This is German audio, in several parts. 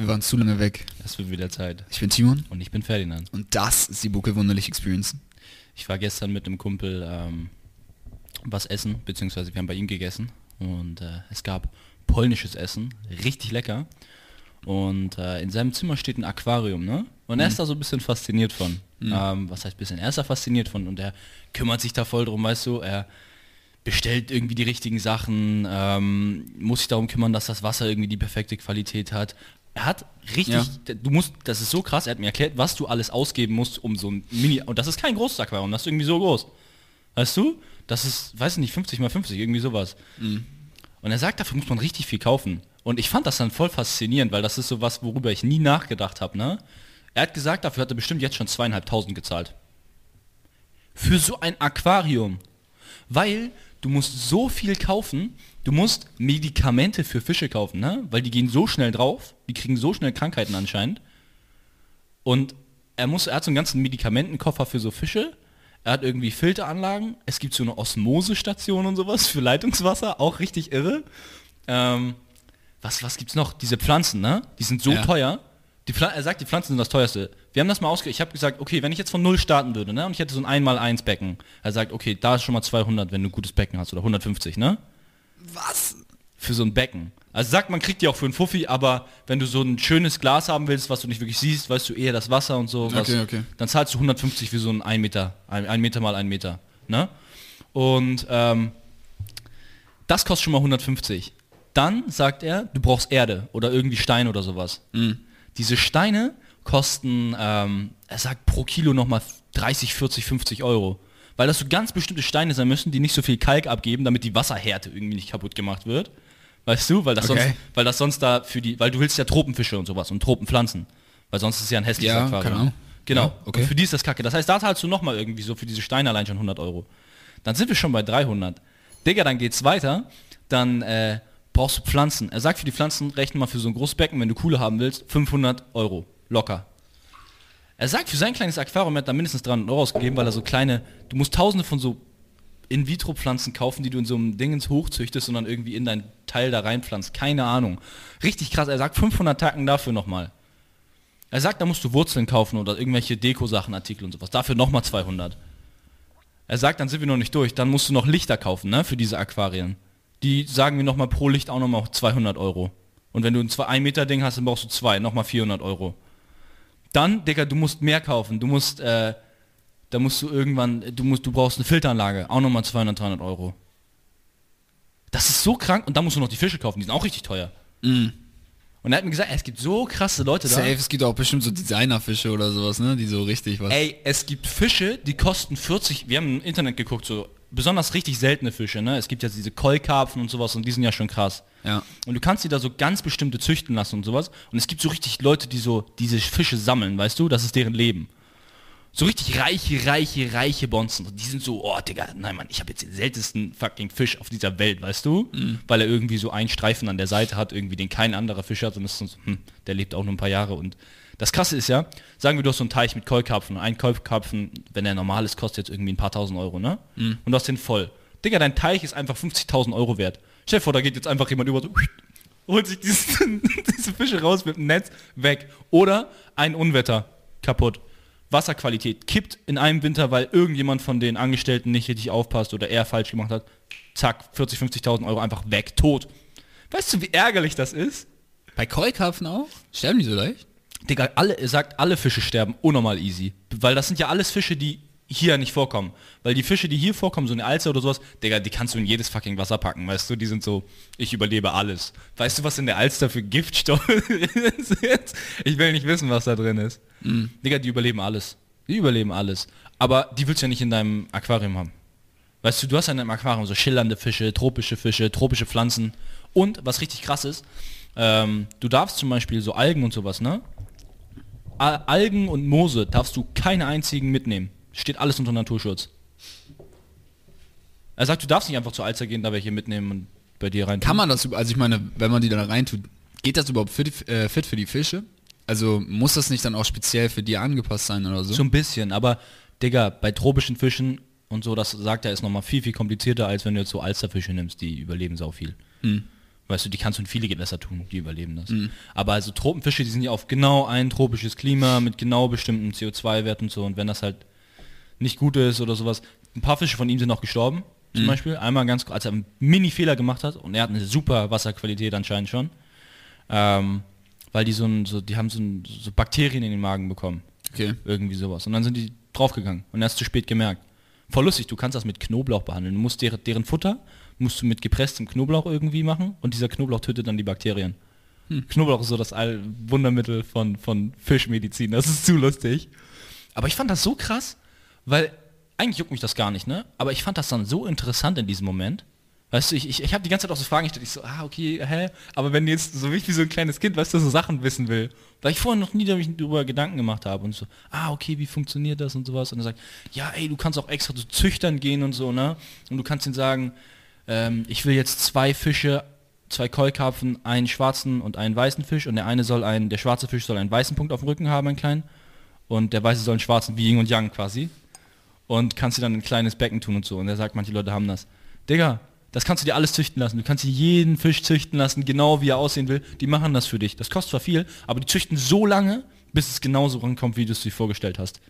Wir waren zu lange weg. Es wird wieder Zeit. Ich bin Timon Und ich bin Ferdinand. und das ist die Bucke Wunderlich Experience. Ich war gestern mit einem Kumpel ähm, was essen, beziehungsweise wir haben bei ihm gegessen. Und äh, es gab polnisches Essen, richtig lecker. Und äh, in seinem Zimmer steht ein Aquarium, ne? Und er ist da so ein bisschen fasziniert von. Ähm, was heißt bisschen? Er ist da fasziniert von und er kümmert sich da voll drum, weißt du, er bestellt irgendwie die richtigen Sachen, ähm, muss sich darum kümmern, dass das Wasser irgendwie die perfekte Qualität hat. Er hat richtig, Ja. du musst, das ist so krass, er hat mir erklärt, was du alles ausgeben musst, um so ein Mini, und das ist kein großes Aquarium, das ist irgendwie so groß. Weißt du? Das ist, weiß nicht, 50 mal 50, irgendwie sowas. Und er sagt, dafür muss man richtig viel kaufen. Und ich fand das dann voll faszinierend, weil das ist so was, worüber ich nie nachgedacht habe, ne? Er hat gesagt, dafür hat er bestimmt jetzt schon zweieinhalbtausend gezahlt. Für so ein Aquarium. Weil du musst so viel kaufen, du musst Medikamente für Fische kaufen, ne? Weil die gehen so schnell drauf, die kriegen so schnell Krankheiten anscheinend. Und er muss, er hat so einen ganzen Medikamentenkoffer für so Fische. Er hat irgendwie Filteranlagen. Es gibt so eine Osmosestation und sowas für Leitungswasser, auch richtig irre. Ähm, was, was gibt's noch? Diese Pflanzen, ne? Die sind so Ja. teuer. Die er sagt, die Pflanzen sind das teuerste. Wir haben das mal ausge... Ich habe gesagt, okay, wenn ich jetzt von Null starten würde, ne? Und ich hätte so ein 1x1 Becken. Er sagt, okay, da ist schon mal 200, wenn du ein gutes Becken hast. Oder 150, ne? Was? Für so ein Becken. Also sagt, man kriegt die auch für einen Fuffi, aber wenn du so ein schönes Glas haben willst, was du nicht wirklich siehst, weißt du eher das Wasser und so, was, Okay, okay. dann zahlst du 150 für so ein 1 Meter, ein, ein Meter mal ein Meter. Ne? Und ähm, das kostet schon mal 150. Dann sagt er, du brauchst Erde oder irgendwie Stein oder sowas. Diese Steine kosten, ähm, er sagt pro Kilo nochmal 30, 40, 50 Euro. Weil das so ganz bestimmte Steine sein müssen, die nicht so viel Kalk abgeben, damit die Wasserhärte irgendwie nicht kaputt gemacht wird. Weißt du? Weil das, Okay. sonst, weil das sonst da für die, weil du willst ja Tropenfische und sowas und Tropenpflanzen. Weil sonst ist es ja ein hässliches Ja, Aquarium. Genau. Ja, okay. Und für die ist das kacke. Das heißt, da zahlst du nochmal irgendwie so für diese Steine allein schon 100 Euro. Dann sind wir schon bei 300. Digga, dann geht's weiter. Dann äh, brauchst du Pflanzen. Er sagt für die Pflanzen, rechne mal für so ein großes Becken, wenn du Kohle haben willst, 500 Euro. Locker. Er sagt, für sein kleines Aquarium er hat da mindestens 300 Euro ausgegeben, weil er so kleine, du musst tausende von so In-vitro-Pflanzen kaufen, die du in so einem Dingens hochzüchtest und dann irgendwie in dein Teil da reinpflanzt. Keine Ahnung. Richtig krass. Er sagt 500 Tacken dafür nochmal. Er sagt, da musst du Wurzeln kaufen oder irgendwelche Deko-Sachen, Artikel und sowas. Dafür nochmal 200. Er sagt, dann sind wir noch nicht durch. Dann musst du noch Lichter kaufen, ne, für diese Aquarien. Die sagen wir nochmal pro Licht auch nochmal 200 Euro. Und wenn du ein 1 Meter Ding hast, dann brauchst du zwei, nochmal 400 Euro. Dann, Digga, du musst mehr kaufen. Du musst, äh, da musst du irgendwann, du musst, du brauchst eine Filteranlage, auch nochmal 200, 300 Euro. Das ist so krank und dann musst du noch die Fische kaufen, die sind auch richtig teuer. Und er hat mir gesagt, ey, es gibt so krasse Leute da. Safe, es gibt auch bestimmt so Designerfische oder sowas, ne? Die so richtig was. Ey, es gibt Fische, die kosten 40, wir haben im Internet geguckt, so besonders richtig seltene Fische, ne? Es gibt ja diese Keukarpfen und sowas und die sind ja schon krass. Ja. Und du kannst die da so ganz bestimmte züchten lassen und sowas. Und es gibt so richtig Leute, die so diese Fische sammeln, weißt du? Das ist deren Leben. So richtig reiche, reiche, reiche Bonzen. Die sind so, oh Digga, nein Mann, ich habe jetzt den seltensten fucking Fisch auf dieser Welt, weißt du? Weil er irgendwie so einen Streifen an der Seite hat, irgendwie den kein anderer Fisch hat und ist so, hm, der lebt auch nur ein paar Jahre. Und das krasse ist ja, sagen wir, du hast so einen Teich mit Keukarpfen ein Keukarpfen, wenn der normal ist, kostet jetzt irgendwie ein paar tausend Euro, ne? Und du hast den voll. Digga, dein Teich ist einfach 50.000 Euro wert. Stell dir vor, da geht jetzt einfach jemand über so, holt sich dieses, diese Fische raus mit dem Netz, weg. Oder ein Unwetter, kaputt. Wasserqualität kippt in einem Winter, weil irgendjemand von den Angestellten nicht richtig aufpasst oder er falsch gemacht hat. Zack, 40, 50.000 Euro einfach weg, tot. Weißt du, wie ärgerlich das ist? Bei Keukarpfen auch? Sterben die so leicht? Digga, alle, er sagt, alle Fische sterben unnormal easy. Weil das sind ja alles Fische, die hier nicht vorkommen. Weil die Fische, die hier vorkommen, so eine Alze oder sowas, Digga, die kannst du in jedes fucking Wasser packen, weißt du? Die sind so, ich überlebe alles. Weißt du, was in der Alster für Giftstoffe sind? Ich will nicht wissen, was da drin ist. Digga, die überleben alles. Die überleben alles. Aber die willst du ja nicht in deinem Aquarium haben. Weißt du, du hast ja in deinem Aquarium so schillernde Fische, tropische Fische, tropische Pflanzen. Und, was richtig krass ist, ähm, du darfst zum Beispiel so Algen und sowas, ne? Al- Algen und Moose darfst du keine einzigen mitnehmen. Steht alles unter Naturschutz. Er sagt, du darfst nicht einfach zur Alster gehen, da welche mitnehmen und bei dir rein. Kann man das, über- also ich meine, wenn man die da reintut, geht das überhaupt fit, äh, fit für die Fische? Also muss das nicht dann auch speziell für die angepasst sein oder so? So ein bisschen, aber Digga, bei tropischen Fischen und so, das sagt er, ist nochmal viel, viel komplizierter, als wenn du jetzt so Alsterfische nimmst, die überleben sau viel. Weißt du, die kannst du in viele Gewässer tun, die überleben das. Aber also Tropenfische, die sind ja auf genau ein tropisches Klima mit genau bestimmten CO2-Werten und so. Und wenn das halt nicht gut ist oder sowas. Ein paar Fische von ihm sind auch gestorben, zum Beispiel. Einmal ganz, als er einen Mini-Fehler gemacht hat und er hat eine super Wasserqualität anscheinend schon. Ähm, weil die so, ein, so die haben so, ein, so Bakterien in den Magen bekommen. Okay. Irgendwie sowas. Und dann sind die draufgegangen und er ist zu spät gemerkt. Voll lustig, du kannst das mit Knoblauch behandeln. Du musst deren, deren Futter musst du mit gepresstem Knoblauch irgendwie machen und dieser Knoblauch tötet dann die Bakterien. Knoblauch ist so das All Wundermittel von, von Fischmedizin. Das ist zu lustig. Aber ich fand das so krass, weil eigentlich juckt mich das gar nicht, ne? Aber ich fand das dann so interessant in diesem Moment. Weißt du, ich, ich, ich habe die ganze Zeit auch so Fragen gestellt. Ich so, ah, okay, hä? Aber wenn jetzt so wie wie so ein kleines Kind, weißt du, so Sachen wissen will, weil ich vorher noch nie darüber Gedanken gemacht habe und so, ah, okay, wie funktioniert das und sowas. Und er sagt, ja, ey, du kannst auch extra zu Züchtern gehen und so, ne? Und du kannst ihnen sagen, ähm, ich will jetzt zwei Fische, zwei Keukarpfen, einen schwarzen und einen weißen Fisch und der eine soll einen, der schwarze Fisch soll einen weißen Punkt auf dem Rücken haben, einen kleinen, und der weiße soll einen schwarzen, wie Yin und Yang quasi. Und kannst dir dann ein kleines Becken tun und so. Und er sagt, manche Leute haben das. Digga, das kannst du dir alles züchten lassen. Du kannst dir jeden Fisch züchten lassen, genau wie er aussehen will. Die machen das für dich. Das kostet zwar viel, aber die züchten so lange, bis es genauso rankommt, wie du es dir vorgestellt hast.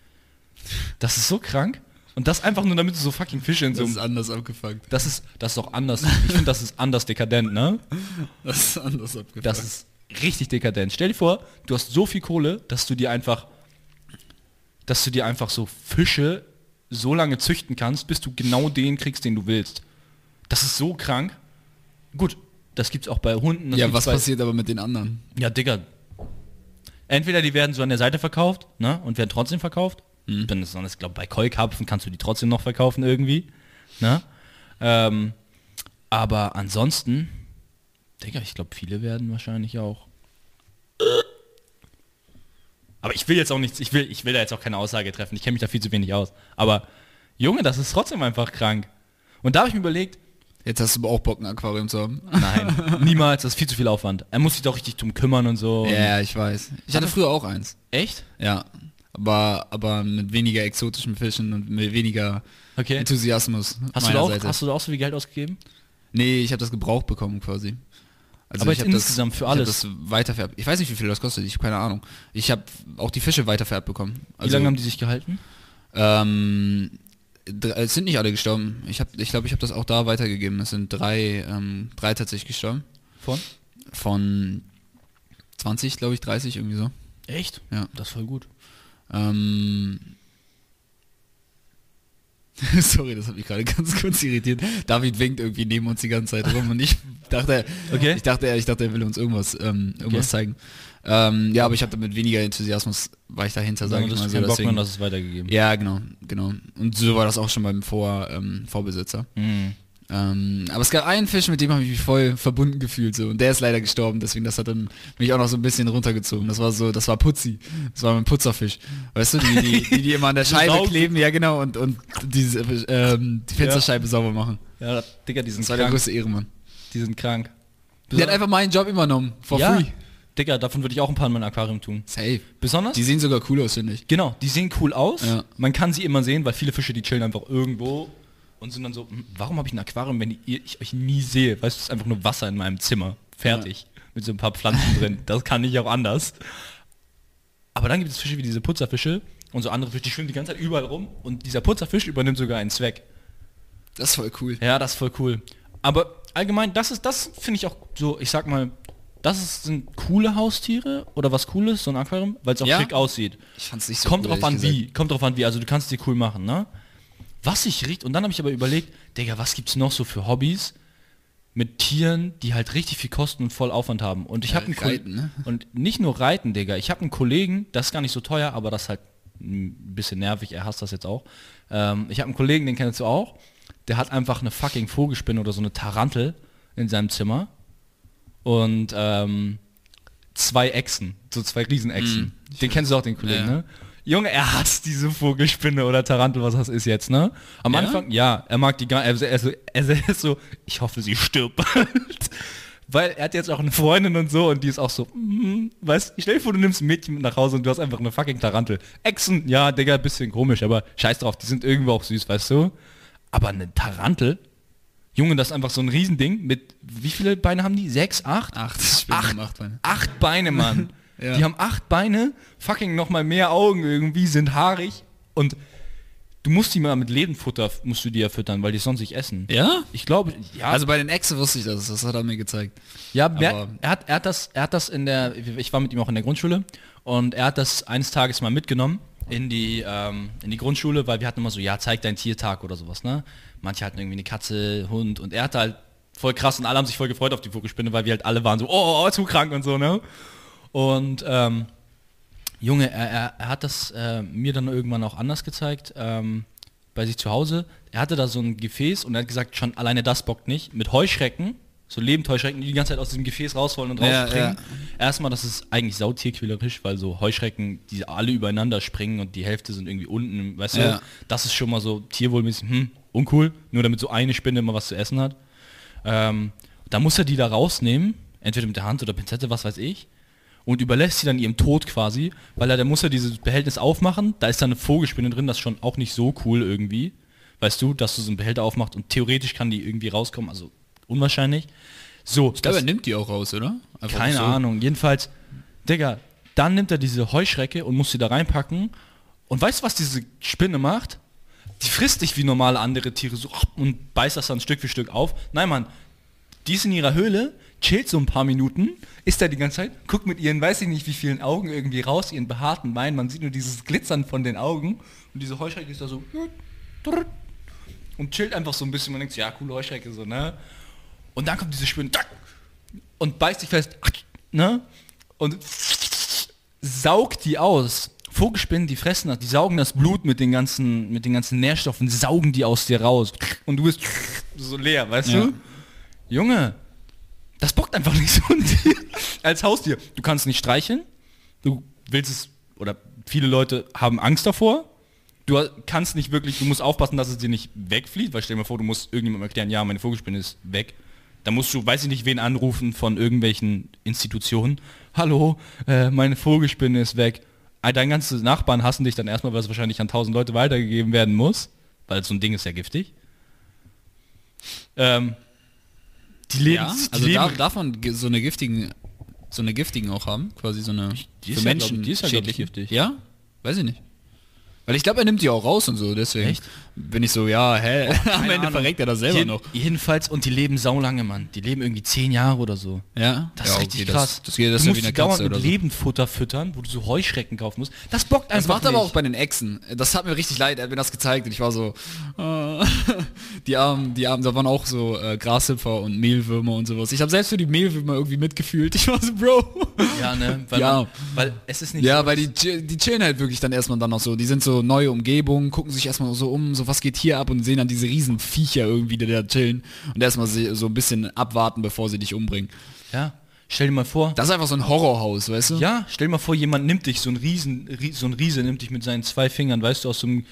Das ist so krank. Und das einfach nur, damit du so fucking Fische in so Das ist anders abgefuckt. das ist, das ist doch anders. Ich finde, das ist anders dekadent, ne? Das ist anders abgefuckt. Das ist richtig dekadent. Stell dir vor, du hast so viel Kohle, dass du dir einfach, dass du dir einfach so Fische so lange züchten kannst, bis du genau den kriegst, den du willst. Das ist so krank. Gut, das gibt's auch bei Hunden. ja, was bei, passiert aber mit den anderen? Ja, Digga. Entweder die werden so an der Seite verkauft, ne, und werden trotzdem verkauft. Es, ich glaube, bei Keukarpfen kannst du die trotzdem noch verkaufen irgendwie, ne? Ähm, aber ansonsten, Digga, ich glaube, viele werden wahrscheinlich auch. Aber ich will jetzt auch nichts, ich will, ich will da jetzt auch keine Aussage treffen. Ich kenne mich da viel zu wenig aus. Aber Junge, das ist trotzdem einfach krank. Und da habe ich mir überlegt, Jetzt hast du auch Bock, ein Aquarium zu haben. nein, niemals, das ist viel zu viel Aufwand. Er muss sich doch richtig drum kümmern und so. Ja, ja, ich weiß. Ich hatte früher auch eins. Echt? Ja. Aber, aber mit weniger exotischen Fischen und mit weniger Okay. Enthusiasmus. Hast du, auch, Seite. hast du da auch so viel Geld ausgegeben? Nee, ich habe das gebraucht bekommen quasi. Also Aber ich jetzt hab insgesamt für alles? Ich habe das weitervererbt. Ich weiß nicht, wie viel das kostet. Ich habe keine Ahnung. Ich habe auch die Fische weitervererbt bekommen. Wie lange haben die sich gehalten? Ähm, es sind nicht alle gestorben. Ich habe, ich glaube, ich habe das auch da weitergegeben. Es sind drei, ähm, drei tatsächlich gestorben. Von? Von 20, glaube ich, 30 irgendwie so. Echt? Ja. Das ist voll gut. Ähm, Sorry, das hat mich gerade ganz kurz irritiert. David winkt irgendwie neben uns die ganze Zeit rum und ich dachte, Okay. ich dachte, ich dachte, er will uns irgendwas, ähm, irgendwas Okay. zeigen. Ähm, ja, aber ich habe mit weniger Enthusiasmus war ich dahinter, sage Sagen, ich du mal so. Bock Deswegen, ist weitergegeben. ja, genau, genau. Und so war das auch schon beim Vor, ähm, Vorbesitzer. Mhm. Ähm, aber es gab einen Fisch, mit dem habe ich mich voll verbunden gefühlt so und der ist leider gestorben, deswegen das hat dann mich auch noch so ein bisschen runtergezogen. Das war so, das war Putzi, das war mein Putzerfisch, weißt du, die die, die, die immer an der Scheibe kleben, ja genau und und diese ähm, die Fensterscheibe sauber machen. Ja, Digga, die sind Das war der krank. größte Ehrenmann. Die sind krank. Der hat einfach meinen Job übernommen, for ja. free. Digga, davon würde ich auch ein paar in mein Aquarium tun. Safe. Besonders? Die sehen sogar cool aus, finde ich. genau, die sehen cool aus. Ja. Man kann sie immer sehen, weil viele Fische, die chillen einfach irgendwo und sind dann so, hm, warum habe ich ein Aquarium, wenn ich euch nie sehe? Weißt du, es ist einfach nur Wasser in meinem Zimmer. Fertig. Mit so ein paar Pflanzen drin. Das kann ich auch anders. Aber dann gibt es Fische wie diese Putzerfische und so andere Fische, die schwimmen die ganze Zeit überall rum und dieser Putzerfisch übernimmt sogar einen Zweck. Das ist voll cool. Ja, das ist voll cool. Aber allgemein, das ist, das finde ich auch so, ich sag mal, das ist, sind coole Haustiere oder was cooles, so ein Aquarium, weil es auch Ja. schick aussieht. Ich fand's nicht so Kommt cool, drauf an ehrlich wie, kommt drauf an wie, also du kannst es dir cool machen, ne? Was ich riecht, und dann habe ich aber überlegt, Digga, was gibt's noch so für Hobbys mit Tieren, die halt richtig viel kosten und voll Aufwand haben. Und ich Ja, habe einen Kollegen, Reiten, ne? und nicht nur Reiten, Digga, ich habe einen Kollegen, das ist gar nicht so teuer, aber das ist halt ein bisschen nervig, er hasst das jetzt auch. Ähm, ich habe einen Kollegen, den kennst du auch, der hat einfach eine fucking Vogelspinne oder so eine Tarantel in seinem Zimmer und ähm, zwei Echsen, so zwei Riesenechsen. den kennst du auch, den Kollegen, Ja. ne? Junge, er hasst diese Vogelspinne oder Tarantel, was das ist jetzt, ne? Am Ja? Anfang, ja, er mag die gar er, er, so- er, er ist so, ich hoffe, sie stirbt bald. Weil er hat jetzt auch eine Freundin und so und die ist auch so, mm, weißt stell dir vor, du nimmst ein Mädchen mit nach Hause und du hast einfach eine fucking Tarantel. Echsen, ja, Digga, bisschen komisch, aber scheiß drauf, die sind irgendwo auch süß, weißt du? Aber eine Tarantel, Junge, das ist einfach so ein Riesending mit, wie viele Beine haben die? Sechs, acht? Acht acht Beine. acht Beine, Mann. Ja. Die haben acht Beine, fucking nochmal mehr Augen irgendwie, sind haarig und du musst die mal mit Lebenfutter, musst du die ja füttern, weil die sonst nicht essen. Ja? Ich glaube, ja. Also bei den Echsen wusste ich das, das hat er mir gezeigt. Ja, wer, er, hat, er, hat das, er hat das in der, ich war mit ihm auch in der Grundschule und er hat das eines Tages mal mitgenommen in die, ähm, in die Grundschule, weil wir hatten immer so, ja, zeig deinen Tiertag oder sowas, ne? Manche hatten irgendwie eine Katze, Hund und er hatte halt voll krass und alle haben sich voll gefreut auf die Vogelspinne, weil wir halt alle waren so, oh, oh zu krank und so, ne? Und ähm, Junge, er, er, hat das äh, mir dann irgendwann auch anders gezeigt, ähm, bei sich zu Hause. Er hatte da so ein Gefäß und er hat gesagt, schon alleine das bockt nicht. Mit Heuschrecken, so Lebendheuschrecken, die die ganze Zeit aus diesem Gefäß rausholen und Ja, rausspringen. ja. Erstmal, das ist eigentlich sautierquälerisch, weil so Heuschrecken, die alle übereinander springen und die Hälfte sind irgendwie unten, weißt Ja. du? Das ist schon mal so tierwohlmäßig, hm, uncool, nur damit so eine Spinne immer was zu essen hat. Ähm, da muss er die da rausnehmen, entweder mit der Hand oder Pinzette, was weiß ich, und überlässt sie dann ihrem Tod quasi, weil er, da muss er dieses Behältnis aufmachen, da ist dann eine Vogelspinne drin, das ist schon auch nicht so cool irgendwie, weißt du, dass du so einen Behälter aufmachst und theoretisch kann die irgendwie rauskommen, also unwahrscheinlich. So, Ich glaube, er nimmt die auch raus, oder? Einfach keine so. Ahnung. Jedenfalls, Digga, dann nimmt er diese Heuschrecke und muss sie da reinpacken. Und weißt du, was diese Spinne macht? Die frisst dich wie normale andere Tiere so und beißt das dann Stück für Stück auf. Nein, Mann, die ist in ihrer Höhle, chillt so ein paar Minuten, ist da die ganze Zeit, guckt mit ihren, weiß ich nicht wie vielen Augen irgendwie raus, ihren behaarten Beinen, man sieht nur dieses Glitzern von den Augen und diese Heuschrecke ist da so und chillt einfach so ein bisschen, man denkt, sich, ja, coole Heuschrecke, so, ne? Und dann kommt diese Spinne und beißt dich fest, ne? Und saugt die aus. Vogelspinnen, die fressen das, die saugen das Blut mit den ganzen, mit den ganzen Nährstoffen, saugen die aus dir raus. Und du bist so leer, weißt Ja. du? Junge, das bockt einfach nicht so ein Tier als Haustier. Du kannst nicht streicheln, du willst es, oder viele Leute haben Angst davor. Du kannst nicht wirklich, du musst aufpassen, dass es dir nicht wegflieht, weil stell dir mal vor, du musst irgendjemandem erklären, ja, meine Vogelspinne ist weg. Da musst du, weiß ich nicht, wen anrufen von irgendwelchen Institutionen. Hallo, äh, meine Vogelspinne ist weg. Ah, Deine ganzen Nachbarn hassen dich dann erstmal, weil es wahrscheinlich an tausend Leute weitergegeben werden muss, weil so ein Ding ist ja giftig. Ähm, die leben, Ja, die also leben darf, darf man so eine giftigen, so eine giftigen auch haben? Quasi so eine die ist ja, glaub ich- die ist ja, glaub ich, schädlichen? giftig. Ja? Weiß ich nicht. Weil ich glaube, er nimmt die auch raus und so, deswegen Echt? bin ich so, ja, hä? Am Keine Ende Ahnung. verreckt er das selber Jeden- noch. Jedenfalls, und die leben saulange, Mann. Die leben irgendwie zehn Jahre oder so. Ja? Das ja, ist richtig okay, krass. Das, das geht das ist du ja musst wie eine die dauernd mit so. Lebendfutter füttern, wo du so Heuschrecken kaufen musst. Das bockt Das einfach macht aber nicht. auch bei den Echsen. Das hat mir richtig leid, er hat mir das gezeigt und ich war so, äh, die armen, die armen, da waren auch so äh, Grashüpfer und Mehlwürmer und sowas. Ich habe selbst für die Mehlwürmer irgendwie mitgefühlt. Ich war so, Bro. Ja, ne? Weil, Ja. Man, weil es ist nicht Ja, so, weil die, die chillen halt wirklich dann erstmal dann noch so. Die sind so neue Umgebungen, gucken sich erstmal so um, so was geht hier ab und sehen dann diese riesen Viecher irgendwie, die da chillen und erstmal so ein bisschen abwarten, bevor sie dich umbringen. Ja. Stell dir mal vor. Das ist einfach so ein Horrorhaus, weißt du? Ja, stell dir mal vor, jemand nimmt dich, so ein Riesen, Rie- so ein Riese nimmt dich mit seinen zwei Fingern, weißt du, aus so einem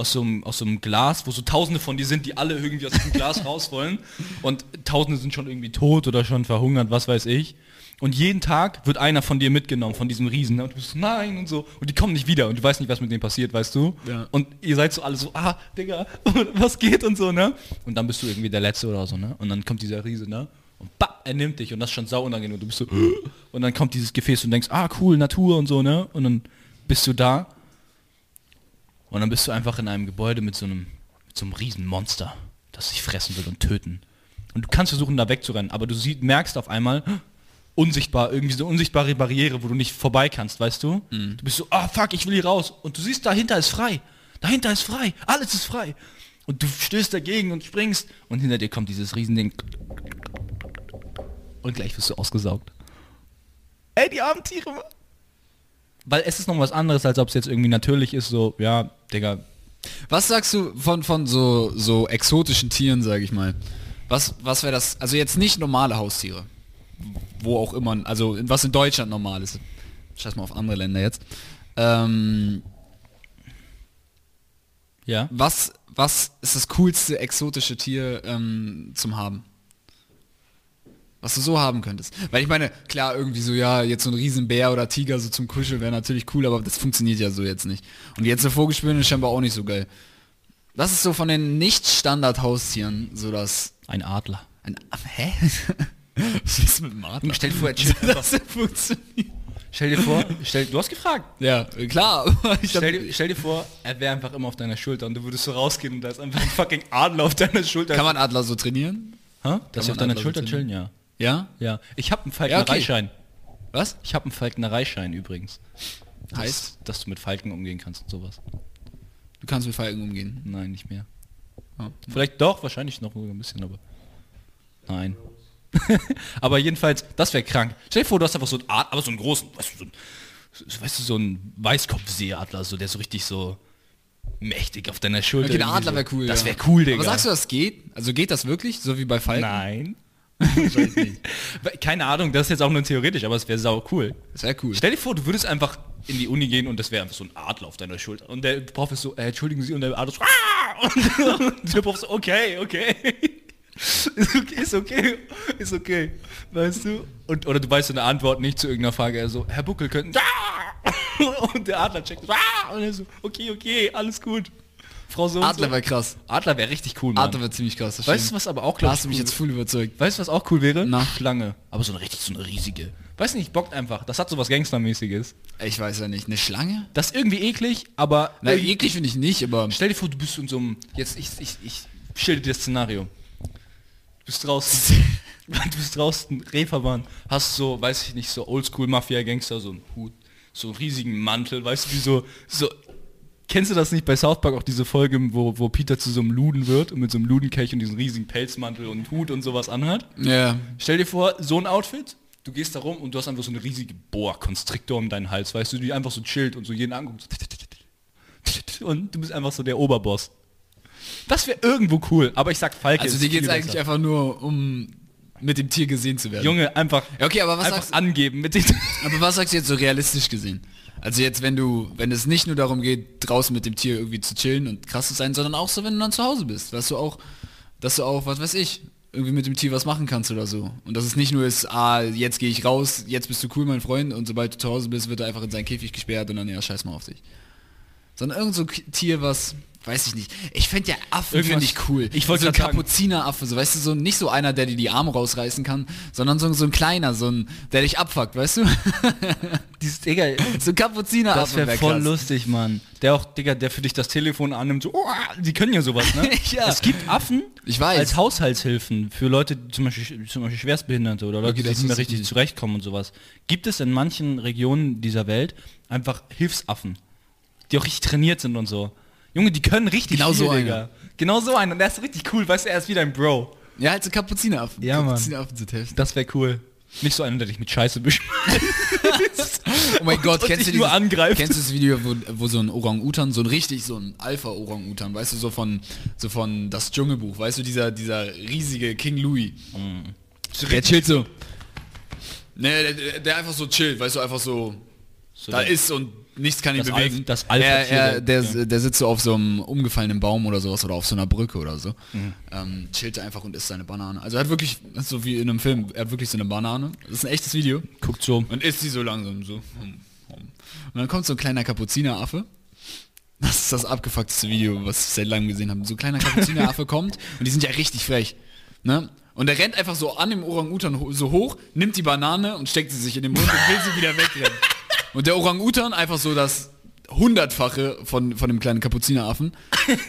aus so, einem, aus so einem Glas, wo so tausende von dir sind, die alle irgendwie aus dem Glas raus wollen und tausende sind schon irgendwie tot oder schon verhungert, was weiß ich. Und jeden Tag wird einer von dir mitgenommen, von diesem Riesen. ne? Und du bist so, nein und so. Und die kommen nicht wieder und du weißt nicht, was mit denen passiert, weißt du? Ja. Und ihr seid so alle so, ah, Digga, was geht und so, ne? Und dann bist du irgendwie der Letzte oder so, ne? Und dann kommt dieser Riese, ne? Und bap, er nimmt dich und das ist schon sau unangenehm. Und du bist so, und dann kommt dieses Gefäß und denkst, ah, cool, Natur und so, ne? Und dann bist du da und dann bist du einfach in einem Gebäude mit so einem, mit so einem riesen Monster, das dich fressen will und töten. Und du kannst versuchen, da wegzurennen, aber du sie, merkst auf einmal, unsichtbar, irgendwie so eine unsichtbare Barriere, wo du nicht vorbei kannst, weißt du? Du bist so, ah fuck, ich will hier raus. Und du siehst, dahinter ist frei. Dahinter ist frei. Alles ist frei. Und du stößt dagegen und springst und hinter dir kommt dieses Riesending. Und gleich wirst du ausgesaugt. Ey, die armen Tiere. Weil es ist noch was anderes, als ob es jetzt irgendwie natürlich ist, so, ja, Digga, Was sagst du von, von so, so exotischen Tieren, sage ich mal? Was, was wäre das? Also jetzt nicht normale Haustiere. Wo auch immer, also was in Deutschland normal ist. Scheiß mal auf andere Länder jetzt. Ähm, ja. was, was ist das coolste exotische Tier ähm, zum Haben? Was du so haben könntest. Weil ich meine, klar, irgendwie so, ja, jetzt so ein Riesenbär oder Tiger so zum Kuscheln wäre natürlich cool, aber das funktioniert ja so jetzt nicht. Und jetzt eine Vogelspinne ist scheinbar auch nicht so geil. Das ist so von den Nicht-Standard-Haustieren so das Ein Adler. Ein, hä? Was ist mit dem Adler? Stell dir vor, er das funktioniert. Stell dir vor, stell, du hast gefragt. Ja, klar. Stell dir, stell dir vor, er wäre einfach immer auf deiner Schulter und du würdest so rausgehen und da ist einfach ein fucking Adler auf deiner Schulter. kann man Adler so trainieren? ha? Dass sie auf deiner Adler Schulter so chillen, ja. Ja? Ja. Ich habe einen Ja, okay. Was? Ich habe einen Falknereischein übrigens. Heißt? Dass, du mit Falken umgehen kannst und sowas. Du kannst mit Falken umgehen. Nein, nicht mehr. Ja. Vielleicht doch, wahrscheinlich noch ein bisschen, aber. Nein. aber jedenfalls, das wäre krank. Stell dir vor, du hast einfach so einen Adler, aber so einen großen, weißt du, so ein, so- weißt du, so einen Weißkopfseeadler, so, der so richtig so mächtig auf deiner Schulter. Okay, der Adler wäre cool. Das wäre cool, Digga. Aber sagst du, das geht? Also geht das wirklich? So wie bei Falken? Nein. Keine Ahnung, das ist jetzt auch nur theoretisch, aber es wäre sau cool. Das wäre cool. Stell dir vor, du würdest einfach in die Uni gehen und das wäre einfach so ein Adler auf deiner Schulter. Und der Prof ist so, äh, entschuldigen Sie, und der Adler so, "Ah!" und der Prof so, okay, okay. Ist okay, ist okay, ist okay, weißt du? Und, oder du weißt so eine Antwort nicht zu irgendeiner Frage, er so, Herr Buckel, könnten! Und der Adler checkt, "Ah!" und er so, okay, okay, alles gut. Frau so Adler wäre krass. Adler wäre richtig cool, Mann. Adler wäre ziemlich krass. Weißt du, was aber auch, Da glaub hast du mich cool jetzt voll überzeugt. Weißt du, was auch cool wäre? Na? Schlange. Aber so eine richtig, so eine riesige. Weiß nicht, bockt einfach. Das hat so was Gangstermäßiges. Ich weiß ja nicht. Eine Schlange? Das ist irgendwie eklig, aber... Na, eklig finde ich nicht, aber... Stell dir vor, du bist in so einem... Jetzt, ich, ich, ich schilder dir das Szenario. Du bist draußen... du bist draußen, Reeperbahn, hast so, weiß ich nicht, so Oldschool-Mafia-Gangster, so einen Hut, so einen riesigen Mantel, weißt du, wie so... so Kennst du das nicht bei South Park auch diese Folge, wo, wo Peter zu so einem Luden wird und mit so einem Ludenkelch und diesen riesigen Pelzmantel und Hut und sowas anhat? Ja. Stell dir vor, so ein Outfit, du gehst da rum und du hast einfach so eine riesige Boa-Konstriktor um deinen Hals, weißt du, die einfach so chillt und so jeden anguckt. Und du bist einfach so der Oberboss. Das wäre irgendwo cool, aber ich sag Falke. Also dir geht es eigentlich einfach nur um mit dem Tier gesehen zu werden. Junge, einfach, Ja, okay, aber was einfach sagst angeben mit den... Aber was sagst du jetzt so realistisch gesehen? Also jetzt, wenn du, wenn es nicht nur darum geht, draußen mit dem Tier irgendwie zu chillen und krass zu sein, sondern auch so, wenn du dann zu Hause bist, dass du auch, dass du auch, was weiß ich, irgendwie mit dem Tier was machen kannst oder so. Und dass es nicht nur ist, ah, jetzt gehe ich raus, jetzt bist du cool, mein Freund, und sobald du zu Hause bist, wird er einfach in seinen Käfig gesperrt und dann, ja, scheiß mal auf dich. Sondern irgend so Tier, was, weiß ich nicht. Ich fände ja Affen finde ich cool. Ich wollte so ein Kapuzineraffe, so weißt du, so nicht so einer, der dir die Arme rausreißen kann, sondern so, so ein kleiner, so ein, der dich abfuckt, weißt du? Dieses, Digga, so ein Kapuzineraffe das wäre wär voll krass. lustig, Mann. Der auch, Digga, der für dich das Telefon annimmt, so, oh, die können ja sowas, ne? Ja. Es gibt Affen Ich weiß. als Haushaltshilfen für Leute, zum Beispiel, zum Beispiel Schwerstbehinderte oder Leute, Okay, die nicht mehr richtig zurechtkommen und sowas. Gibt es in manchen Regionen dieser Welt einfach Hilfsaffen, die auch richtig trainiert sind und so. Junge, die können richtig Genau viel, so einer. Digga. Genau so einen. Und der ist richtig cool, weißt du, er ist wie dein Bro. Ja, halt so Kapuzineraffen. Ja. Kapuzineraffen sind heftig. Das wäre cool. Nicht so einer, der dich mit Scheiße beschmeißt. Oh mein Gott, und kennst du dich nur dieses, angreift. Kennst du das Video, wo, wo so ein Orang-Utan, so ein richtig, so ein Alpha-Orang-Utan, weißt du, so von, so von das Dschungelbuch, weißt du, dieser, dieser riesige King Louis. Der chillt so. Ne, der, der- einfach so chillt, weißt du, einfach so, So da ist und nichts kann ihn Das bewegen. Alpha- das Alpha-Tier er, er, der- der, der sitzt so auf so einem umgefallenen Baum oder sowas oder auf so einer Brücke oder so. Mhm. Ähm, chillt einfach und isst seine Banane. Also er hat wirklich, so wie in einem Film, er hat wirklich so eine Banane. Das ist ein echtes Video. Guckt so. Und isst sie so langsam so. Und dann kommt so ein kleiner Kapuzineraffe. Das ist das abgefuckteste Video, was ich seit langem gesehen habe. So ein kleiner Kapuzineraffe kommt und die sind ja richtig frech. Ne? Und er rennt einfach so an dem Orang-Utan so hoch, nimmt die Banane und steckt sie sich in den Mund und will sie wieder wegrennen. Und der Orang-Utan einfach so das hundertfache von, von dem kleinen Kapuzineraffen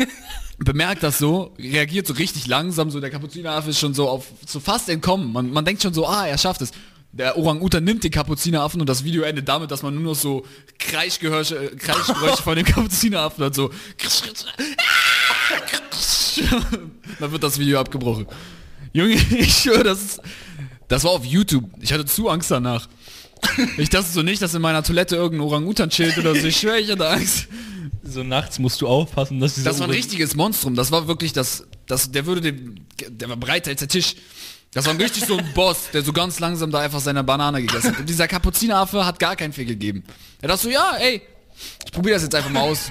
bemerkt das so, reagiert so richtig langsam, so der Kapuzineraffe ist schon so auf so fast entkommen. Man, man denkt schon so, ah, er schafft es. Der Orang-Utan nimmt den Kapuzineraffen und das Video endet damit, dass man nur noch so Kreischgeräusche, äh, Kreischgeräusche von dem Kapuzineraffen hat, so dann wird das Video abgebrochen. Junge, ich schwöre, das ist, das war auf YouTube. Ich hatte zu Angst danach. Ich dachte so nicht, dass in meiner Toilette irgendein Orang-Utan chillt oder so. Ich schwöre, ich hatte Angst. So nachts musst du aufpassen, dass diese Das war ein richtiges Monstrum. Das war wirklich das, das der würde den, der war breiter als der Tisch. Das war richtig so ein Boss, der so ganz langsam da einfach seine Banane gegessen hat. Und dieser Kapuzineraffe hat gar keinen Fick gegeben. Er dachte so, ja, ey, ich probiere das jetzt einfach mal aus.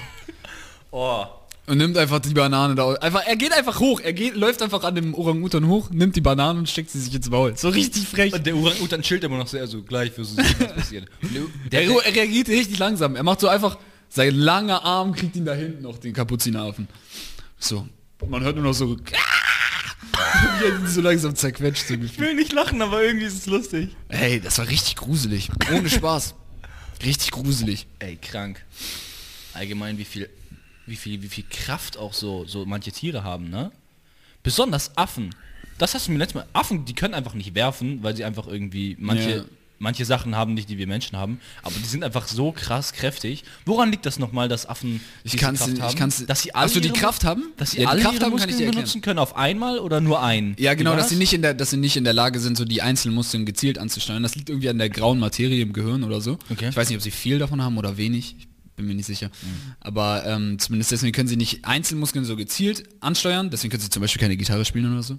Oh. Und nimmt einfach die Banane da. Einfach, er geht einfach hoch. Er geht, läuft einfach an dem Orang-Utan hoch, nimmt die Banane und steckt sie sich ins Maul. So richtig frech. Und der Orang-Utan chillt immer noch sehr so, gleich wirst du sehen, was passiert. Der, er reagiert richtig langsam. Er macht so einfach, sein langer Arm kriegt ihn da hinten noch, den Kapuzineraffen. So. Und man hört nur noch so. So langsam zerquetscht. So Ich will nicht lachen, aber irgendwie ist es lustig. Ey, das war richtig gruselig. Ohne Spaß. Richtig gruselig. Ey, krank. Allgemein, wie viel, wie viel, wie viel Kraft auch so, so manche Tiere haben, ne? Besonders Affen. Das hast du mir letztes Mal. Affen, die können einfach nicht werfen, weil sie einfach irgendwie manche, Ja. manche Sachen haben nicht, die wir Menschen haben. Aber die sind einfach so krass kräftig. Woran liegt das nochmal, dass Affen Ich diese Kraft ich haben? kann's- dass sie alle Ach so, die ihre- Kraft haben? Dass sie Ja, alle Kraft ihre haben, kann ich Muskeln benutzen können auf einmal oder nur einen? Ja, genau, dass sie, nicht in der, dass sie nicht in der Lage sind, so die einzelnen Muskeln gezielt anzusteuern. Das liegt irgendwie an der grauen Materie im Gehirn oder so. Okay. Ich weiß nicht, ob sie viel davon haben oder wenig. Ich bin mir nicht sicher. Aber ähm, zumindest deswegen können sie nicht Einzelmuskeln so gezielt ansteuern. Deswegen können sie zum Beispiel keine Gitarre spielen oder so.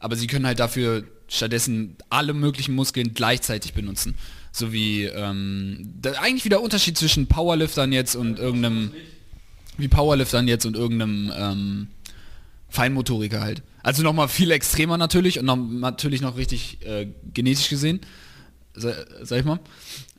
Aber sie können halt dafür stattdessen alle möglichen Muskeln gleichzeitig benutzen. So wie ähm, da, eigentlich wieder Unterschied zwischen Powerliftern jetzt und irgendeinem wie Powerliftern jetzt und irgendeinem ähm, Feinmotoriker halt. Also nochmal viel extremer natürlich und noch, natürlich noch richtig äh, genetisch gesehen, sa- sag ich mal.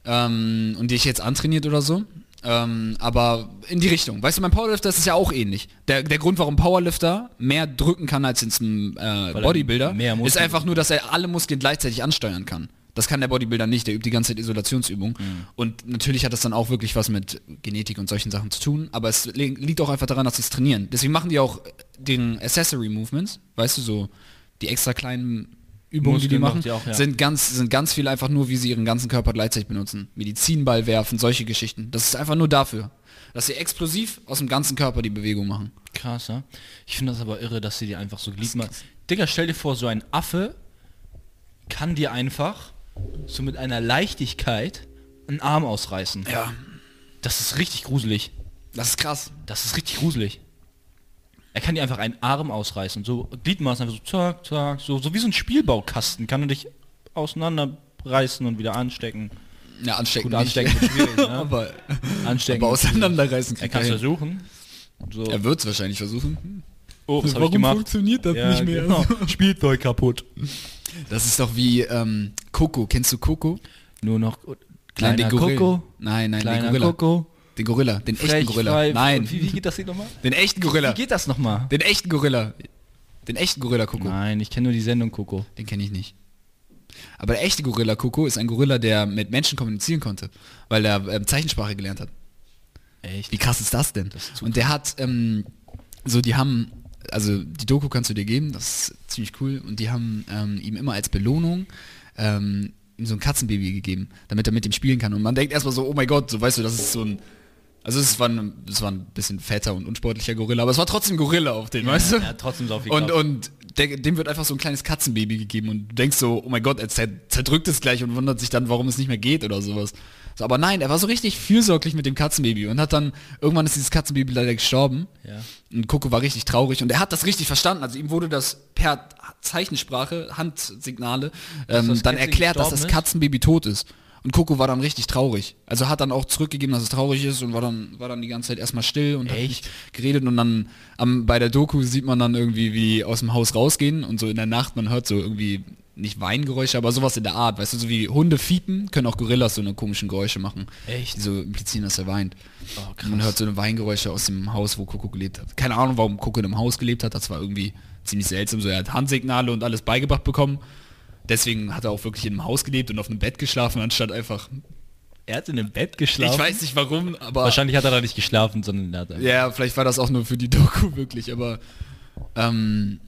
Ähm, und die ich jetzt antrainiert oder so. Ähm, aber in die Richtung. Weißt du, beim Powerlifter ist es ja auch ähnlich. Der, der Grund, warum Powerlifter mehr drücken kann als jetzt ein äh, er Bodybuilder, mehr ist einfach nur, dass er alle Muskeln gleichzeitig ansteuern kann. Das kann der Bodybuilder nicht, der übt die ganze Zeit Isolationsübung. Und natürlich hat das dann auch wirklich was mit Genetik und solchen Sachen zu tun, aber es li liegt auch einfach daran, dass sie es trainieren. Deswegen machen die auch den Accessory Movements, weißt du, so die extra kleinen Übungen, die die Muskeln machen, die auch, ja. sind ganz sind ganz viel einfach nur, wie sie ihren ganzen Körper gleichzeitig benutzen. Medizinball werfen, solche Geschichten. Das ist einfach nur dafür, dass sie explosiv aus dem ganzen Körper die Bewegung machen. Krass, ja? Ich finde das aber irre, dass sie dir einfach so Gliedmaßen... Digga, stell dir vor, so ein Affe kann dir einfach so mit einer Leichtigkeit einen Arm ausreißen. Ja, Das ist richtig gruselig. das ist krass. Das ist richtig gruselig. Er kann dir einfach einen Arm ausreißen. So Gliedmaßen einfach so zack, zack, so, so wie so ein Spielbaukasten. Kann er dich auseinanderreißen und wieder anstecken. Ja, anstecken. Gut, nicht. anstecken wird schwierig, ne? aber, Anstecken. aber auseinanderreißen er kriegt kann es er versuchen. So. Er wird es wahrscheinlich versuchen. oh, was ich gemacht? funktioniert das Ja, genau. Spielzeug kaputt. Das ist doch wie ähm, Coco. Kennst du Coco? Nur noch Nein, kleiner Gorilla. Coco. Nein, nein, Kleiner. Coco. Den Gorilla, den echten Frech, Gorilla. frei, Nein, Wie, wie geht das hier nochmal? den echten Gorilla. Wie geht das nochmal? Den echten Gorilla. Den echten Gorilla Coco. Nein, ich kenne nur die Sendung Coco. Den kenne ich nicht. Aber der echte Gorilla Coco ist ein Gorilla, der mit Menschen kommunizieren konnte, weil er ähm, Zeichensprache gelernt hat. Echt? Wie krass ist das denn? zu und der hat, ähm, so die haben, also die Doku kannst du dir geben, das ist ziemlich cool. Und die haben ähm, ihm immer als Belohnung ähm, ihm so ein Katzenbaby gegeben, damit er mit ihm spielen kann. Und man denkt erstmal so, oh mein Gott, so weißt du, das ist so ein, also es war, ein, es war ein bisschen fetter und unsportlicher Gorilla, aber es war trotzdem Gorilla auf den, weißt du? Hat trotzdem so viel Und, Kraft. und der, dem wird einfach so ein kleines Katzenbaby gegeben und du denkst so, oh mein Gott, er zer zerdrückt es gleich und wundert sich dann, warum es nicht mehr geht oder sowas. So, aber nein, er war so richtig fürsorglich mit dem Katzenbaby und hat dann, irgendwann ist dieses Katzenbaby leider gestorben. Ja. Und Coco war richtig traurig und er hat das richtig verstanden. Also ihm wurde das per Zeichensprache, Handsignale, ähm, das dann erklärt, dass das gestorben ist? Katzenbaby tot ist. Und Coco war dann richtig traurig. Also hat dann auch zurückgegeben, dass es traurig ist und war dann, war dann die ganze Zeit erstmal still und hat Echt? nicht geredet und dann am, bei der Doku sieht man dann irgendwie, wie aus dem Haus rausgehen und so in der Nacht, man hört so irgendwie nicht Weingeräusche, aber sowas in der Art, weißt du, so wie Hunde fiepen, können auch Gorillas so eine komischen Geräusche machen. Echt? Die so implizieren, dass er weint. Oh, man hört so eine Weingeräusche aus dem Haus, wo Coco gelebt hat. Keine Ahnung, warum Coco in einem Haus gelebt hat, das war irgendwie ziemlich seltsam. So, er hat Handsignale und alles beigebracht bekommen. Deswegen hat er auch wirklich in einem Haus gelebt und auf einem Bett geschlafen, anstatt einfach. Er hat in einem Bett geschlafen. Ich weiß nicht warum, aber. Wahrscheinlich hat er da nicht geschlafen, sondern er hat einfach- Ja, vielleicht war das auch nur für die Doku wirklich, aber. Ähm,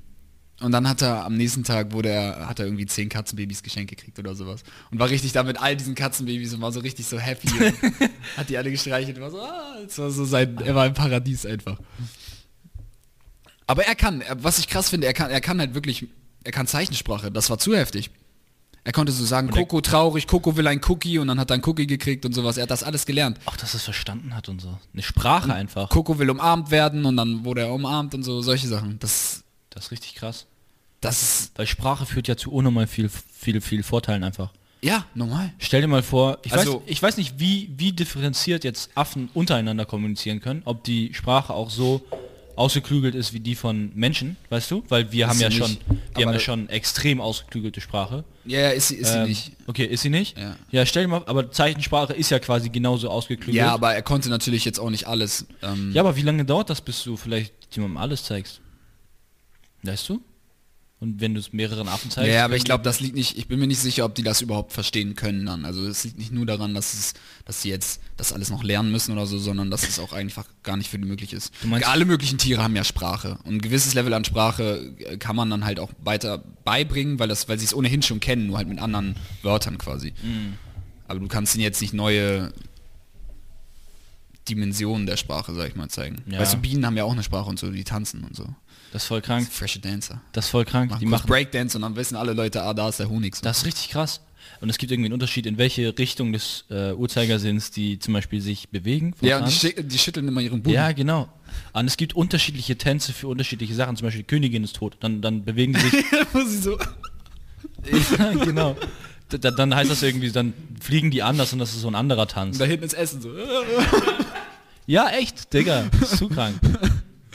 und dann hat er am nächsten Tag wurde er, hat er irgendwie zehn Katzenbabys geschenkt gekriegt oder sowas. Und war richtig da mit all diesen Katzenbabys und war so richtig so happy. hat die alle gestreichelt und war so, ah, es war so sein, er war im Paradies einfach. Aber er kann, was ich krass finde, er kann, er kann halt wirklich, er kann Zeichensprache, das war zu heftig. Er konnte so sagen, Und Coco traurig, Coco will ein Cookie und dann hat er ein Cookie gekriegt und sowas. Er hat das alles gelernt. Auch, dass er es verstanden hat und so. Eine Sprache einfach. Coco will umarmt werden und dann wurde er umarmt und so, solche Sachen. Das, Das ist richtig krass. das ist, Weil Sprache führt ja zu unnormal viel, viel, viel Vorteilen einfach. ja, normal. Stell dir mal vor, ich, Also- weiß, ich weiß nicht, wie, wie differenziert jetzt Affen untereinander kommunizieren können, ob die Sprache auch so ausgeklügelt ist wie die von Menschen, weißt du? Weil wir haben sie ja schon, nicht. wir haben ja schon extrem ausgeklügelte Sprache. Ja, ja, ist sie, ist sie Ähm, nicht. Okay, ist sie nicht? Ja. Ja, stell dir mal, aber Zeichensprache ist ja quasi genauso ausgeklügelt. Ja, aber er konnte natürlich jetzt auch nicht alles. Ähm, ja, aber wie lange dauert das, bis du vielleicht jemandem alles zeigst? Weißt du? Und wenn du es mehreren Affen zeigst. Ja, aber ich glaube, das liegt nicht, ich bin mir nicht sicher, ob die das überhaupt verstehen können dann. Also es liegt nicht nur daran, dass es, dass sie jetzt das alles noch lernen müssen oder so, sondern dass es auch einfach gar nicht für die möglich ist. meinst- Alle möglichen Tiere haben ja Sprache. Und ein gewisses Level an Sprache äh, kann man dann halt auch weiter beibringen, weil das, weil sie es ohnehin schon kennen, nur halt mit anderen Wörtern quasi. Mhm. Aber du kannst ihnen jetzt nicht neue Dimensionen der Sprache, sag ich mal, zeigen. Ja. Weißt du, Bienen haben ja auch eine Sprache und so, die tanzen und so. Das ist voll krank. Freshe Dancer. Das ist voll krank. Machen Die machen Breakdance und dann wissen alle Leute, ah, da ist der Honig. So. Das ist richtig krass. Und es gibt irgendwie einen Unterschied, in welche Richtung des äh, Uhrzeigersinns die zum Beispiel sich bewegen. Ja, und die, die schütteln immer ihren Buben. ja, genau. Und es gibt unterschiedliche Tänze für unterschiedliche Sachen. Zum Beispiel die Königin ist tot. Dann, dann bewegen die sich. Ja, genau. Da- dann heißt das irgendwie, dann fliegen die anders und das ist so ein anderer Tanz. Da hinten ist Essen so. Ja, echt, Digga. Das ist zu krank.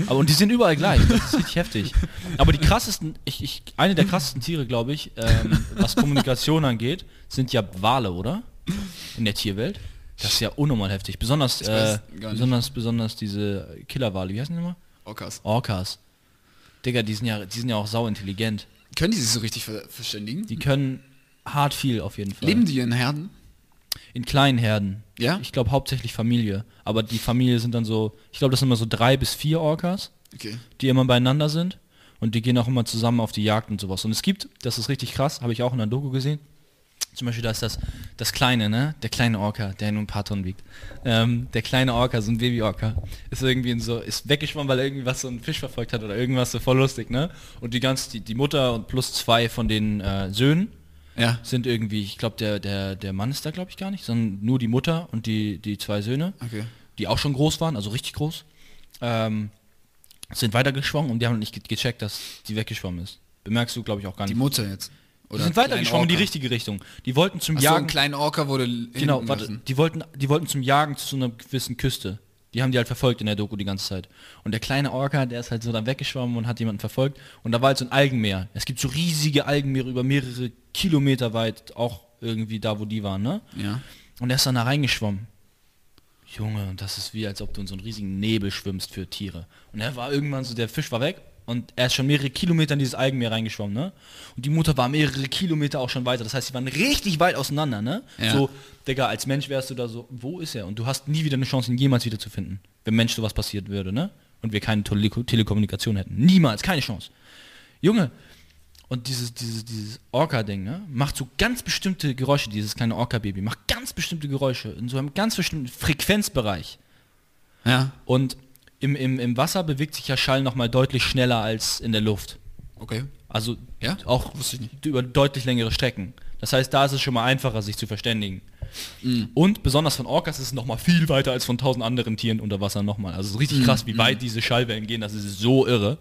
Aber und die sind überall gleich. Das ist richtig heftig. Aber die krassesten, ich, ich, eine der krassesten Tiere, glaube ich, ähm, was Kommunikation angeht, sind ja Wale, oder? In der Tierwelt. Das ist ja unnormal heftig. Besonders, äh, besonders, besonders diese Killerwale. Wie heißen die nochmal? Orcas. Orcas. Digga, die sind ja, die sind ja auch sau intelligent. Können die sich so richtig ver verständigen? Die können hart viel auf jeden Fall. Leben die in Herden? In kleinen Herden. Ja? Ich glaube hauptsächlich Familie. Aber die Familie sind dann so, ich glaube, das sind immer so drei bis vier Orcas. Okay. die immer beieinander sind und die gehen auch immer zusammen auf die Jagd und sowas. Und es gibt, das ist richtig krass, habe ich auch in der Doku gesehen, zum Beispiel da ist das, das kleine, ne? Der kleine Orca, der nur ein paar Tonnen wiegt. Ähm, der kleine Orca, so ein Baby-Orca, ist irgendwie in so, ist weggeschwommen, weil er irgendwie was so einen Fisch verfolgt hat oder irgendwas so voll lustig, ne? Und die ganz, die, die Mutter und plus zwei von den äh, Söhnen Ja. sind irgendwie, ich glaube, der, der, der Mann ist da, glaube ich, gar nicht, sondern nur die Mutter und die, die zwei Söhne Okay. die auch schon groß waren, also richtig groß, ähm, sind weitergeschwommen und die haben nicht ge- gecheckt, dass die weggeschwommen ist. Bemerkst du, glaube ich, auch gar Die nicht. Mutter jetzt. die sind weitergeschwommen in die richtige Richtung. Die wollten zum Ach so, ein Jagen, kleiner Orca wurde genau, warte, die wollten, die wollten zum Jagen zu einer gewissen Küste. Die haben die halt verfolgt in der Doku die ganze Zeit. Und der kleine Orca, der ist halt so dann weggeschwommen und hat jemanden verfolgt. Und da war halt so ein Algenmeer. Es gibt so riesige Algenmeere über mehrere Kilometer weit, auch irgendwie da, wo die waren, ne? Ja. Und er ist dann da reingeschwommen. Junge, und das ist wie, als ob du in so einen riesigen Nebel schwimmst für Tiere. Und er war irgendwann so, der Fisch war weg und er ist schon mehrere Kilometer in dieses Algenmeer reingeschwommen, ne? Und die Mutter war mehrere Kilometer auch schon weiter. Das heißt, sie waren richtig weit auseinander, ne? Ja. So, Digga, als Mensch wärst du da so, wo ist er? Und du hast nie wieder eine Chance, ihn jemals wieder zu finden, wenn Mensch sowas passiert würde, ne? Und wir keine Tele Telekommunikation hätten. Niemals, keine Chance. Junge, und dieses, dieses, dieses Orca-Ding, ne, macht so ganz bestimmte Geräusche, dieses kleine Orca-Baby, macht ganz bestimmte Geräusche in so einem ganz bestimmten Frequenzbereich. Ja. Und im, im, im Wasser bewegt sich ja Schall nochmal deutlich schneller als in der Luft. Okay. Also Ja? auch über deutlich längere Strecken. Das heißt, da ist es schon mal einfacher, sich zu verständigen. Mhm. Und besonders von Orcas ist es nochmal viel weiter als von tausend anderen Tieren unter Wasser nochmal. Also es ist richtig krass, wie weit diese Schallwellen gehen. Das ist so irre.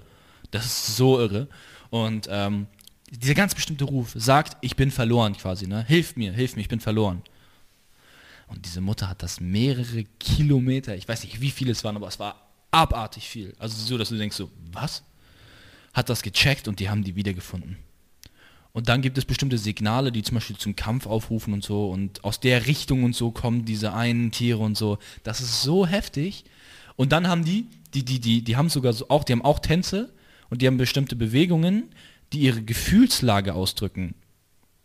Das ist so irre. Und ähm, dieser ganz bestimmte Ruf sagt, ich bin verloren quasi. Ne? Hilf mir, hilf mir, ich bin verloren. Und diese Mutter hat das mehrere Kilometer, ich weiß nicht, wie viele es waren, aber es war abartig viel. Also so, dass du denkst so, was? Hat das gecheckt und die haben die wiedergefunden. Und dann gibt es bestimmte Signale, die zum Beispiel zum Kampf aufrufen und so. Und aus der Richtung und so kommen diese einen Tiere und so. Das ist so heftig. Und dann haben die, die, die, die, die haben sogar so auch, die haben auch Tänze und die haben bestimmte Bewegungen, die ihre Gefühlslage ausdrücken.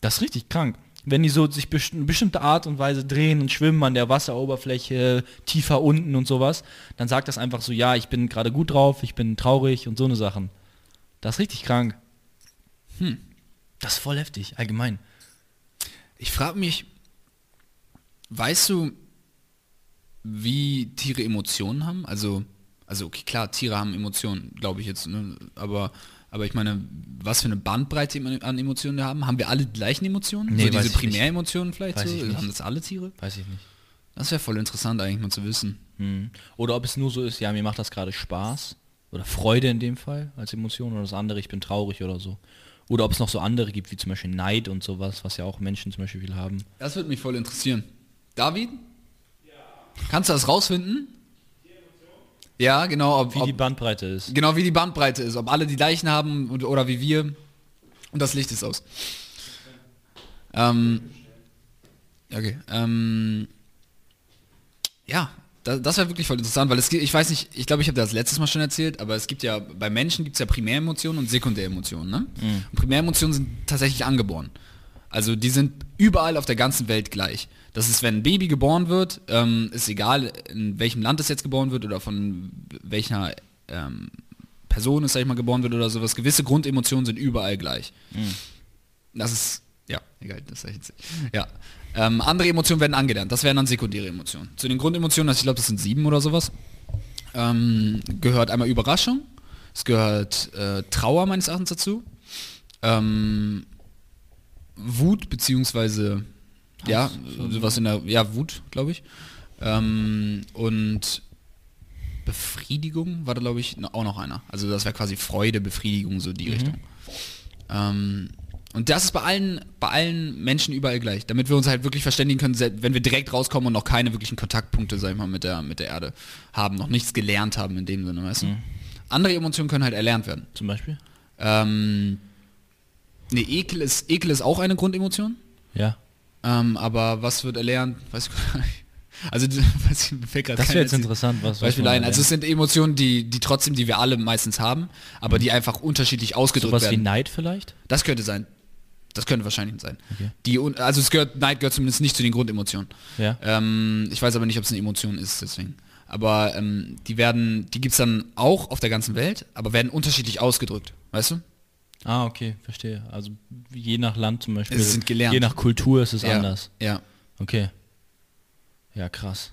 Das ist richtig krank. Wenn die so sich best eine bestimmte Art und Weise drehen und schwimmen an der Wasseroberfläche, tiefer unten und sowas, dann sagt das einfach so, ja, ich bin gerade gut drauf, ich bin traurig und so eine Sachen. Das ist richtig krank. Hm. Das ist voll heftig, allgemein. Ich frage mich, weißt du, wie Tiere Emotionen haben? Also, also okay, klar, Tiere haben Emotionen, glaube ich jetzt, ne? aber, aber ich meine, was für eine Bandbreite an Emotionen wir haben? Haben wir alle die gleichen Emotionen? Nee, so diese. Primäremotionen vielleicht Weiß so? Haben das alle Tiere? Weiß ich nicht. Das wäre voll interessant eigentlich mal zu wissen. Hm. Oder ob es nur so ist, ja, mir macht das gerade Spaß oder Freude in dem Fall als Emotion oder das andere, ich bin traurig oder so. Oder ob es noch so andere gibt, wie zum Beispiel Neid und sowas, was ja auch Menschen zum Beispiel viel haben. Das würde mich voll interessieren. David? Kannst du das rausfinden? Ja, genau. Ob, Wie ob, die Bandbreite ist. Genau wie die Bandbreite ist, ob alle die gleichen haben und, oder wie wir. Und das Licht ist aus. Ähm, okay. Ähm, ja, das, das wäre wirklich voll interessant, weil es gibt, ich weiß nicht, ich glaube, ich habe das letztes Mal schon erzählt, aber es gibt ja, bei Menschen gibt es ja Primäremotionen und Sekundäremotionen. Ne? Mhm. Und Primäremotionen sind tatsächlich angeboren. Also die sind überall auf der ganzen Welt gleich. Das ist, wenn ein Baby geboren wird, ähm, ist egal, in welchem Land es jetzt geboren wird oder von welcher ähm, Person es, sag ich mal, geboren wird oder sowas. Gewisse Grundemotionen sind überall gleich. Das ist, ja, egal, das sag ich jetzt. Ja. Ähm, andere Emotionen werden angelernt. Das wären dann sekundäre Emotionen. Zu den Grundemotionen, also ich glaube, das sind sieben oder sowas, ähm, gehört einmal Überraschung, es gehört äh, Trauer meines Erachtens dazu, ähm, Wut beziehungsweise ja, sowas in der, ja, Wut, glaube ich. Ähm, und Befriedigung war da, glaube ich, auch noch einer. Also das wäre quasi Freude, Befriedigung, so die Richtung. Ähm, und das ist bei allen, bei allen Menschen überall gleich, damit wir uns halt wirklich verständigen können, wenn wir direkt rauskommen und noch keine wirklichen Kontaktpunkte, sag ich mal, mit der, mit der Erde haben, noch nichts gelernt haben in dem Sinne, weißt du? Andere Emotionen können halt erlernt werden. Zum Beispiel? Ähm, ne, Ekel ist, Ekel ist auch eine Grundemotion. Ja. Ähm, aber was wird erlernt? Weiß ich gar nicht. Also weiß ich, fällt Das wäre jetzt interessant, was was Beispiel ein. Also es sind Emotionen, die, die trotzdem, die wir alle meistens haben, aber die einfach unterschiedlich ausgedrückt Sowas wie werden. Neid vielleicht? Das könnte sein. Das könnte wahrscheinlich sein. Okay. Die, also es gehört, Neid gehört zumindest nicht zu den Grundemotionen. Ja. Ähm, ich weiß aber nicht, ob es eine Emotion ist, deswegen. Aber ähm, die werden, die gibt es dann auch auf der ganzen Welt, aber werden unterschiedlich ausgedrückt. Weißt du? Ah, okay, verstehe. Also je nach Land zum Beispiel. Es sind gelernt. Je nach Kultur ist es ja. anders. Ja. Okay. Ja, krass.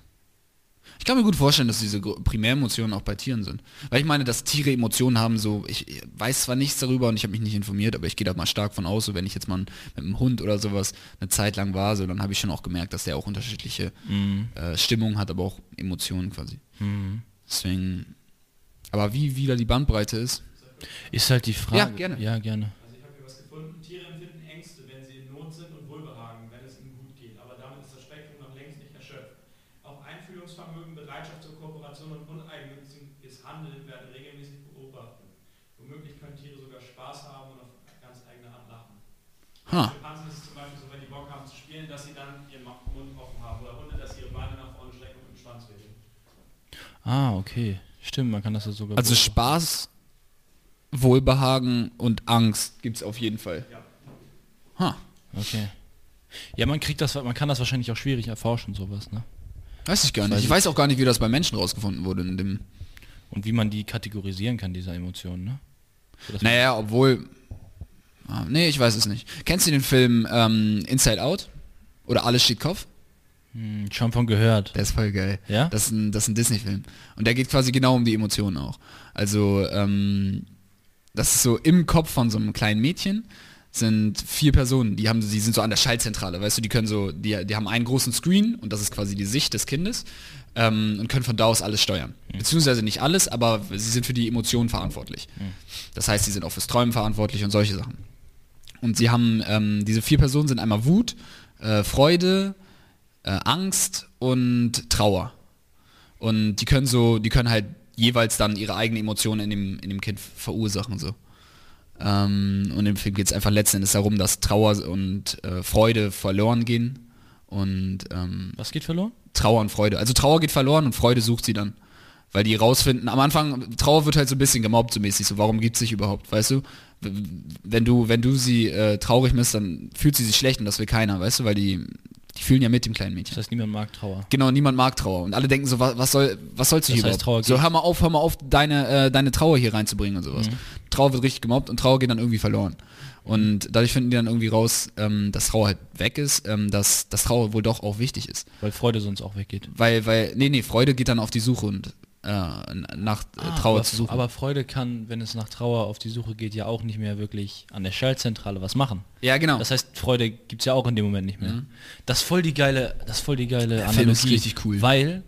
Ich kann mir gut vorstellen, dass diese Primäremotionen auch bei Tieren sind. Weil ich meine, dass Tiere Emotionen haben, so, ich ich weiß zwar nichts darüber und ich habe mich nicht informiert, aber ich gehe da mal stark von aus, so wenn ich jetzt mal mit einem Hund oder sowas eine Zeit lang war, so, dann habe ich schon auch gemerkt, dass der auch unterschiedliche Mhm. äh, Stimmungen hat, aber auch Emotionen quasi. Deswegen, aber wie wieder die Bandbreite ist, Ist halt die Frage. Ja, gerne. Ja, gerne. Also ich habe hier was gefunden. Tiere empfinden Ängste, wenn sie in Not sind und Wohlbehagen, wenn es ihnen gut geht. Aber damit ist das Spektrum noch längst nicht erschöpft. Auch Einfühlungsvermögen, Bereitschaft zur Kooperation und uneigennütziges Handeln werden regelmäßig beobachtet. Womöglich können Tiere sogar Spaß haben und auf ganz eigene Art lachen. ha, Schimpansen ist es zum Beispiel so, wenn die Bock haben zu spielen, dass sie dann ihren Mund offen haben. Oder Hunde, dass sie ihre Beine nach vorne strecken und Schwanz wedeln. Ah, okay. Stimmt, man kann das ja sogar. also Spaß, Wohlbehagen und Angst gibt es auf jeden Fall. Ja. Ha, Okay. Ja, man kriegt das, man kann das wahrscheinlich auch schwierig erforschen, sowas, ne? weiß ich gar nicht. Ich weiß auch gar nicht, wie das bei Menschen rausgefunden wurde in dem Und wie man die kategorisieren kann, diese Emotionen, ne? So, Naja, obwohl. Ah, nee, ich weiß es nicht. Kennst du den Film ähm, Inside Out? Oder Alles steht Kopf? Hm, schon von gehört. Der ist voll geil. Ja? Das ist ein, das ist ein Disney-Film. Und der geht quasi genau um die Emotionen auch. Also, ähm, das ist so im Kopf von so einem kleinen Mädchen sind vier Personen, die haben, die sind so an der Schaltzentrale, weißt du, die können so, die, die haben einen großen Screen und das ist quasi die Sicht des Kindes ähm, und können von da aus alles steuern. Beziehungsweise nicht alles, aber sie sind für die Emotionen verantwortlich. Das heißt, sie sind auch fürs Träumen verantwortlich und solche Sachen. Und sie haben, ähm, diese vier Personen sind einmal Wut, äh, Freude, äh, Angst und Trauer. Und die können so, die können halt jeweils dann ihre eigenen Emotionen in dem, in dem Kind verursachen. So. Ähm, und im Film geht es einfach letzten Endes darum, dass Trauer und äh, Freude verloren gehen. Und ähm, Was geht verloren? Trauer und Freude. Also Trauer geht verloren und Freude sucht sie dann. Weil die rausfinden, am Anfang, Trauer wird halt so ein bisschen gemobbt, so mäßig, so warum gibt es sich überhaupt, weißt du? Wenn du, wenn du sie äh, traurig bist, dann fühlt sie sich schlecht und das will keiner, weißt du, weil die, die fühlen ja mit dem kleinen Mädchen. Das heißt, niemand mag Trauer. Genau, niemand mag Trauer. Und alle denken so, was, was soll, was sollst du Das hier heißt, überhaupt? Trauer so, hör mal auf, hör mal auf, deine, äh, deine Trauer hier reinzubringen und sowas. Trauer wird richtig gemobbt und Trauer geht dann irgendwie verloren. Und dadurch finden die dann irgendwie raus, ähm, dass Trauer halt weg ist, ähm, dass, dass Trauer wohl doch auch wichtig ist. Weil Freude sonst auch weggeht. Weil, weil, nee, nee, Freude geht dann auf die Suche und nach äh, Ah, Trauer aber, zu suchen. Aber Freude kann, wenn es nach Trauer auf die Suche geht, ja auch nicht mehr wirklich an der Schaltzentrale was machen. ja, genau. Das heißt, Freude gibt es ja auch in dem Moment nicht mehr. Das ist voll die geile, das ist voll die geile Der Film ist Analogie, richtig cool. Weil,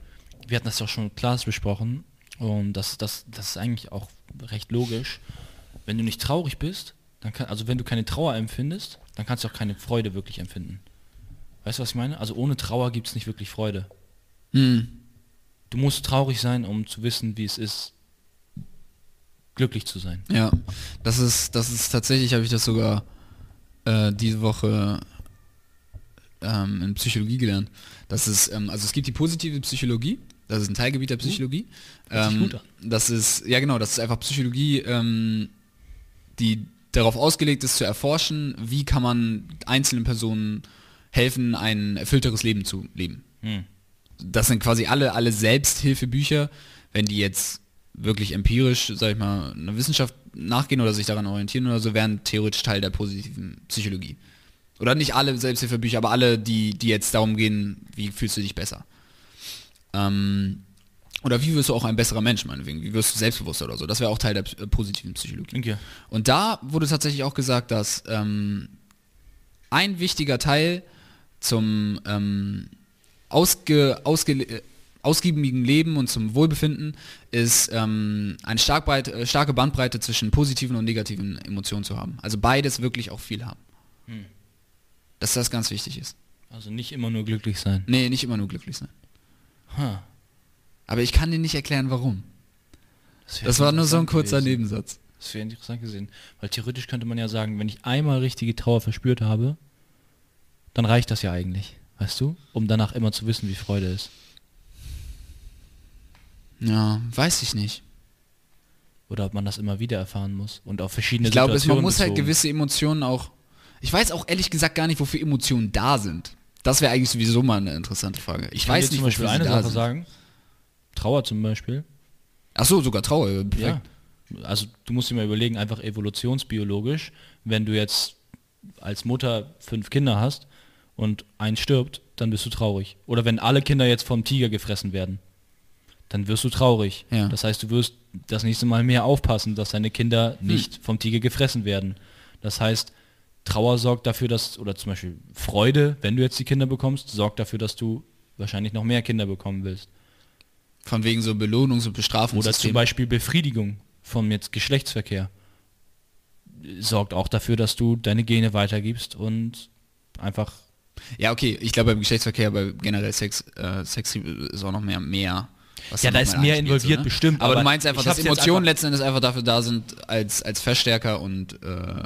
wir hatten das doch schon mit Klaas besprochen und das, das, das ist eigentlich auch recht logisch. Wenn du nicht traurig bist, dann kann, also wenn du keine Trauer empfindest, dann kannst du auch keine Freude wirklich empfinden. Weißt du, was ich meine? Also ohne Trauer gibt es nicht wirklich Freude. hm. Du musst traurig sein, um zu wissen, wie es ist, glücklich zu sein. Ja, das ist, das ist tatsächlich, habe ich das sogar äh, diese Woche ähm, in Psychologie gelernt. Das ist, ähm, also es gibt die positive Psychologie, Das ist ein Teilgebiet der Psychologie. Hört sich Ähm, das ist, ja genau, das ist einfach Psychologie, ähm, die darauf ausgelegt ist zu erforschen, wie kann man einzelnen Personen helfen, ein erfüllteres Leben zu leben. Hm. Das sind quasi alle, alle Selbsthilfebücher, wenn die jetzt wirklich empirisch, sag ich mal, einer Wissenschaft nachgehen oder sich daran orientieren oder so, wären theoretisch Teil der positiven Psychologie. Oder nicht alle Selbsthilfebücher, aber alle, die, die jetzt darum gehen, wie fühlst du dich besser. Ähm, oder wie wirst du auch ein besserer Mensch, meinetwegen? Wie wirst du selbstbewusster oder so? Das wäre auch Teil der äh, positiven Psychologie. Okay. Und da wurde tatsächlich auch gesagt, dass ähm, ein wichtiger Teil zum ähm, ausge, ausge, ausgiebigen Leben und zum Wohlbefinden ist ähm, eine stark breit, äh, starke Bandbreite zwischen positiven und negativen Emotionen zu haben. Also beides wirklich auch viel haben. Hm. Dass das ganz wichtig ist. Also nicht immer nur glücklich sein. Nee, nicht immer nur glücklich sein. Ha. Aber ich kann dir nicht erklären, warum. wär Das war nur so ein kurzer gewesen. Nebensatz. Das wäre interessant gesehen. Weil theoretisch könnte man ja sagen, wenn ich einmal richtige Trauer verspürt habe, dann reicht das ja eigentlich. Weißt du? Um danach immer zu wissen, wie Freude ist. Ja, weiß ich nicht. Oder ob man das immer wieder erfahren muss. Und auf verschiedene Ich glaube, es- man Situationen muss halt bezogen. gewisse Emotionen auch. Ich weiß auch ehrlich gesagt gar nicht, wofür Emotionen da sind. Das wäre eigentlich sowieso mal eine interessante Frage. Ich, kann weiß nicht, zum Beispiel eine Sache sind. sagen. Trauer zum Beispiel. Ach so, sogar Trauer. ja. Also du musst dir mal überlegen, einfach evolutionsbiologisch, wenn du jetzt als Mutter fünf Kinder hast und eins stirbt, dann bist du traurig. Oder wenn alle Kinder jetzt vom Tiger gefressen werden, dann wirst du traurig. Ja. Das heißt, du wirst das nächste Mal mehr aufpassen, dass deine Kinder nicht vom Tiger gefressen werden. Das heißt, Trauer sorgt dafür, dass, oder zum Beispiel Freude, wenn du jetzt die Kinder bekommst, sorgt dafür, dass du wahrscheinlich noch mehr Kinder bekommen willst. Von wegen so Belohnungs- und Bestrafungssystem. Oder zum Beispiel Befriedigung von jetzt Geschlechtsverkehr. Sorgt auch dafür, dass du deine Gene weitergibst und einfach. Ja, okay. Ich glaube beim Geschlechtsverkehr, bei generell Sex, äh, Sex ist auch noch mehr, mehr. Ja, da ist mehr involviert, bestimmt, Aber, aber du meinst einfach, dass Emotionen letzten Endes einfach dafür da sind als, als Verstärker und, äh,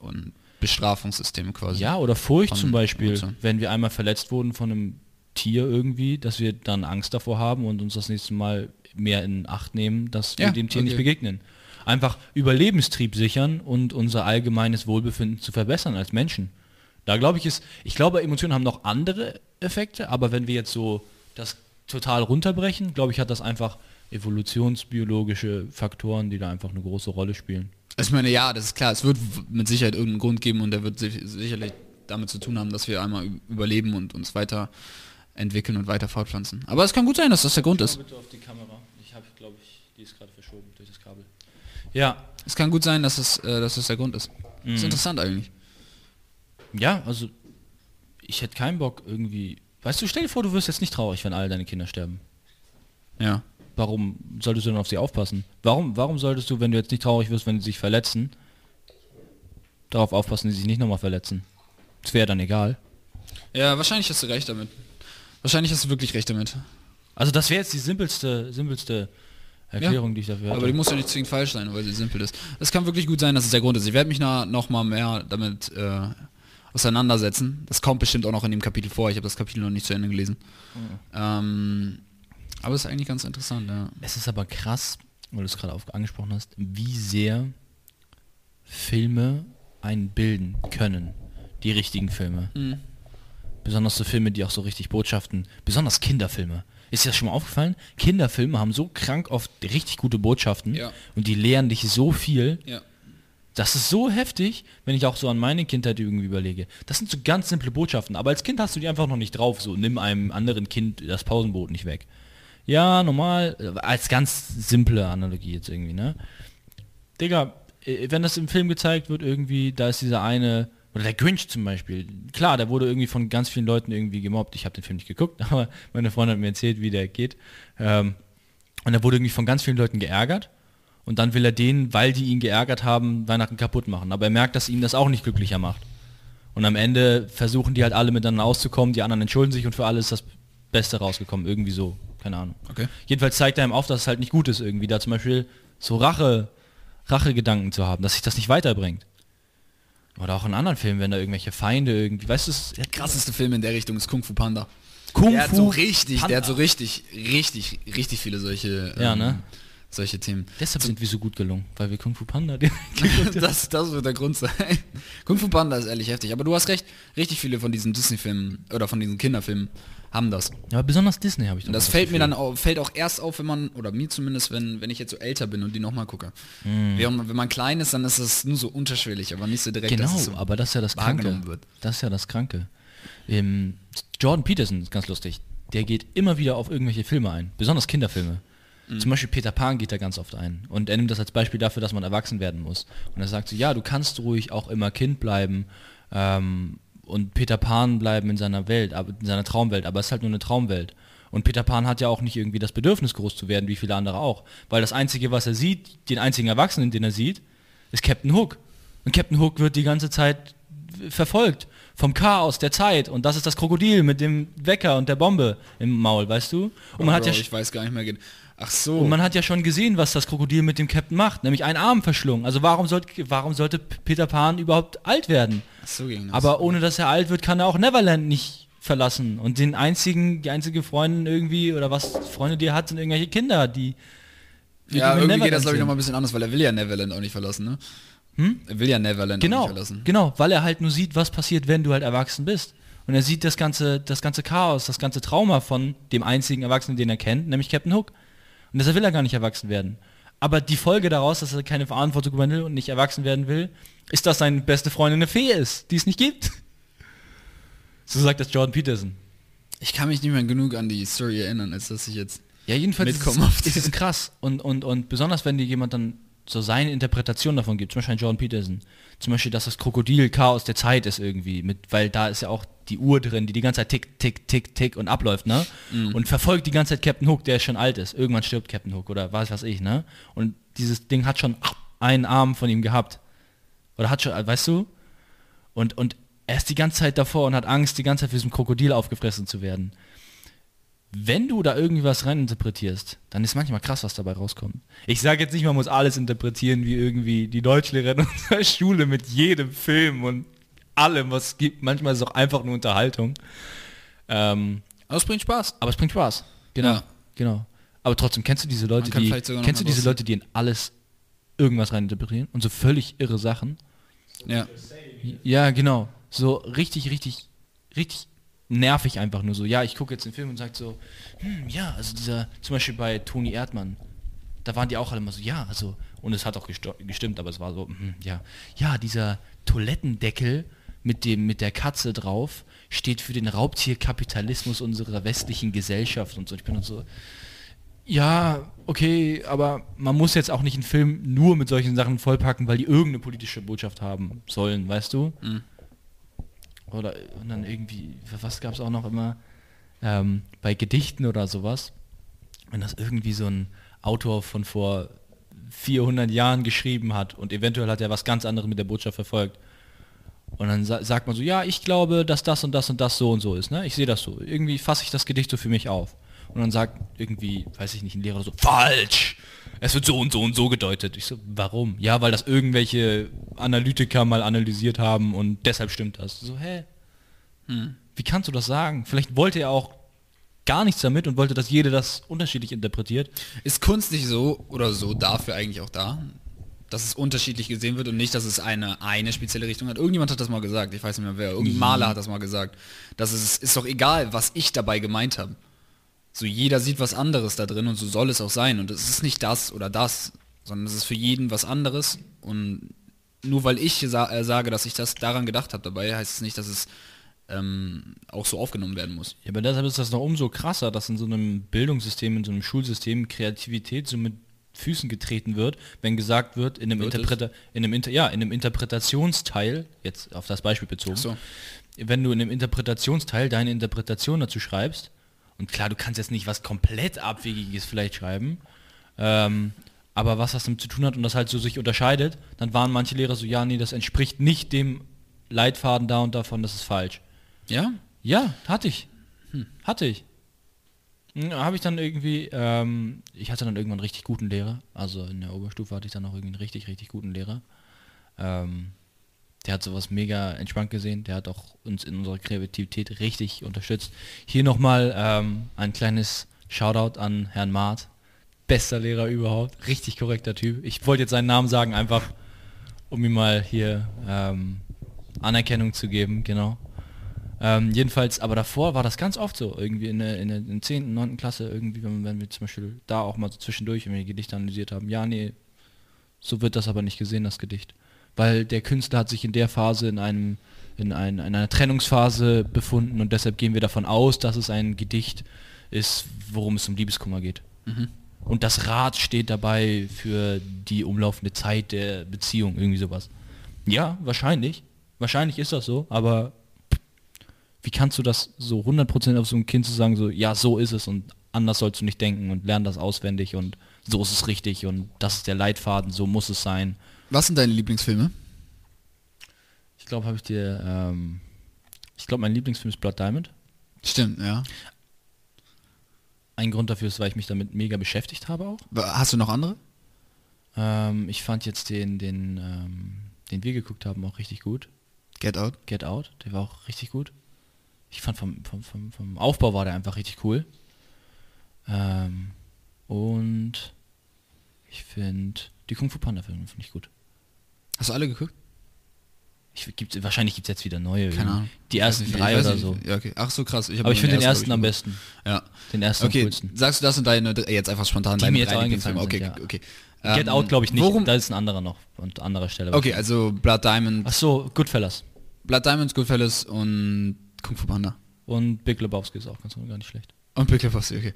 und Bestrafungssystem quasi. Ja, oder Furcht zum Beispiel, Emotionen. wenn wir einmal verletzt wurden von einem Tier irgendwie, dass wir dann Angst davor haben und uns das nächste Mal mehr in Acht nehmen, dass wir Ja, dem Tier okay. nicht begegnen. Einfach Überlebenstrieb sichern und unser allgemeines Wohlbefinden zu verbessern als Menschen. Da glaube ich ist, ich glaube Emotionen haben noch andere Effekte, aber wenn wir jetzt so das total runterbrechen, glaube ich, hat das einfach evolutionsbiologische Faktoren, die da einfach eine große Rolle spielen. Also ich meine, ja, das ist klar. Es wird mit Sicherheit irgendeinen Grund geben und der wird sich, sicherlich damit zu tun haben, dass wir einmal überleben und uns weiterentwickeln und weiter fortpflanzen. Aber es kann gut sein, dass das der Grund ist. bitte auf die Kamera. Ich habe, glaube ich, die ist gerade verschoben durch das Kabel. Ja, Es kann gut sein, dass es, äh, dass es der Grund ist. Das ist interessant eigentlich. Ja, also ich hätte keinen Bock irgendwie. Weißt du, stell dir vor, du wirst jetzt nicht traurig, wenn alle deine Kinder sterben. Ja. Warum solltest du dann auf sie aufpassen? Warum, warum solltest du, wenn du jetzt nicht traurig wirst, wenn sie sich verletzen, darauf aufpassen, dass sie sich nicht nochmal verletzen? Das wäre dann egal. Ja, wahrscheinlich hast du recht damit. Wahrscheinlich hast du wirklich recht damit. Also das wäre jetzt die simpelste, simpelste Erklärung, die ich dafür hatte. Aber die muss ja nicht zwingend falsch sein, weil sie simpel ist. Es kann wirklich gut sein, dass es der Grund ist. Ich werde mich noch mal mehr damit äh, auseinandersetzen. Das kommt bestimmt auch noch in dem Kapitel vor. Ich habe das Kapitel noch nicht zu Ende gelesen. Ähm, aber es ist eigentlich ganz interessant, ja. Es ist aber krass, weil du es gerade auf- angesprochen hast, wie sehr Filme einen bilden können. Die richtigen Filme. Mhm. Besonders so Filme, die auch so richtig Botschaften, besonders Kinderfilme. Ist dir das schon mal aufgefallen? Kinderfilme haben so krank oft richtig gute Botschaften Ja. und die lehren dich so viel. Ja. Das ist so heftig, wenn ich auch so an meine Kindheit irgendwie überlege. Das sind so ganz simple Botschaften, aber als Kind hast du die einfach noch nicht drauf. So, nimm einem anderen Kind das Pausenbrot nicht weg. Ja, normal, als ganz simple Analogie jetzt irgendwie, ne? Digga, äh, wenn das im Film gezeigt wird, irgendwie, da ist dieser eine, oder der Grinch zum Beispiel, klar, der wurde irgendwie von ganz vielen Leuten irgendwie gemobbt. Ich habe den Film nicht geguckt, aber meine Freundin hat mir erzählt, wie der geht. Ähm, und er wurde irgendwie von ganz vielen Leuten geärgert. Und dann will er denen, weil die ihn geärgert haben, Weihnachten kaputt machen. Aber er merkt, dass ihm das auch nicht glücklicher macht. Und am Ende versuchen die halt alle miteinander auszukommen, die anderen entschuldigen sich und für alle ist das Beste rausgekommen. Irgendwie so. Keine Ahnung. Okay. Jedenfalls zeigt er ihm auf, dass es halt nicht gut ist, irgendwie da zum Beispiel so Rache, Rachegedanken zu haben, dass sich das nicht weiterbringt. Oder auch in anderen Filmen, wenn da irgendwelche Feinde irgendwie, weißt du, Der krasseste Film in der Richtung ist Kung Fu Panda. Kung Der hat Fu. so richtig, Panda. der hat so richtig, richtig, richtig viele solche, Ja, ähm, ne? Solche Themen. Deshalb sind wir so gut gelungen, weil wir Kung Fu Panda. das, das wird der Grund sein. Kung Fu Panda ist ehrlich heftig. Aber du hast recht, richtig viele von diesen Disney-Filmen oder von diesen Kinderfilmen haben das. ja, aber besonders Disney habe ich Und das fällt mir dann auch, fällt auch erst auf, wenn man, oder mir zumindest, wenn, wenn ich jetzt so älter bin und die nochmal gucke. Während, wenn man klein ist, dann ist das nur so unterschwellig, aber nicht so direkt, Genau, es so aber das ist ja das Kranke. wird. Das ist ja das Kranke. Ähm, Jordan Peterson ist ganz lustig. Der geht immer wieder auf irgendwelche Filme ein, besonders Kinderfilme. Mhm. Zum Beispiel Peter Pan geht da ganz oft ein. Und er nimmt das als Beispiel dafür, dass man erwachsen werden muss. Und er sagt so, ja, du kannst ruhig auch immer Kind bleiben ähm, und Peter Pan bleiben in seiner Welt, aber in seiner Traumwelt, aber es ist halt nur eine Traumwelt. Und Peter Pan hat ja auch nicht irgendwie das Bedürfnis, groß zu werden, wie viele andere auch. Weil das Einzige, was er sieht, den einzigen Erwachsenen, den er sieht, ist Captain Hook. Und Captain Hook wird die ganze Zeit verfolgt vom Chaos der Zeit und das ist das Krokodil mit dem Wecker und der Bombe im Maul, weißt du? Und man hat Bro, ja ich weiß gar nicht mehr. Ach so. und man hat ja schon gesehen, was das Krokodil mit dem Captain macht, nämlich einen Arm verschlungen. Also warum sollte warum sollte Peter Pan überhaupt alt werden? Ach so ging das. Aber ohne dass er alt wird, kann er auch Neverland nicht verlassen und den einzigen die einzige Freundin irgendwie oder was Freunde die er hat sind irgendwelche Kinder, die für ja, die irgendwie Neverland geht das glaube ich nochmal ein bisschen anders, weil er will ja Neverland auch nicht verlassen, ne? Er will ja Neverland Genau, nicht verlassen. genau, weil er halt nur sieht, was passiert, wenn du halt erwachsen bist. Und er sieht das ganze, das ganze Chaos, das ganze Trauma von dem einzigen Erwachsenen, den er kennt, nämlich Captain Hook. Und deshalb will er gar nicht erwachsen werden. Aber die Folge daraus, dass er keine Verantwortung will und nicht erwachsen werden will, ist, dass seine beste Freundin eine Fee ist, die es nicht gibt. So sagt das Jordan Peterson. Ich kann mich nicht mehr genug an die Story erinnern, als dass ich jetzt... Ja, jedenfalls ist es, ist es krass. Und, und, und besonders, wenn dir jemand dann so seine Interpretation davon gibt, zum Beispiel Jordan Peterson, zum Beispiel, dass das Krokodil Chaos der Zeit ist irgendwie, mit, weil da ist ja auch die Uhr drin, die die ganze Zeit tick, tick, tick, tick und abläuft, ne? Und verfolgt die ganze Zeit Captain Hook, der schon alt ist. Irgendwann stirbt Captain Hook oder was weiß ich, ne? Und dieses Ding hat schon einen Arm von ihm gehabt. Oder hat schon, weißt du? Und, und er ist die ganze Zeit davor und hat Angst, die ganze Zeit für diesem Krokodil aufgefressen zu werden wenn du da irgendwie was reininterpretierst, dann ist manchmal krass, was dabei rauskommt. Ich sage jetzt nicht, man muss alles interpretieren, wie irgendwie die Deutschlehrerin unserer Schule mit jedem Film und allem, was es gibt. Manchmal ist es auch einfach nur Unterhaltung. Ähm, Aber es bringt Spaß. aber es bringt Spaß. Genau. Ja. Genau. Aber trotzdem, kennst du diese Leute, die, kennst du diese Leute, die in alles irgendwas reininterpretieren und so völlig irre Sachen? Ja. Ja, genau. So richtig, richtig, richtig nervig einfach nur so. Ja, ich gucke jetzt den Film und sage so, hm, ja, also dieser, zum Beispiel bei Toni Erdmann, da waren die auch alle immer so, ja, also, und es hat auch gestimmt, aber es war so, hm, ja, ja, dieser Toilettendeckel mit dem, mit der Katze drauf steht für den Raubtierkapitalismus unserer westlichen Gesellschaft und so. Ich bin dann so, ja, okay, aber man muss jetzt auch nicht einen Film nur mit solchen Sachen vollpacken, weil die irgendeine politische Botschaft haben sollen, weißt du? Oder und dann irgendwie, was gab es auch noch immer ähm, bei Gedichten oder sowas, wenn das irgendwie so ein Autor von vor 400 Jahren geschrieben hat und eventuell hat er was ganz anderes mit der Botschaft verfolgt. Und dann sa sagt man so, ja, ich glaube, dass das und das und das so und so ist. Ne? Ich sehe das so. Irgendwie fasse ich das Gedicht so für mich auf. Und dann sagt irgendwie, weiß ich nicht, ein Lehrer so, falsch! Es wird so und so und so gedeutet. Ich so, warum? Ja, weil das irgendwelche Analytiker mal analysiert haben und deshalb stimmt das. So, hä? Wie kannst du das sagen? Vielleicht wollte er auch gar nichts damit und wollte, dass jeder das unterschiedlich interpretiert. Ist Kunst nicht so oder so dafür eigentlich auch da? Dass es unterschiedlich gesehen wird und nicht, dass es eine, eine spezielle Richtung hat. Irgendjemand hat das mal gesagt, ich weiß nicht mehr wer, irgendein Maler hat das mal gesagt. Das ist, ist doch egal, was ich dabei gemeint habe. So jeder sieht was anderes da drin und so soll es auch sein. Und es ist nicht das oder das, sondern es ist für jeden was anderes. Und nur weil ich sa äh, sage, dass ich das daran gedacht habe dabei, heißt es nicht, dass es ähm, auch so aufgenommen werden muss. Ja, aber deshalb ist das noch umso krasser, dass in so einem Bildungssystem, in so einem Schulsystem Kreativität so mit Füßen getreten wird, wenn gesagt wird, in einem? Interpreta in einem, Inter ja, in einem Interpretationsteil, jetzt auf das Beispiel bezogen, so. wenn du in einem Interpretationsteil deine Interpretation dazu schreibst, und klar, du kannst jetzt nicht was komplett Abwegiges vielleicht schreiben, ähm, aber was das damit zu tun hat und das halt so sich unterscheidet, dann waren manche Lehrer so, ja, nee, das entspricht nicht dem Leitfaden da und davon, das ist falsch. Ja? Ja, hatte ich. Hatte ich. Hm, Habe ich dann irgendwie, ähm, ich hatte dann irgendwann einen richtig guten Lehrer. Also in der Oberstufe hatte ich dann auch irgendwie einen richtig, richtig guten Lehrer. Ähm, Der hat sowas mega entspannt gesehen. Der hat auch uns in unserer Kreativität richtig unterstützt. Hier nochmal ähm, ein kleines Shoutout an Herrn Maat. Bester Lehrer überhaupt. Richtig korrekter Typ. Ich wollte jetzt seinen Namen sagen, einfach um ihm mal hier ähm, Anerkennung zu geben, genau. Ähm, jedenfalls, aber davor war das ganz oft so, irgendwie in der, in der, in der 10., 9. Klasse, irgendwie, wenn, wenn wir zum Beispiel da auch mal so zwischendurch, die Gedichte analysiert haben, ja, nee, so wird das aber nicht gesehen, das Gedicht. Weil der Künstler hat sich in der Phase in einem, in, ein, in einer Trennungsphase befunden und deshalb gehen wir davon aus, dass es ein Gedicht ist, worum es um Liebeskummer geht. Und das Rad steht dabei für die umlaufende Zeit der Beziehung, irgendwie sowas. Ja, wahrscheinlich. Wahrscheinlich ist das so, aber wie kannst du das so 100% auf so ein Kind zu sagen, so, ja, so ist es und anders sollst du nicht denken und lern das auswendig und so ist es richtig und das ist der Leitfaden, so muss es sein. Was sind deine Lieblingsfilme? Ich glaube, habe ich dir, ähm, ich glaube, mein Lieblingsfilm ist Blood Diamond. Stimmt, ja. Ein Grund dafür ist, weil ich mich damit mega beschäftigt habe auch. Hast du noch andere? Ähm, ich fand jetzt den, den, ähm, den wir geguckt haben, auch richtig gut. Get Out? Get Out, der war auch richtig gut. Ich fand vom, vom, vom, vom Aufbau war der einfach richtig cool. Ähm, und ich finde die Kung Fu Panda Filme finde ich gut. Hast du alle geguckt? Ich, gibt's, wahrscheinlich gibt es jetzt wieder neue. Keine Ahnung. Die ersten Ich weiß drei nicht, oder ich- so. Ja, okay. Ach so, krass. hab Aber ich finde den ersten glaub am ich, besten. Ja. Den ersten am Okay, coolsten. sagst du das und deine, jetzt einfach spontan Die deine mir jetzt eingefallen Okay, sind, okay. Get Ähm, Out glaube ich nicht. Worum, Da ist ein anderer noch. Und an anderer Stelle. okay, also Blood Diamond, Ach so, Goodfellas. Blood Diamonds, Goodfellas und Kung Fu Panda. Und Big Lebowski ist auch ganz gar nicht schlecht. Und okay.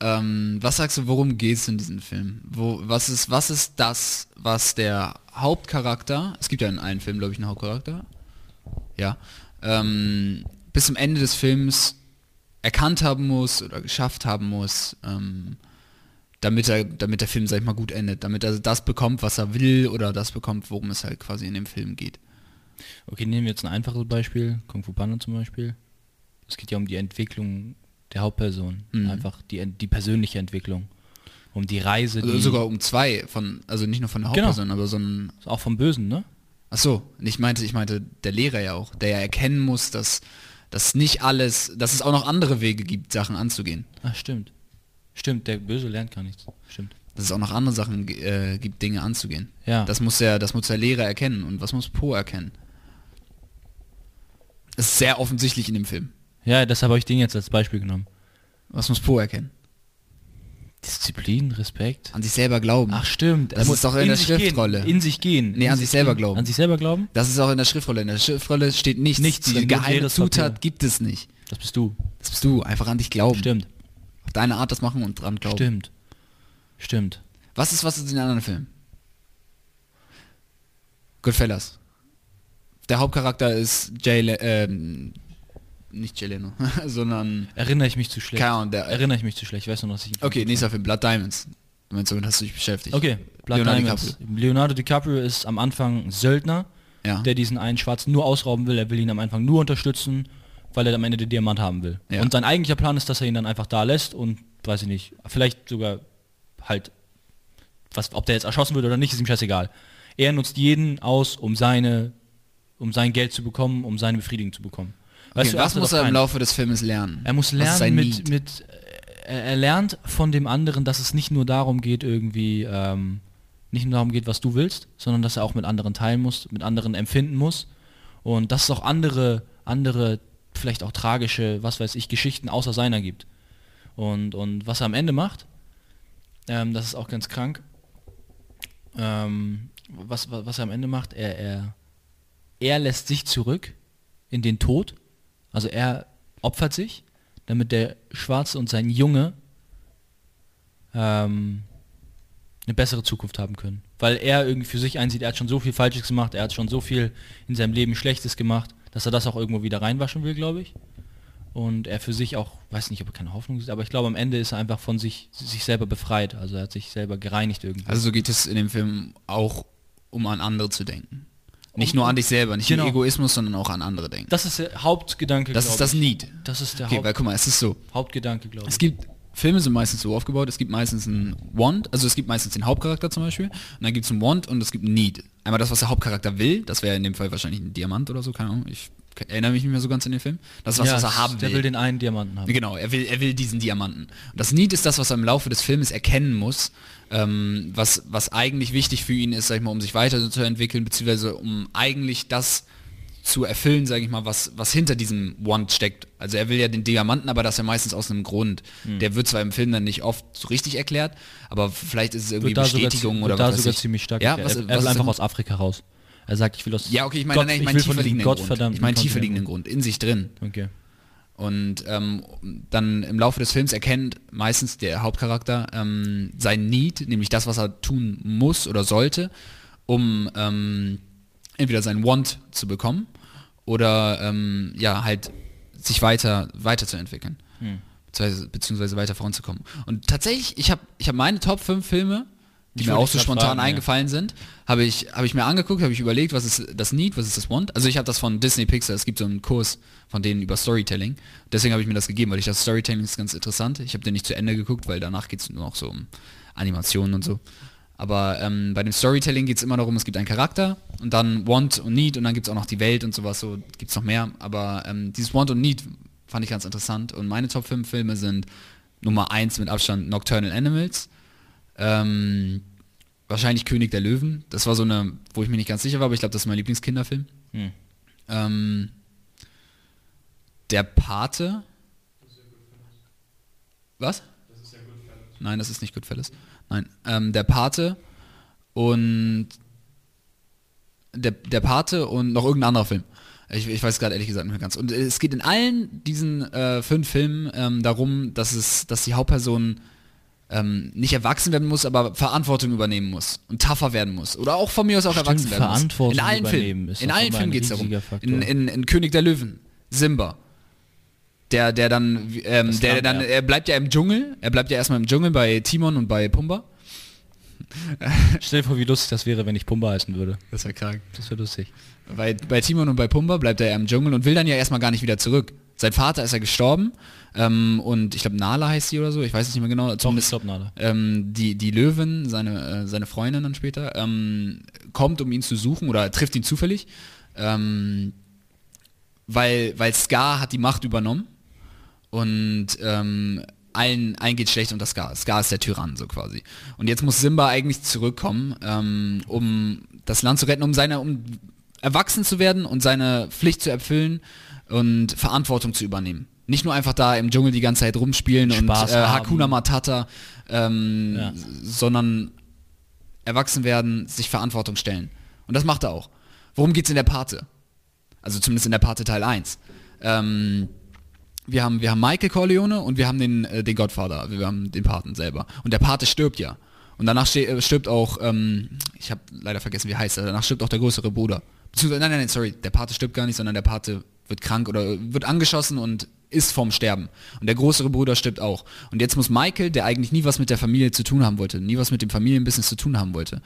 Ähm, was sagst du, worum geht es in diesem Film? Wo, was, ist, was ist das, was der Hauptcharakter, es gibt ja in allen Filmen, glaube ich, einen Hauptcharakter, ja, ähm, bis zum Ende des Films erkannt haben muss oder geschafft haben muss, ähm, damit, er, damit der Film, sag ich mal, gut endet, damit er das bekommt, was er will oder das bekommt, worum es halt quasi in dem Film geht. Okay, nehmen wir jetzt ein einfaches Beispiel. Kung Fu Panda zum Beispiel. Es geht ja um die Entwicklung der Hauptperson. Mhm. Einfach die, die persönliche Entwicklung. Um die Reise, die Also sogar um zwei von, also nicht nur von der Genau. Hauptperson, aber so ein auch vom Bösen, ne? Ach so, ich meinte, ich meinte der Lehrer ja auch, der ja erkennen muss, dass dass nicht alles, dass es auch noch andere Wege gibt, Sachen anzugehen. Ach, stimmt. Stimmt, der Böse lernt gar nichts. Stimmt. Dass es auch noch andere Sachen äh, gibt, Dinge anzugehen. Ja. Das muss der, das muss der Lehrer erkennen. Und was muss Po erkennen? Das ist sehr offensichtlich in dem Film. Ja, deshalb habe ich den jetzt als Beispiel genommen. Was muss Po erkennen? Disziplin, Respekt. An sich selber glauben. Ach stimmt. Das muss ist doch in der sich gehen, Schriftrolle. In sich gehen. Nee, in an sich selber gehen. glauben. An sich selber glauben? Das ist auch in der Schriftrolle. In der Schriftrolle steht nichts. Nichts Die geheime Zutat Papier. gibt es nicht. Das bist du. Das bist du. Einfach an dich glauben. Stimmt. Auf deine Art das machen und dran glauben. Stimmt. Stimmt. Was ist, was ist in den anderen Filmen? Goodfellas. Der Hauptcharakter ist Jay, Le ähm, nicht Jay Leno, sondern, Erinnere ich mich zu schlecht. keine Ahnung, der, Erinnere ich mich zu schlecht. Ich weiß nur, dass ich... okay, nächster Film, Blood Diamonds. Du meinst, damit hast du dich beschäftigt. Okay, Blood Leonardo Diamonds. Leonardo DiCaprio ist am Anfang Söldner, Ja. der diesen einen Schwarzen nur ausrauben will. Er will ihn am Anfang nur unterstützen, weil er am Ende den Diamant haben will. Ja. Und sein eigentlicher Plan ist, dass er ihn dann einfach da lässt und, weiß ich nicht, vielleicht sogar halt, was, ob der jetzt erschossen wird oder nicht, ist ihm scheißegal. Er nutzt jeden aus, um seine, um sein Geld zu bekommen, um seine Befriedigung zu bekommen. Okay, was achtet muss er im. Laufe des Filmes lernen? Er muss Was lernen mit, mit er lernt von dem anderen, dass es nicht nur darum geht, irgendwie, ähm, nicht nur darum geht, was du willst, sondern dass er auch mit anderen teilen muss, mit anderen empfinden muss. Und dass es auch andere, andere, vielleicht auch tragische, was weiß ich, Geschichten außer seiner gibt. Und, und was er am Ende macht, ähm, das ist auch ganz krank. Ähm, was, was, was er am Ende macht, er, er, er lässt sich zurück in den Tod. Also er opfert sich, damit der Schwarze und sein Junge ähm, eine bessere Zukunft haben können. Weil er irgendwie für sich einsieht, er hat schon so viel Falsches gemacht, er hat schon so viel in seinem Leben Schlechtes gemacht, dass er das auch irgendwo wieder reinwaschen will, glaube ich. Und er für sich auch, weiß nicht, ob er keine Hoffnung sieht, aber ich glaube am Ende ist er einfach von sich, sich selber befreit. Also er hat sich selber gereinigt irgendwie. Also so geht es in dem Film auch, um an andere zu denken. Nicht nur an dich selber, nicht Genau. nur Egoismus, sondern auch an andere denken. das ist der Hauptgedanke, Das ist das ich. Need. Das ist der Okay, weil Haupt, guck mal, es ist so. Hauptgedanke, glaube ich. Es gibt Filme sind meistens so aufgebaut, es gibt meistens einen Want, also es gibt meistens den Hauptcharakter zum Beispiel, und dann gibt es einen Want und es gibt einen Need. Einmal das, was der Hauptcharakter will, das wäre in dem Fall wahrscheinlich ein Diamant oder so, keine Ahnung, ich erinnere mich nicht mehr so ganz an den Film. Das ist was, Ja, was er haben Der will den einen Diamanten haben. Genau, er will, er will diesen Diamanten. Und das Need ist das, was er im Laufe des Filmes erkennen muss, ähm, was, was eigentlich wichtig für ihn ist, sag ich mal, um sich weiterzuentwickeln, beziehungsweise um eigentlich das zu erfüllen, sage ich mal, was, was hinter diesem Want steckt. Also er will ja den Diamanten, aber das ja meistens aus einem Grund. Hm. Der wird zwar im Film dann nicht oft so richtig erklärt, aber vielleicht ist es irgendwie da sogar, Bestätigung zi- oder da was weiß sogar ich. ziemlich stark. Ja, was, er, er was einfach aus Afrika raus. Er sagt, ich will aus Ja, okay, ich meine, Gott, nein, ich meine diesem tieferliegenden Grund. Ich meine Kontinent. tieferliegenden Grund, in sich drin. Okay. Und ähm, dann im Laufe des Films erkennt meistens der Hauptcharakter ähm, sein Need, nämlich das, was er tun muss oder sollte, um ähm, entweder sein Want zu bekommen oder ähm, ja halt sich weiter weiterzuentwickeln, Hm. beziehungsweise, beziehungsweise weiter voranzukommen. Und tatsächlich, ich habe ich hab meine Top 5 Filme, die Ich mir auch so spontan fragen, ja. eingefallen sind, habe ich, hab ich mir angeguckt, habe ich überlegt, was ist das Need, was ist das Want. Also ich habe das von Disney Pixar, es gibt so einen Kurs von denen über Storytelling. Deswegen habe ich mir das gegeben, weil ich das Storytelling ist ganz interessant. Ich habe den nicht zu Ende geguckt, weil danach geht es nur noch so um Animationen und so. Aber ähm, bei dem Storytelling geht es immer darum, es gibt einen Charakter und dann Want und Need und dann gibt es auch noch die Welt und sowas, so gibt es noch mehr. Aber ähm, dieses Want und Need fand ich ganz interessant. Und meine Top 5 Filme sind Nummer 1 mit Abstand Nocturnal Animals. Ähm, wahrscheinlich König der Löwen. Das war so eine, wo ich mir nicht ganz sicher war, aber ich glaube, das ist mein Lieblingskinderfilm. Hm. Ähm, der Pate. Was? Nein, das ist nicht Goodfellas. Nein, ähm, der Pate und der, der Pate und noch irgendein anderer Film. Ich, ich weiß gerade ehrlich gesagt nicht mehr ganz. Und es geht in allen diesen äh, fünf Filmen ähm, darum, dass es, dass die Hauptperson ähm, nicht erwachsen werden muss, aber Verantwortung übernehmen muss und tougher werden muss. Oder auch von mir aus auch Stimmt, erwachsen werden Verantwortung muss. In allen übernehmen Filmen. In allen Filmen geht es darum. In, in, in König der Löwen, Simba. Der, der dann, ähm, der, der dann, ja. er bleibt ja im Dschungel, er bleibt ja erstmal im Dschungel bei Timon und bei Pumba. Stell dir vor, wie lustig das wäre, wenn ich Pumba heißen würde. Das wäre krank. Das wäre lustig. Bei, bei Timon und bei Pumba bleibt er ja im Dschungel und will dann ja erstmal gar nicht wieder zurück. Sein Vater ist ja gestorben ähm, und ich glaube Nala heißt sie oder so, ich weiß es nicht mehr genau. Doch, ich Zumindest glaub, nada. ähm, die, die Löwin, seine, äh, seine Freundin dann später, ähm, kommt, um ihn zu suchen oder trifft ihn zufällig, ähm, weil, weil Scar hat die Macht übernommen und ähm, allen, allen geht schlecht unter Scar. Scar ist der Tyrann so quasi. Und jetzt muss Simba eigentlich zurückkommen, ähm, um das Land zu retten, um seine, um erwachsen zu werden und seine Pflicht zu erfüllen und Verantwortung zu übernehmen. Nicht nur einfach da im Dschungel die ganze Zeit rumspielen Spaß und äh. Hakuna Matata, ähm, Ja. sondern erwachsen werden, sich Verantwortung stellen. Und das macht er auch. Worum geht's in der Pate? Also zumindest in der Pate Teil 1. Ähm, wir haben, wir haben Michael Corleone und wir haben den, äh, den Godfather, wir haben den Paten selber. Und der Pate stirbt ja. Und danach äh, stirbt auch, ähm, ich habe leider vergessen, wie heißt er, danach stirbt auch der größere Bruder. Beziehungsweise, nein, nein, nein, sorry, der Pate stirbt gar nicht, sondern der Pate wird krank oder wird angeschossen und ist vorm Sterben. Und der größere Bruder stirbt auch. Und jetzt muss Michael, der eigentlich nie was mit der Familie zu tun haben wollte, nie was mit dem Familienbusiness zu tun haben wollte,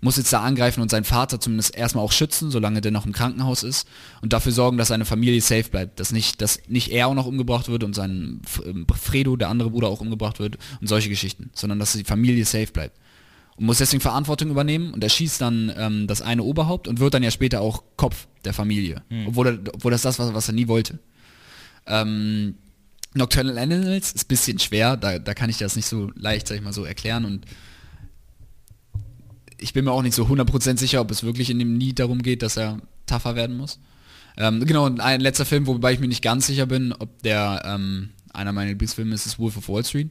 muss jetzt da angreifen und seinen Vater zumindest erstmal auch schützen, solange der noch im Krankenhaus ist und dafür sorgen, dass seine Familie safe bleibt, dass nicht, dass nicht er auch noch umgebracht wird und sein ähm, Fredo, der andere Bruder, auch umgebracht wird und solche Geschichten, sondern dass die Familie safe bleibt. Und muss deswegen Verantwortung übernehmen und er schießt dann ähm, das eine Oberhaupt und wird dann ja später auch Kopf der Familie, obwohl, er, obwohl das das war, was er nie wollte. Ähm, Nocturnal Animals ist ein bisschen schwer, da, da kann ich das nicht so leicht, sag ich mal so, erklären und ich bin mir auch nicht so 100% sicher, ob es wirklich in dem Lied darum geht, dass er tougher werden muss. Ähm, genau, und ein letzter Film, wobei ich mir nicht ganz sicher bin, ob der ähm, einer meiner Lieblingsfilme ist, ist Wolf of Wall Street.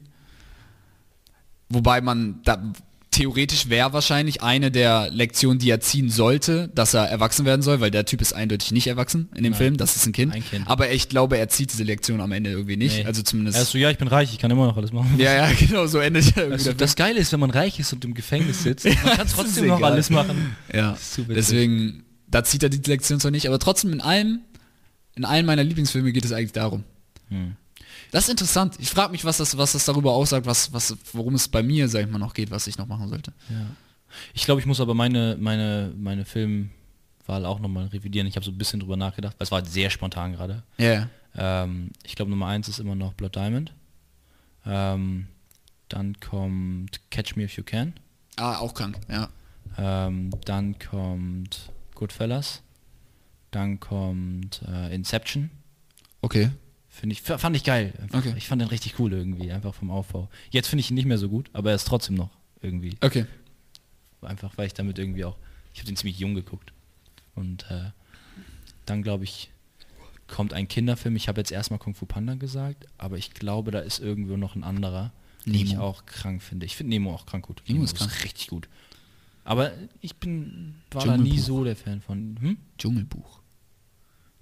Wobei man da theoretisch wäre wahrscheinlich eine der Lektionen, die er ziehen sollte, dass er erwachsen werden soll, weil der Typ ist eindeutig nicht erwachsen in dem Nein. Film, das ist ein Kind. Ein Kind. Aber ich glaube, er zieht diese Lektion am Ende irgendwie nicht. Nee. Also zumindest. Er ist so, ja, ich bin reich, ich kann immer noch alles machen. ja, ja, genau, so endet ja irgendwie Also, das Geile ist, wenn man reich ist und im Gefängnis sitzt, man kann trotzdem noch egal. alles machen. Ja, deswegen, da zieht er die Lektion zwar nicht, aber trotzdem in allem, in allen meiner Lieblingsfilme geht es eigentlich darum. Hm. Das ist interessant. Ich frage mich, was das, was das darüber aussagt, was, was, worum es bei mir, sag ich mal, noch geht, was ich noch machen sollte. Ja. Ich glaube, ich muss aber meine, meine, meine Filmwahl auch nochmal revidieren. Ich habe so ein bisschen drüber nachgedacht, weil es war sehr spontan gerade. Ja, yeah. Ähm, ich glaube, Nummer eins ist immer noch Blood Diamond. Ähm, dann kommt Catch Me If You Can. Ah, auch krank, ja. Ähm, dann kommt Goodfellas. Dann kommt äh, Inception. Okay. Finde ich, fand ich geil. Okay. Ich fand den richtig cool irgendwie, einfach vom Aufbau. Jetzt finde ich ihn nicht mehr so gut, aber er ist trotzdem noch irgendwie. Okay. Einfach weil ich damit irgendwie auch, ich habe den ziemlich jung geguckt. Und äh, dann glaube ich, kommt ein Kinderfilm. Ich habe jetzt erstmal Kung Fu Panda gesagt, aber ich glaube, da ist irgendwo noch ein anderer, den ich Nemo. auch krank finde. Ich finde Nemo auch krank gut. Nemo ist krank. richtig gut. Aber ich bin war da nie so der Fan von. Hm? Dschungelbuch.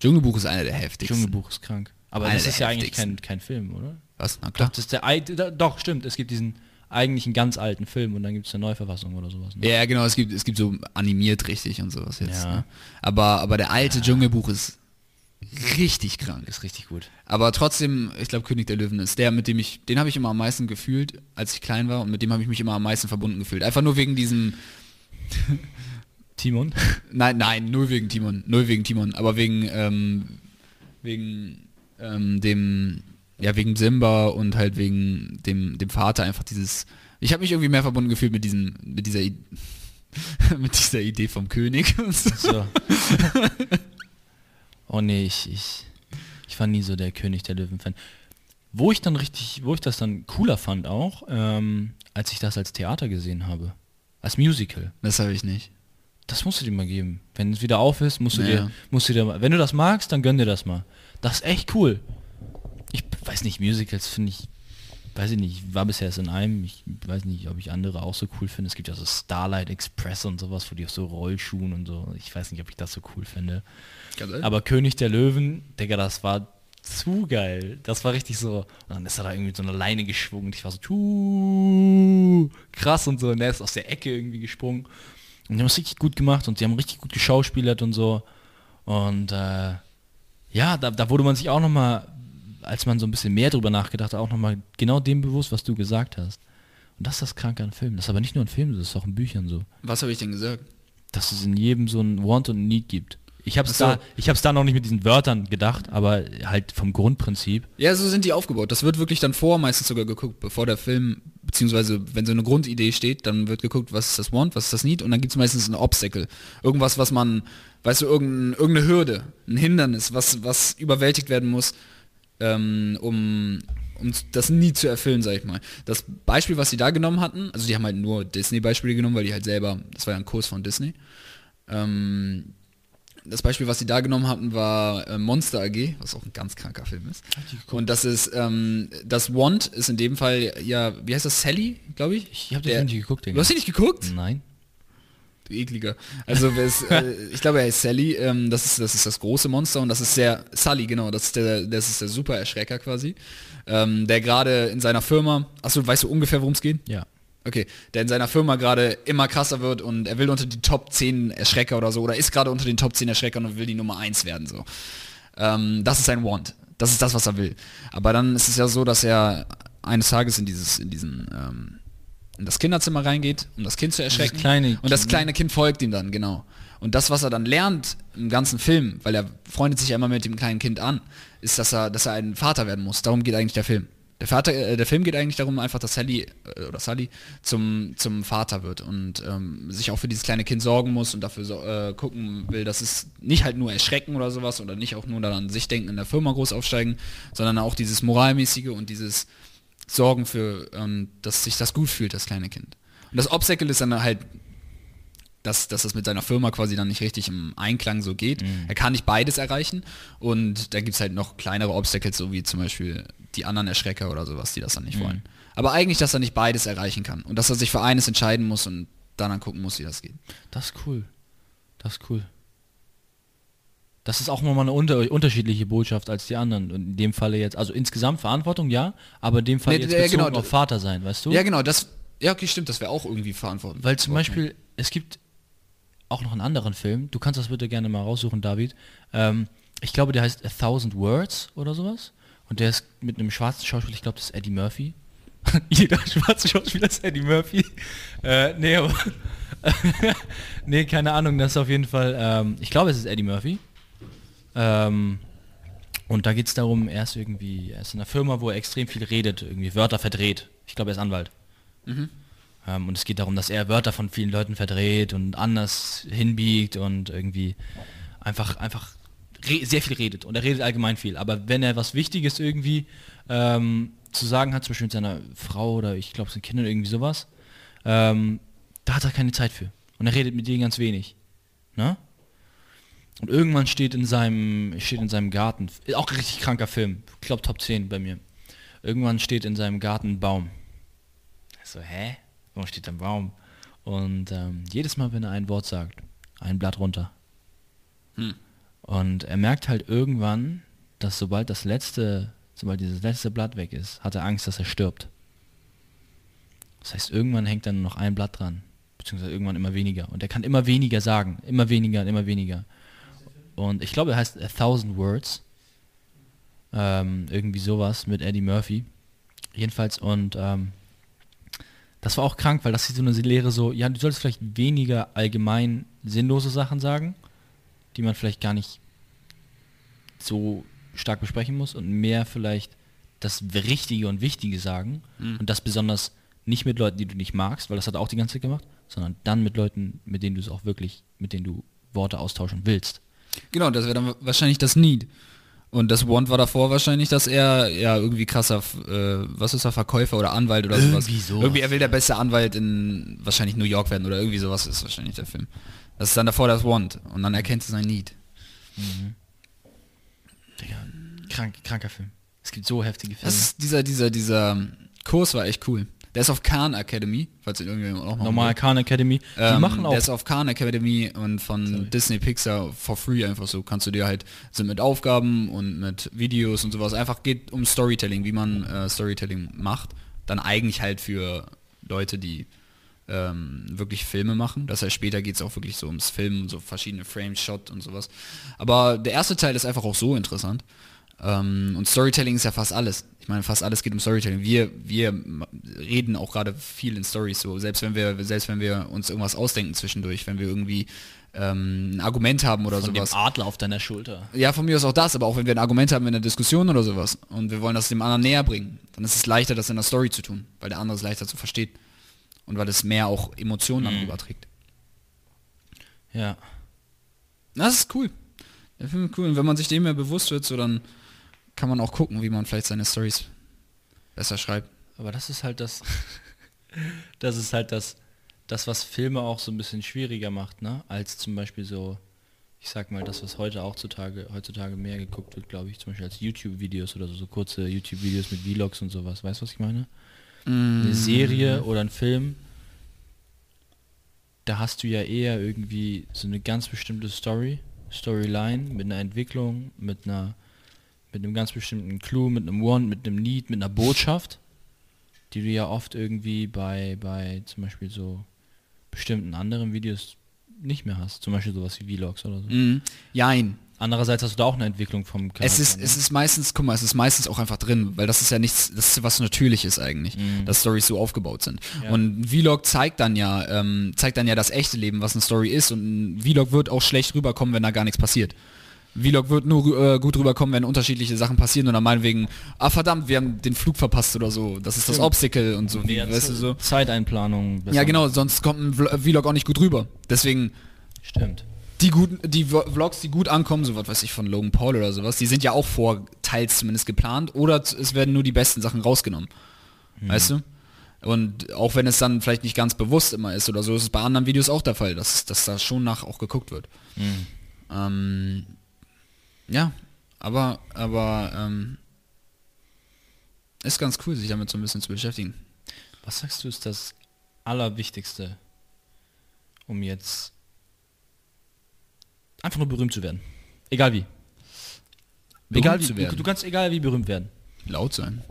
Dschungelbuch ist einer der heftigsten. Dschungelbuch ist krank. Aber Einer das ist ja eigentlich kein, kein Film, oder? Was? Na Doch, klar. das ist der, doch, stimmt. Es gibt diesen eigentlich einen ganz alten Film und dann gibt es eine Neuverfassung oder sowas. Ne? Ja, genau, es gibt, es gibt so animiert richtig und sowas jetzt. Ja. Ne? Aber, aber der alte Dschungelbuch ist richtig krank. Ist richtig gut. Aber trotzdem, ich glaube, König der Löwen ist der, mit dem ich, den habe ich immer am meisten gefühlt, als ich klein war und mit dem habe ich mich immer am meisten verbunden gefühlt. Einfach nur wegen diesem, Timon? nein, nein, null wegen Timon, null wegen Timon, aber wegen, ähm, wegen ähm, dem, ja, wegen Simba und halt wegen dem, dem Vater einfach dieses, ich habe mich irgendwie mehr verbunden gefühlt mit diesem, mit dieser, I mit dieser Idee vom König. und so. So. oh nee, ich, ich, ich war nie so der König der Löwen-Fan. Wo ich dann richtig, wo ich das dann cooler fand auch, ähm, als ich das als Theater gesehen habe. Als Musical. Das habe ich nicht. Das musst du dir mal geben. Wenn es wieder auf ist, musst du Ja. dir, musst du dir mal, wenn du das magst, dann gönn dir das mal. Das ist echt cool. Ich weiß nicht, Musicals finde ich, weiß ich nicht, ich war bisher erst in einem, ich weiß nicht, ob ich andere auch so cool finde. Es gibt ja so Starlight Express und sowas, wo die auf so Rollschuhen und so, ich weiß nicht, ob ich das so cool finde. Aber König der Löwen, Digga, das war zu geil. Das war richtig so. Und dann ist er da irgendwie so eine Leine geschwungen und ich war so, "Tuh, krass und so. Und er ist aus der Ecke irgendwie gesprungen. Und die haben es richtig gut gemacht und sie haben richtig gut geschauspielert und so. Und äh, ja, da, da wurde man sich auch nochmal, als man so ein bisschen mehr drüber nachgedacht hat, auch nochmal genau dem bewusst, was du gesagt hast. Und das ist das Kranke an Filmen. Das ist aber nicht nur in Filmen, das ist auch in Büchern so. Was habe ich denn gesagt? Dass es in jedem so ein Want und ein Need gibt. Ich habe es so. da, ich hab's da noch nicht mit diesen Wörtern gedacht, aber halt vom Grundprinzip. Ja, so sind die aufgebaut. Das wird wirklich dann vor meistens sogar geguckt, bevor der Film, beziehungsweise wenn so eine Grundidee steht, dann wird geguckt, was ist das Want, was ist das Need und dann gibt es meistens ein Obstacle. Irgendwas, was man, weißt du, irgendein, irgendeine Hürde, ein Hindernis, was, was überwältigt werden muss, ähm, um, um das nie zu erfüllen, sag ich mal. Das Beispiel, was sie da genommen hatten, also die haben halt nur Disney-Beispiele genommen, weil die halt selber, das war ja ein Kurs von Disney. Ähm, das Beispiel, was sie da genommen hatten, war äh, Monster AG, was auch ein ganz kranker Film ist. Und das ist, ähm, das Want ist in dem Fall, ja, wie heißt das, Sally, glaube ich? Ich habe den Film nicht geguckt, Du hast ihn nicht geguckt? Nein. Du ekliger. Also ist, äh, ich glaube, er ist Sally, ähm, das, ist, das ist das große Monster und das ist sehr, Sully, genau, das ist der, das ist der super Erschrecker quasi. Ähm, der gerade in seiner Firma, achso, weißt du ungefähr, worum es geht? Ja. Okay, der in seiner Firma gerade immer krasser wird und er will unter die Top 10 Erschrecker oder so, oder ist gerade unter den Top 10 Erschreckern und will die Nummer 1 werden, so. Ähm, das ist sein Want. Das ist das, was er will. Aber dann ist es ja so, dass er eines Tages in dieses, in diesen, ähm, in das Kinderzimmer reingeht, um das Kind zu erschrecken. kleine und das Kind, kleine Kind folgt ihm dann, genau. Und das, was er dann lernt im ganzen Film, weil er freundet sich ja immer mit dem kleinen Kind an, ist, dass er, dass er ein Vater werden muss. Darum geht eigentlich der Film. Der, Vater, äh, der Film geht eigentlich darum, einfach, dass Sally äh, oder Sally zum, zum Vater wird und ähm, sich auch für dieses kleine Kind sorgen muss und dafür so, äh, gucken will, dass es nicht halt nur erschrecken oder sowas oder nicht auch nur dann an sich denken, in der Firma groß aufsteigen, sondern auch dieses Moralmäßige und dieses Sorgen für, ähm, dass sich das gut fühlt, das kleine Kind. Und das Obstacle ist dann halt dass, dass das mit seiner Firma quasi dann nicht richtig im Einklang so geht. Er kann nicht beides erreichen und da gibt es halt noch kleinere Obstacles, so wie zum Beispiel die anderen Erschrecker oder sowas, die das dann nicht wollen. Aber eigentlich, dass er nicht beides erreichen kann und dass er sich für eines entscheiden muss und dann, dann gucken muss, wie das geht. Das ist cool. Das ist cool. Das ist auch nochmal eine unter unterschiedliche Botschaft als die anderen. Und in dem Falle jetzt, also insgesamt Verantwortung, ja, aber in dem Fall Nee, jetzt ja, bezogen genau. auf Vater sein, weißt du? Ja, genau, das, ja, okay, stimmt, das wäre auch irgendwie verantwortlich. Weil zum Beispiel, es gibt auch noch einen anderen Film, du kannst das bitte gerne mal raussuchen, David. Ähm, ich glaube, der heißt A Thousand Words oder sowas. Und der ist mit einem schwarzen Schauspieler, ich glaube, das ist Eddie Murphy. Jeder schwarze Schauspieler ist Eddie Murphy. Äh, nee, aber nee, keine Ahnung, das ist auf jeden Fall, ähm, ich glaube, es ist Eddie Murphy. Ähm, Und da geht es darum, er ist irgendwie, er ist in einer Firma, wo er extrem viel redet, irgendwie Wörter verdreht. Ich glaube, er ist Anwalt. Ähm, und es geht darum, dass er Wörter von vielen Leuten verdreht und anders hinbiegt und irgendwie einfach, einfach sehr viel redet. Und er redet allgemein viel. Aber wenn er was Wichtiges irgendwie ähm, zu sagen hat, zum Beispiel mit seiner Frau oder ich glaube, seinen Kindern irgendwie sowas, ähm, da hat er keine Zeit für. Und er redet mit denen ganz wenig. Ne? Und irgendwann steht in seinem, steht in seinem Garten, auch richtig kranker Film, glaube Top 10 bei mir. Irgendwann steht in seinem Garten ein Baum. So, hä? Warum steht da ein Baum? Und ähm, jedes Mal, wenn er ein Wort sagt, ein Blatt runter. Und er merkt halt irgendwann, dass sobald das letzte, sobald dieses letzte Blatt weg ist, hat er Angst, dass er stirbt. Das heißt, irgendwann hängt dann nur noch ein Blatt dran, beziehungsweise irgendwann immer weniger. Und er kann immer weniger sagen, immer weniger und immer weniger. Und ich glaube, er heißt A Thousand Words. Ähm, irgendwie sowas mit Eddie Murphy. Jedenfalls, und ähm, das war auch krank, weil das ist so eine Lehre so, ja, du solltest vielleicht weniger allgemein sinnlose Sachen sagen, die man vielleicht gar nicht so stark besprechen muss und mehr vielleicht das Richtige und Wichtige sagen und das besonders nicht mit Leuten, die du nicht magst, weil das hat er auch die ganze Zeit gemacht, sondern dann mit Leuten, mit denen du es auch wirklich, mit denen du Worte austauschen willst. Genau, das wäre dann wahrscheinlich das Need. Und das Want war davor wahrscheinlich, dass er ja irgendwie krasser, äh, was ist er, Verkäufer oder Anwalt oder sowas. Irgendwie sowas. Irgendwie er will der beste Anwalt in wahrscheinlich New York werden oder irgendwie sowas ist wahrscheinlich der Film. Das ist dann davor das Want und dann erkennt er sein Need. Digga, krank, kranker Film. Es gibt so heftige Filme. Das ist dieser, dieser, dieser Kurs war echt cool. Der ist auf Khan Academy, falls irgendjemand auch noch Normal Khan Academy. Die Ähm, machen auch Der ist auf Khan Academy und von Disney Pixar for free einfach so. Kannst du dir halt, sind mit Aufgaben und mit Videos und sowas. Einfach geht um Storytelling, wie man äh, Storytelling macht. Dann eigentlich halt für Leute, die ähm, wirklich Filme machen. Das heißt, später geht es auch wirklich so ums Filmen, so verschiedene Frames, Shot und sowas. Aber der erste Teil ist einfach auch so interessant. Ähm, und Storytelling ist ja fast alles. Ich meine, fast alles geht um Storytelling. Wir, wir reden auch gerade viel in Stories so. Selbst wenn wir, selbst wenn wir uns irgendwas ausdenken zwischendurch, wenn wir irgendwie ähm, ein Argument haben oder von sowas. dem Adler auf deiner Schulter. Ja, von mir aus auch das, aber auch wenn wir ein Argument haben in einer Diskussion oder sowas und wir wollen das dem anderen näher bringen, dann ist es leichter, das in der Story zu tun, weil der andere es leichter zu versteht. Und weil es mehr auch Emotionen dann rüberträgt. Ja. Das ist cool. Der Film ist cool. Und wenn man sich dem mehr bewusst wird, so dann kann man auch gucken, wie man vielleicht seine Stories besser schreibt. Aber das ist halt das, das ist halt das, das, was Filme auch so ein bisschen schwieriger macht, ne? Als zum Beispiel so, ich sag mal, das, was heute auch zutage, heutzutage mehr geguckt wird, glaube ich, zum Beispiel als YouTube-Videos oder so, so kurze YouTube-Videos mit Vlogs und sowas. Weißt du, was ich meine? Eine Serie oder ein Film, da hast du ja eher irgendwie so eine ganz bestimmte Story, Storyline mit einer Entwicklung, mit einer mit einem ganz bestimmten Clou, mit einem Want, mit einem Need, mit einer Botschaft, die du ja oft irgendwie bei, bei zum Beispiel so bestimmten anderen Videos nicht mehr hast. Zum Beispiel sowas wie Vlogs oder so. Mhm. Jein. Andererseits hast du da auch eine Entwicklung vom Charakter. Es ist, ne? es ist meistens, guck mal, es ist meistens auch einfach drin, weil das ist ja nichts, das ist was Natürliches eigentlich, dass Stories so aufgebaut sind. Ja. Und ein Vlog zeigt dann ja, ähm, zeigt dann ja das echte Leben, was eine Story ist. Und ein Vlog wird auch schlecht rüberkommen, wenn da gar nichts passiert. Vlog wird nur äh, gut rüberkommen, wenn unterschiedliche Sachen passieren und dann meinetwegen, ah verdammt, wir haben den Flug verpasst oder so. Das ist das. Obstacle und so, wie, weißt du so. Zeiteinplanung. besser. Ja genau, sonst kommt ein Vl- Vlog auch nicht gut rüber. Deswegen Stimmt. Die guten, die Vlogs, die gut ankommen, so was weiß ich von Logan Paul oder sowas, die sind ja auch vor teils zumindest geplant oder es werden nur die besten Sachen rausgenommen. Weißt du? Und auch wenn es dann vielleicht nicht ganz bewusst immer ist oder so, ist es bei anderen Videos auch der Fall, dass, dass da schon nach auch geguckt wird. Ähm, ja, aber, aber ähm, ist ganz cool, sich damit so ein bisschen zu beschäftigen. Was sagst du ist das Allerwichtigste, um jetzt einfach nur berühmt zu werden? Egal wie. Berühmt egal wie. zu Du, werden. du kannst egal wie berühmt werden. Laut sein.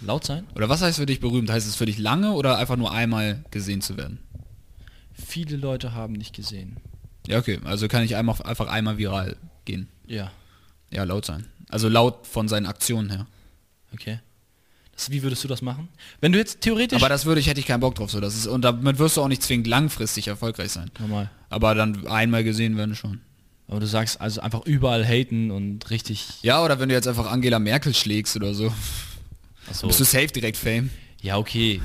Laut sein? Oder was heißt für dich berühmt? Heißt es für dich lange oder einfach nur einmal gesehen zu werden? Viele Leute haben dich gesehen. Ja, okay. Also kann ich einmal, einfach einmal viral gehen. Ja, Ja, laut sein. Also laut von seinen Aktionen her. okay. Das, wie würdest du das machen? Wenn du jetzt theoretisch... Aber das würde ich, hätte ich keinen Bock drauf. So, das ist, und damit wirst du auch nicht zwingend langfristig erfolgreich sein. Normal. Aber dann einmal gesehen werden schon. Aber du sagst also einfach überall haten und richtig. Ja, oder wenn du jetzt einfach Angela Merkel schlägst oder so, Achso. bist du safe direkt Fame. Ja, okay.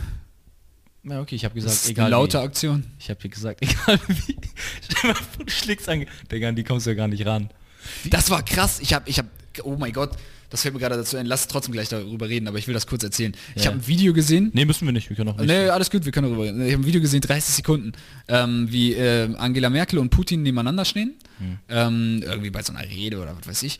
Ja, okay, ich habe Das gesagt, ist egal. laute wie. Aktion. Ich habe dir gesagt, egal wie. Du schlägst an. Digga, an die kommst du ja gar nicht ran. Das war krass. Ich habe, ich habe, oh mein Gott, das fällt mir gerade dazu ein. Lass trotzdem gleich darüber reden, aber ich will das kurz erzählen. Ich Ja. habe ein Video gesehen. Nee, müssen wir nicht. Wir können auch nicht. Nee, alles gut, wir können darüber reden. Ich habe ein Video gesehen, 30 Sekunden, ähm, wie äh, Angela Merkel und Putin nebeneinander stehen. Hm. Ähm, irgendwie bei so einer Rede oder was weiß ich.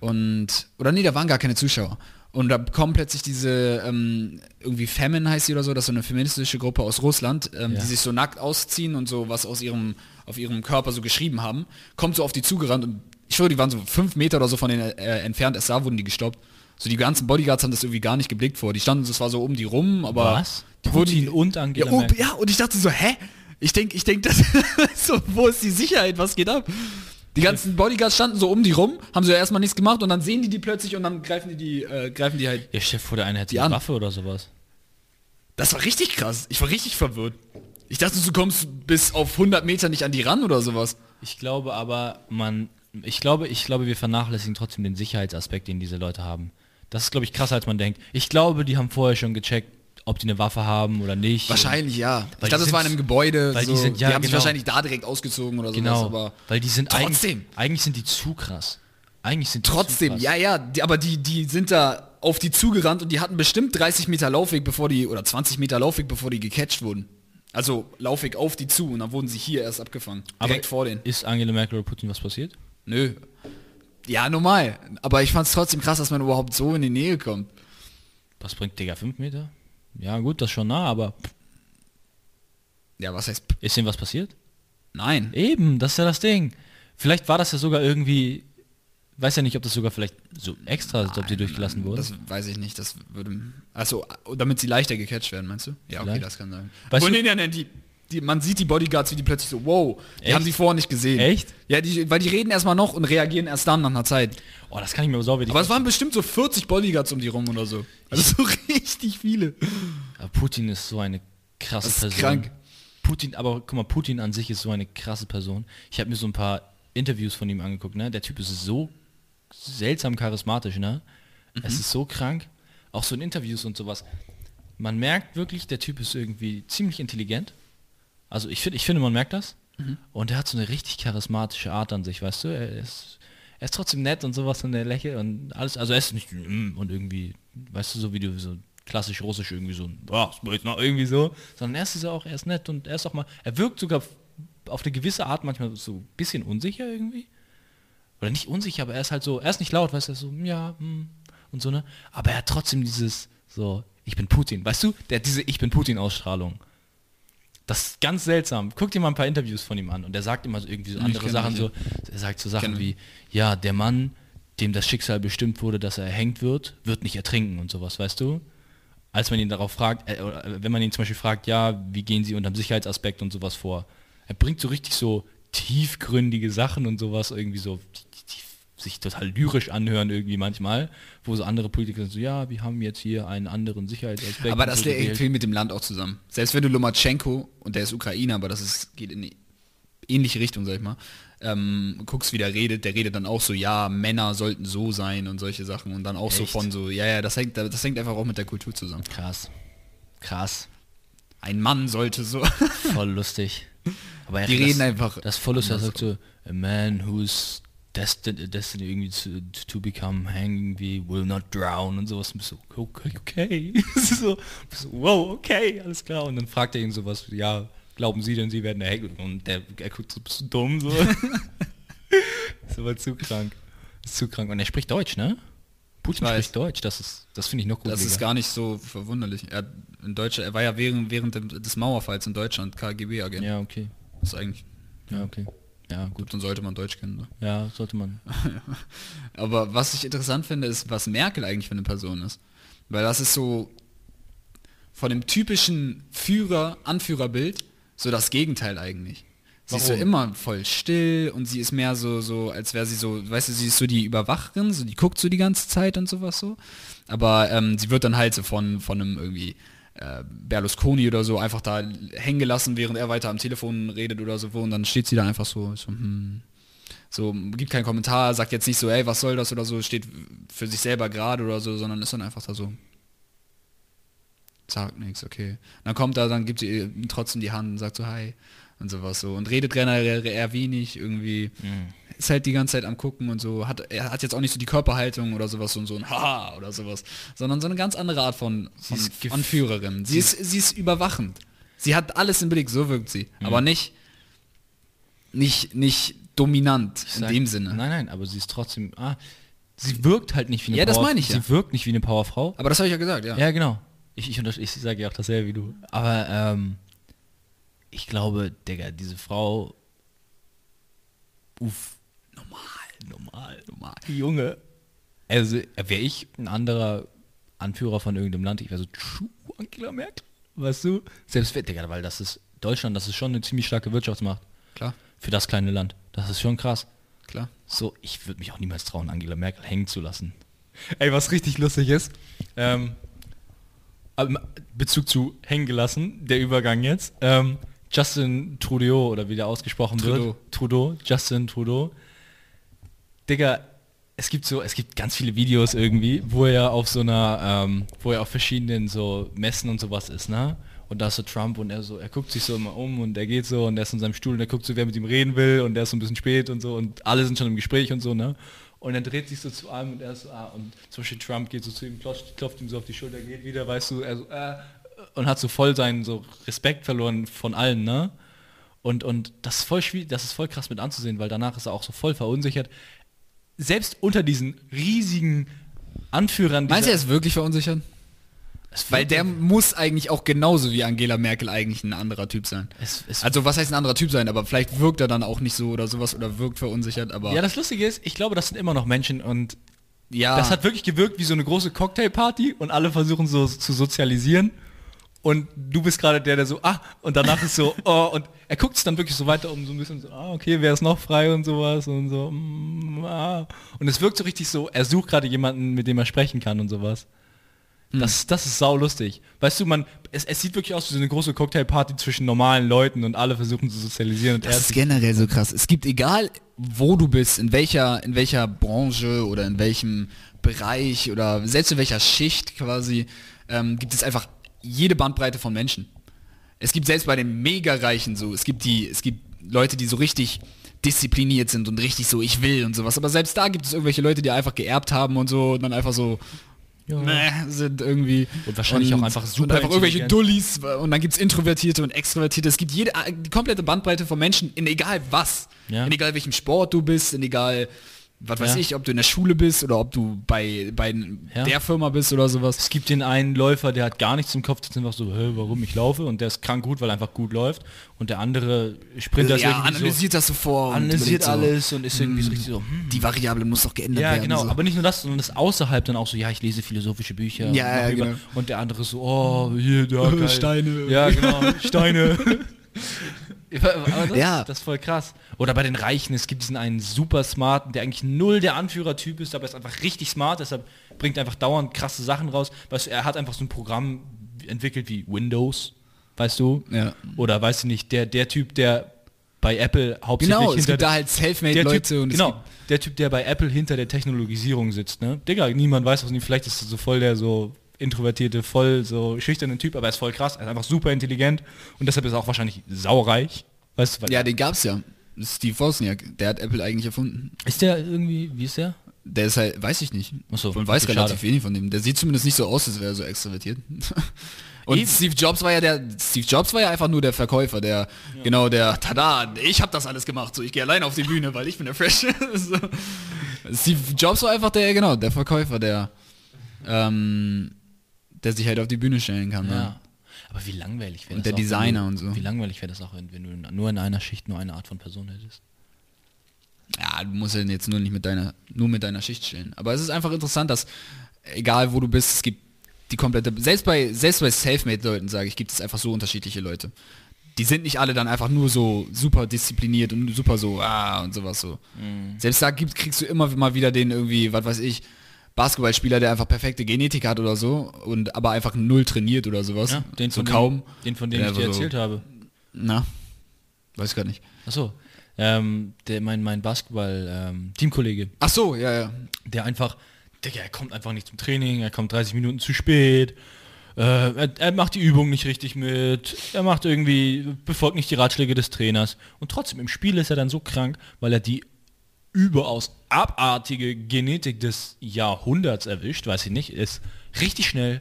Und, oder nee, da waren gar keine Zuschauer. Und da kommen plötzlich diese, ähm, irgendwie Femin heißt sie oder so, das ist so eine feministische Gruppe aus Russland, ähm, Ja. die sich so nackt ausziehen und so was aus ihrem, auf ihrem Körper so geschrieben haben, kommt so auf die zugerannt und ich schwöre, die waren so fünf Meter oder so von denen äh, entfernt, erst da wurden die gestoppt. So die ganzen Bodyguards haben das irgendwie gar nicht geblickt vor. Die standen, das war so um die rum, aber Was? die wurden Putin und Angela ja, oh, ja, und ich dachte so, hä? Ich denke, ich denke, das so, wo ist die Sicherheit? Was geht ab? Die ganzen Bodyguards standen so um die rum, haben so erstmal nichts gemacht und dann sehen die die plötzlich und dann greifen die die, äh, greifen die halt. Ja, Chef vor der eine hätte eine. Waffe oder sowas. Das war richtig krass. Ich war richtig verwirrt. Ich dachte, du kommst bis auf 100 Meter nicht an die ran oder sowas. Ich glaube aber, man, ich glaube, ich glaube, wir vernachlässigen trotzdem den Sicherheitsaspekt, den diese Leute haben. Das ist, glaube ich, krasser, als man denkt. Ich glaube, die haben vorher schon gecheckt, ob die eine Waffe haben oder nicht. Wahrscheinlich ja. Ich glaube, die das war in einem Gebäude. weil die so. sind- ja, die haben sich genau. wahrscheinlich da direkt ausgezogen oder Genau, sowas. Aber weil die sind trotzdem. Eigentlich, eigentlich sind die zu krass. Eigentlich sind die zu Trotzdem, ja, ja, die, aber die, die sind da auf die zugerannt und die hatten bestimmt 30 Meter Laufweg, bevor die, oder 20 Meter Laufweg, bevor die gecatcht wurden. Also Laufweg auf die zu und dann wurden sie hier erst abgefangen. Direkt vor denen. Ist Angela Merkel oder Putin was passiert? Nö. Ja, normal. Aber ich fand es trotzdem krass, dass man überhaupt so in die Nähe kommt. Was bringt Digga 5 Meter? Ja gut, das ist schon nah, aber Ja, was heißt? ist dem was passiert? Nein. Eben, das ist ja das Ding. Vielleicht war das ja sogar irgendwie, weiß ja nicht, ob das sogar vielleicht so extra ist, ob sie durchgelassen wurde. Das weiß ich nicht. Das würde. Achso, damit sie leichter gecatcht werden, meinst du? Ja, okay, Vielleicht. das kann sein. Weißt Obwohl, du- nee, nee, nee, die, die, man sieht die Bodyguards, wie die plötzlich so, wow, die Echt? haben sie vorher nicht gesehen. Echt? Ja, die, weil die reden erstmal noch und reagieren erst dann nach einer Zeit. Oh, das kann ich mir aber sauber Aber es waren bestimmt so 40 Bodyguards um die rum oder so. Also so richtig viele. Aber Putin ist so eine krasse Das ist Person. krank. Putin, aber guck mal, Putin an sich ist so eine krasse Person. Ich habe mir so ein paar Interviews von ihm angeguckt, ne? Der Typ ist so seltsam charismatisch, ne? Mhm. Es ist so krank. Auch so in Interviews und sowas. Man merkt wirklich, der Typ ist irgendwie ziemlich intelligent. Also ich finde, ich finde, man merkt das. Mhm. Und er hat so eine richtig charismatische Art an sich, weißt du? Er ist, er ist trotzdem nett und sowas und er lächelt und alles. Also er ist nicht mm, und irgendwie, weißt du, so wie du so klassisch russisch irgendwie so, irgendwie so, sondern er ist dieser auch, er ist nett und er ist auch mal, er wirkt sogar auf eine gewisse Art manchmal so ein bisschen unsicher irgendwie. Oder nicht unsicher, aber er ist halt so, er ist nicht laut, weißt du, er ist so, ja, hm, und so, ne? Aber er hat trotzdem dieses, so, ich bin Putin, weißt du? Der hat diese Ich bin Putin-Ausstrahlung. Das ist ganz seltsam. Guck dir mal ein paar Interviews von ihm an und er sagt immer so irgendwie so andere Sachen so. Er sagt so Sachen wie, ja, der Mann, dem das Schicksal bestimmt wurde, dass er erhängt wird, wird nicht ertrinken und sowas, weißt du? Als man ihn darauf fragt, äh, äh, wenn man ihn zum Beispiel fragt, ja, wie gehen Sie unter dem Sicherheitsaspekt und sowas vor? Er bringt so richtig so tiefgründige Sachen und sowas irgendwie so, sich total lyrisch anhören irgendwie manchmal, wo so andere Politiker so, ja, wir haben jetzt hier einen anderen Sicherheitsaspekt. Aber das so gewählt. viel mit dem Land auch zusammen. Selbst wenn du Lomachenko, und der ist Ukrainer, aber das ist, geht in die ähnliche Richtung, sag ich mal, ähm, guckst, wie der redet, der redet dann auch so, ja, Männer sollten so sein und solche Sachen und dann auch so Echt? von so, ja, ja, das hängt, das hängt einfach auch mit der Kultur zusammen. Krass. Krass. Ein Mann sollte so. Voll lustig. Aber er Die das, reden einfach Das voll lustig. Er sagt so, a man who's destined, destined irgendwie to, to become hanging wie will not drown und sowas. Und so, okay, okay. so, so, wow, okay, alles klar. Und dann fragt er ihn sowas, ja, glauben Sie denn, Sie werden erhängt? Und der, er guckt so, bist du dumm? So. ist aber zu krank. Ist zu krank. Und er spricht Deutsch, ne? Putin spricht Deutsch, das ist, das finde ich noch gut. Das ist gar nicht so verwunderlich. Er, in Deutschland, er war ja während, während des Mauerfalls in Deutschland KGB-Agent. Ja, okay. Das ist eigentlich, Ja, okay. Ja, gut. dann sollte man Deutsch kennen. Ne? Ja, sollte man. Aber was ich interessant finde, ist, was Merkel eigentlich für eine Person ist. Weil das ist so von dem typischen Führer, Anführerbild, so das Gegenteil eigentlich. Sie ist so Warum? immer voll still und sie ist mehr so, so, als wäre sie so, weißt du, sie ist so die Überwacherin, so die guckt so die ganze Zeit und sowas so. Aber ähm, sie wird dann halt so von, von einem irgendwie Berlusconi oder so einfach da hängen gelassen, während er weiter am Telefon redet oder so, und dann steht sie da einfach so, so hm, So, gibt keinen Kommentar, sagt jetzt nicht so, ey, was soll das oder so, steht für sich selber gerade oder so, sondern ist dann einfach da so. Sagt nichts, okay. Dann kommt er, dann gibt sie ihm trotzdem die Hand und sagt so, hi und sowas so. Und redet generell eher wenig, irgendwie. Ist halt die ganze Zeit am gucken und so. Hat, er hat jetzt auch nicht so die Körperhaltung oder sowas und so ein Haha oder sowas, sondern so eine ganz andere Art von, von Anführerin. Sie ist, sie ist überwachend. Sie hat alles im Blick, so wirkt sie. Aber nicht, nicht, nicht dominant in Sag- dem Sinne. Nein, nein, aber sie ist trotzdem. Ah, sie wirkt halt nicht wie eine Ja, das Power- meine ich ja. Sie wirkt nicht wie eine Powerfrau. Aber das habe ich ja gesagt, ja. Ja, genau. Ich, ich, ich sage ja auch dasselbe wie du. Aber ähm, ich glaube, Digga, diese Frau. Uff. Normal, normal. Junge. Also, wäre ich ein anderer Anführer von irgendeinem Land, ich wäre so, tschu, Angela Merkel. Weißt du? Selbst wenn, Digga, weil das ist Deutschland, das ist schon eine ziemlich starke Wirtschaftsmacht. Klar, Für das kleine Land. Das ist schon krass. klar. So, ich würde mich auch niemals trauen, Angela Merkel hängen zu lassen. Ey, was richtig lustig ist, ähm, Bezug zu hängen gelassen, der Übergang jetzt. Ähm, Justin Trudeau, oder wie der ausgesprochen Trudeau. wird. Trudeau, Justin Trudeau. Digga, es gibt so, es gibt ganz viele Videos irgendwie, wo er auf so einer, ähm, wo er auf verschiedenen so Messen und sowas ist, ne? Und da ist so Trump und er so, er guckt sich so immer um und er geht so und er ist in seinem Stuhl und er guckt so, wer mit ihm reden will und er ist so ein bisschen spät und so und alle sind schon im Gespräch und so, ne? Und er dreht sich so zu einem und er ist so, ah, und zum Beispiel Trump geht so zu ihm, klopft, klopft ihm so auf die Schulter, geht wieder, weißt du, er so, äh, und hat so voll seinen so Respekt verloren von allen, ne? Und, und das ist voll schwierig, das ist voll krass mit anzusehen, weil danach ist er auch so voll verunsichert. Selbst unter diesen riesigen Anführern Meinst du, er ist wirklich verunsichert? Weil der muss eigentlich auch genauso wie Angela Merkel eigentlich ein anderer Typ sein. Es, es, Also was heißt ein anderer Typ sein, aber vielleicht wirkt er dann auch nicht so oder sowas oder wirkt verunsichert, aber ja, das Lustige ist, ich glaube, das sind immer noch Menschen und ja, das hat wirklich gewirkt wie so eine große Cocktailparty und alle versuchen so zu sozialisieren. Und du bist gerade der, der so, ah, und danach ist so, oh, und er guckt es dann wirklich so weiter um, so ein bisschen so, ah, okay, wer ist noch frei und sowas und so, mm, ah. Und es wirkt so richtig so, er sucht gerade jemanden, mit dem er sprechen kann und sowas. Das, das ist sau lustig. Weißt du, man, es, es sieht wirklich aus wie so eine große Cocktailparty zwischen normalen Leuten und alle versuchen zu sozialisieren und er das ist ist generell so krass. Es gibt egal, wo du bist, in welcher, in welcher Branche oder in welchem Bereich oder selbst in welcher Schicht quasi, ähm, gibt es einfach jede Bandbreite von Menschen. Es gibt selbst bei den Mega-Reichen so, es gibt die, es gibt Leute, die so richtig diszipliniert sind und richtig so, ich will und sowas. Aber selbst da gibt es irgendwelche Leute, die einfach geerbt haben und so und dann einfach so Ja. Mäh, sind irgendwie Und wahrscheinlich auch einfach und super einfach irgendwelche. Dullis und dann gibt es Introvertierte und Extrovertierte. Es gibt jede die komplette Bandbreite von Menschen in egal was. Ja. In egal welchem Sport du bist, in egal was weiß Ja. ich, ob du in der Schule bist oder ob du bei, bei Ja. der Firma bist oder sowas. Es gibt den einen Läufer, der hat gar nichts im Kopf, der ist einfach so, warum ich laufe und der ist krank gut, weil er einfach gut läuft und der andere Sprinter ja, irgendwie analysiert das sofort. so, und analysiert überlegt so, alles und ist irgendwie so richtig so, hm. Die Variable muss doch geändert Ja, werden. genau, so. aber nicht nur das, sondern das außerhalb dann auch so, ja, ich lese philosophische Bücher. und Ja, ja, über- genau. Und der andere so, oh, hier, da. Steine. Ja, genau, Steine. Aber das, Ja. das ist voll krass. Oder bei den Reichen, es gibt diesen einen super smarten, der eigentlich null der Anführertyp ist, aber er ist einfach richtig smart, deshalb bringt einfach dauernd krasse Sachen raus. Weißt du, er hat einfach so ein Programm entwickelt wie Windows, weißt du? Ja. Oder weißt du nicht, der, der Typ, der bei Apple hauptsächlich Genau, hinter da halt selfmade der Leute typ, und genau, der Typ, der bei Apple hinter der Technologisierung sitzt, ne? Digga, niemand weiß was nicht, vielleicht ist er so voll der so introvertierte, voll so schüchterne Typ, aber er ist voll krass, er ist einfach super intelligent und deshalb ist er auch wahrscheinlich saureich. Weißt du, ja, den gab's ja. Steve Wozniak, der hat Apple eigentlich erfunden. ist der irgendwie, wie ist der? Der ist halt, weiß ich nicht. Ach so, Man weiß relativ schade. wenig von dem. Der sieht zumindest nicht so aus, als wäre er so extrovertiert. Und Eben. Steve Jobs war ja der, Steve Jobs war ja einfach nur der Verkäufer, der, genau, der, tada, ich habe das alles gemacht, so, ich gehe alleine auf die Bühne, weil ich bin der Fresh. so. Steve Jobs war einfach der, genau, der Verkäufer, der, ähm, der sich halt auf die Bühne stellen kann. ne? Ja. Aber wie langweilig wäre Und das der auch, Designer du, und so. Wie langweilig wäre das auch, wenn du nur in einer Schicht nur eine Art von Person hättest? Ja, du musst ja jetzt nur nicht mit deiner, nur mit deiner Schicht stellen. Aber es ist einfach interessant, dass egal wo du bist, es gibt die komplette, selbst bei, selbst bei Selfmade-Leuten, sage ich, gibt es einfach so unterschiedliche Leute. Die sind nicht alle dann einfach nur so super diszipliniert und super so, ah, und sowas so. Mhm. Selbst da gibt, kriegst du immer mal wieder den irgendwie, was weiß ich, Basketballspieler, der einfach perfekte Genetik hat oder so und aber einfach null trainiert oder sowas. Ja, den so von kaum. Dem, den von dem Der ich dir einfach so- erzählt habe. Na, weiß gar nicht. Achso. Ähm, der, mein, mein Basketball-Teamkollege, Ach so, ja, ja. der einfach, Digga, er kommt einfach nicht zum Training, er kommt 30 Minuten zu spät, äh, er, er macht die Übung nicht richtig mit, er macht irgendwie, befolgt nicht die Ratschläge des Trainers und trotzdem im Spiel ist er dann so krank, weil er die überaus abartige Genetik des Jahrhunderts erwischt, weiß ich nicht, ist richtig schnell.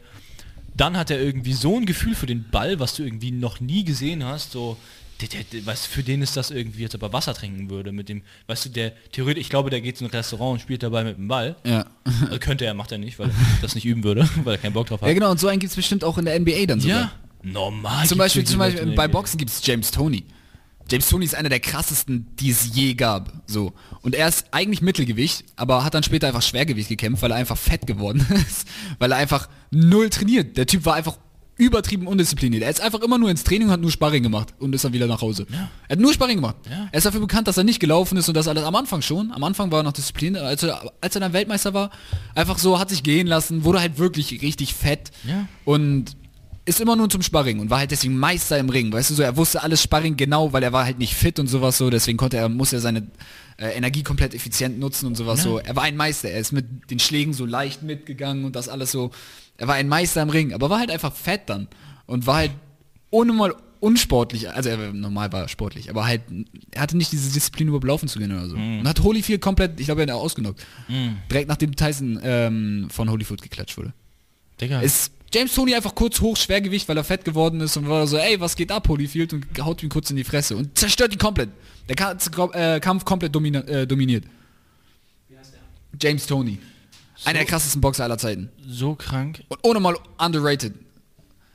Dann hat er irgendwie so ein Gefühl für den Ball, was du irgendwie noch nie gesehen hast, so du, für den ist das irgendwie, als ob er Wasser trinken würde mit dem, weißt du, der theoretisch, ich glaube, der geht in ein Restaurant und spielt dabei mit dem Ball. Ja. Also könnte er, macht er nicht, weil er das nicht üben würde, weil er keinen Bock drauf hat. Ja, genau, und so einen gibt es bestimmt auch in der NBA dann sogar. Ja, normal. Zum Beispiel, zum Beispiel bei. Boxen gibt es James Tony. James Tony ist einer der krassesten, die es je gab. So. Und er ist eigentlich Mittelgewicht, aber hat dann später einfach Schwergewicht gekämpft, weil er einfach fett geworden ist. weil er einfach null trainiert. Der Typ war einfach übertrieben undiszipliniert. Er ist einfach immer nur ins Training und hat nur Sparring gemacht und ist dann wieder nach Hause. Er hat nur Sparring gemacht. Ja. Er ist dafür bekannt, dass er nicht gelaufen ist und das alles am Anfang schon. Am Anfang war er noch Disziplin, als er, als er dann Weltmeister war, einfach so hat sich gehen lassen, wurde halt wirklich richtig fett Ja. und ist immer nur zum Sparring und war halt deswegen Meister im Ring, weißt du so, er wusste alles Sparring genau, weil er war halt nicht fit und sowas so, deswegen konnte er, musste er seine äh, Energie komplett effizient nutzen und sowas Ja. so. Er war ein Meister, er ist mit den Schlägen so leicht mitgegangen und das alles so. Er war ein Meister im Ring, aber war halt einfach fett dann und war halt ohne mal unsportlich, also er normal war sportlich, aber halt, er hatte nicht diese Disziplin überhaupt laufen zu gehen oder so. Und hat Holyfield komplett, ich glaube, er hat auch ausgenockt. Direkt nachdem Tyson ähm, von Holyfield geklatscht wurde. Digga, Ist James Tony einfach kurz hoch, Schwergewicht, weil er fett geworden ist und war so, ey, was geht ab, Holyfield? Und haut ihn kurz in die Fresse und zerstört ihn komplett. Der Ka äh, Kampf komplett domina äh, dominiert. Wie heißt der? James Tony. Einer der krassesten Boxer aller Zeiten. so krank, Und ohne mal underrated.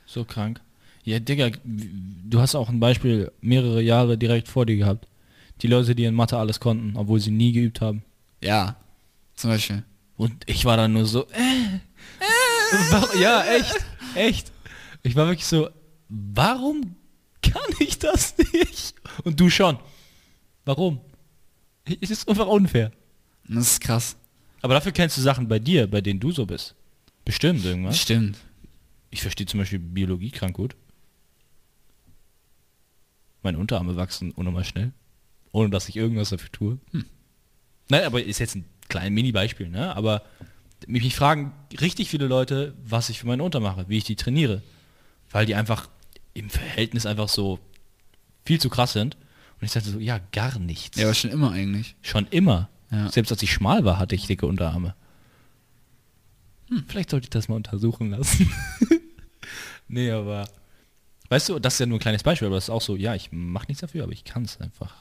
so krank. Ja, Digga, du hast auch ein Beispiel mehrere Jahre direkt vor dir gehabt. Die Leute, die in Mathe alles konnten, obwohl sie nie geübt haben. Ja, zum Beispiel. Und ich war dann nur so, äh, ja, echt, echt. Ich war wirklich so, warum kann ich das nicht? Und du schon. Warum? Es ist einfach unfair. Das ist krass. Aber dafür kennst du Sachen bei dir, bei denen du so bist. Bestimmt irgendwas. Stimmt. Ich verstehe zum Beispiel Biologie krank gut. Meine Unterarme wachsen unnormal schnell. Ohne dass ich irgendwas dafür tue. Nein, aber ist jetzt ein kleines Mini-Beispiel, ne? Aber mich, fragen richtig viele Leute, was ich für meine Unter mache, wie ich die trainiere. Weil die einfach im Verhältnis einfach so viel zu krass sind. Und ich sagte so, ja, gar nichts. Ja, aber schon immer eigentlich. Schon immer. Ja. Selbst als ich schmal war, hatte ich dicke Unterarme. Hm, vielleicht sollte ich das mal untersuchen lassen. nee, aber. Weißt du, das ist ja nur ein kleines Beispiel, aber das ist auch so, ja, ich mache nichts dafür, aber ich kann es einfach.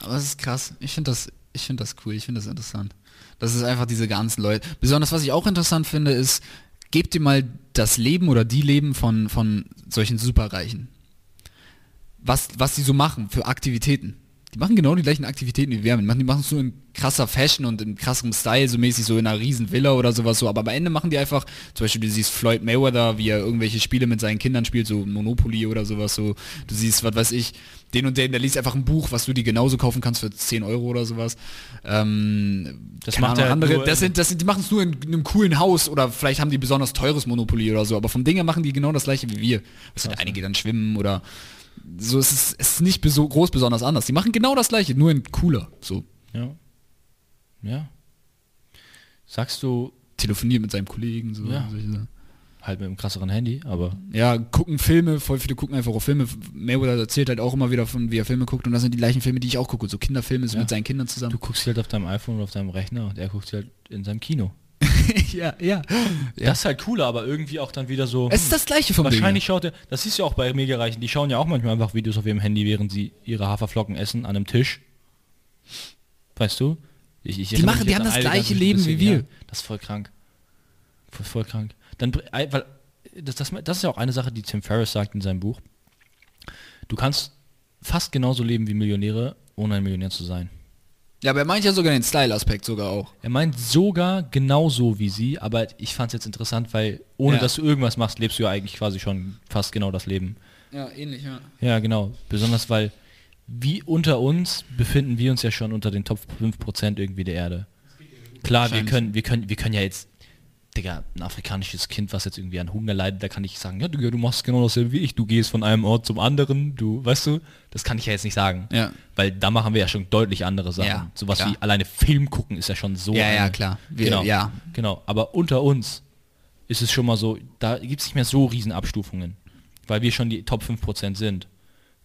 Aber es ist krass. Ich finde das, ich finde das cool. Ich finde das interessant. Das ist einfach diese ganzen Leute. Besonders was ich auch interessant finde, ist, gebt dir mal das Leben oder die Leben von, von solchen Superreichen. Was, was die so machen für Aktivitäten. Die machen genau die gleichen Aktivitäten wie wir. Die machen es nur in krasser Fashion und in krassem Style, so mäßig so in einer riesen Villa oder sowas so. Aber am Ende machen die einfach, zum Beispiel du siehst Floyd Mayweather, wie er irgendwelche Spiele mit seinen Kindern spielt, so Monopoly oder sowas so. Du siehst, was weiß ich, den und den, der liest einfach ein Buch, was du dir genauso kaufen kannst für 10 Euro oder sowas. Ähm, Das macht Ahnung, er andere, das sind, das sind, die machen es nur in, in einem coolen Haus oder vielleicht haben die besonders teures Monopoly oder so, aber vom Ding her machen die genau das gleiche wie wir. Es sind einige dann schwimmen oder so, es ist, es ist nicht so groß besonders anders. Die machen genau das gleiche, nur in cooler. So, Ja. Ja. Sagst du telefoniert mit seinem Kollegen, so. Ja. Halt mit einem krasseren Handy, aber Ja, gucken Filme, voll viele gucken einfach auch Filme. Mayweather erzählt halt auch immer wieder von, wie er Filme guckt und das sind die gleichen Filme, die ich auch gucke. So Kinderfilme, so Ja. mit seinen Kindern zusammen. du guckst halt auf deinem iPhone oder auf deinem Rechner und er guckt halt in seinem Kino. ja, ja. Das ist halt cooler, aber irgendwie auch dann wieder so. Es ist das gleiche vom Wahrscheinlich schaut er, das ist ja auch bei Megareichen, die schauen ja auch manchmal einfach Videos auf ihrem Handy, während sie ihre Haferflocken essen an einem Tisch. Weißt du? Ich, ich Die machen- die haben das gleiche Leben bisschen, wie wir. Ja, das ist voll krank. Voll, voll krank. Dann, weil, das, das, das ist ja auch eine Sache, die Tim Ferriss sagt in seinem Buch. Du kannst fast genauso leben wie Millionäre, ohne ein Millionär zu sein. Ja, aber er meint ja sogar den Style-Aspekt sogar auch. Er meint sogar genauso wie sie, aber ich fand es jetzt interessant, weil ohne Ja. dass du irgendwas machst, lebst du ja eigentlich quasi schon fast genau das Leben. Ja, ähnlich, ja. Ja, genau. Besonders weil, wie unter uns, befinden wir uns ja schon unter den Top 5% irgendwie der Erde. Klar, wir können, wir können, wir können ja jetzt Digga, ein afrikanisches Kind, was jetzt irgendwie an Hunger leidet, da kann ich sagen, ja, Digga, du machst genau dasselbe wie ich, du gehst von einem Ort zum anderen, du, weißt du, das kann ich ja jetzt nicht sagen. Ja. Weil da machen wir ja schon deutlich andere Sachen. Ja, Sowas klar. wie alleine Film gucken ist ja schon so. Ja, ja, eine- klar. Wir- genau. ja. Genau. Aber unter uns ist es schon mal so, da gibt es nicht mehr so riesen Abstufungen. Weil wir schon die Top 5% sind.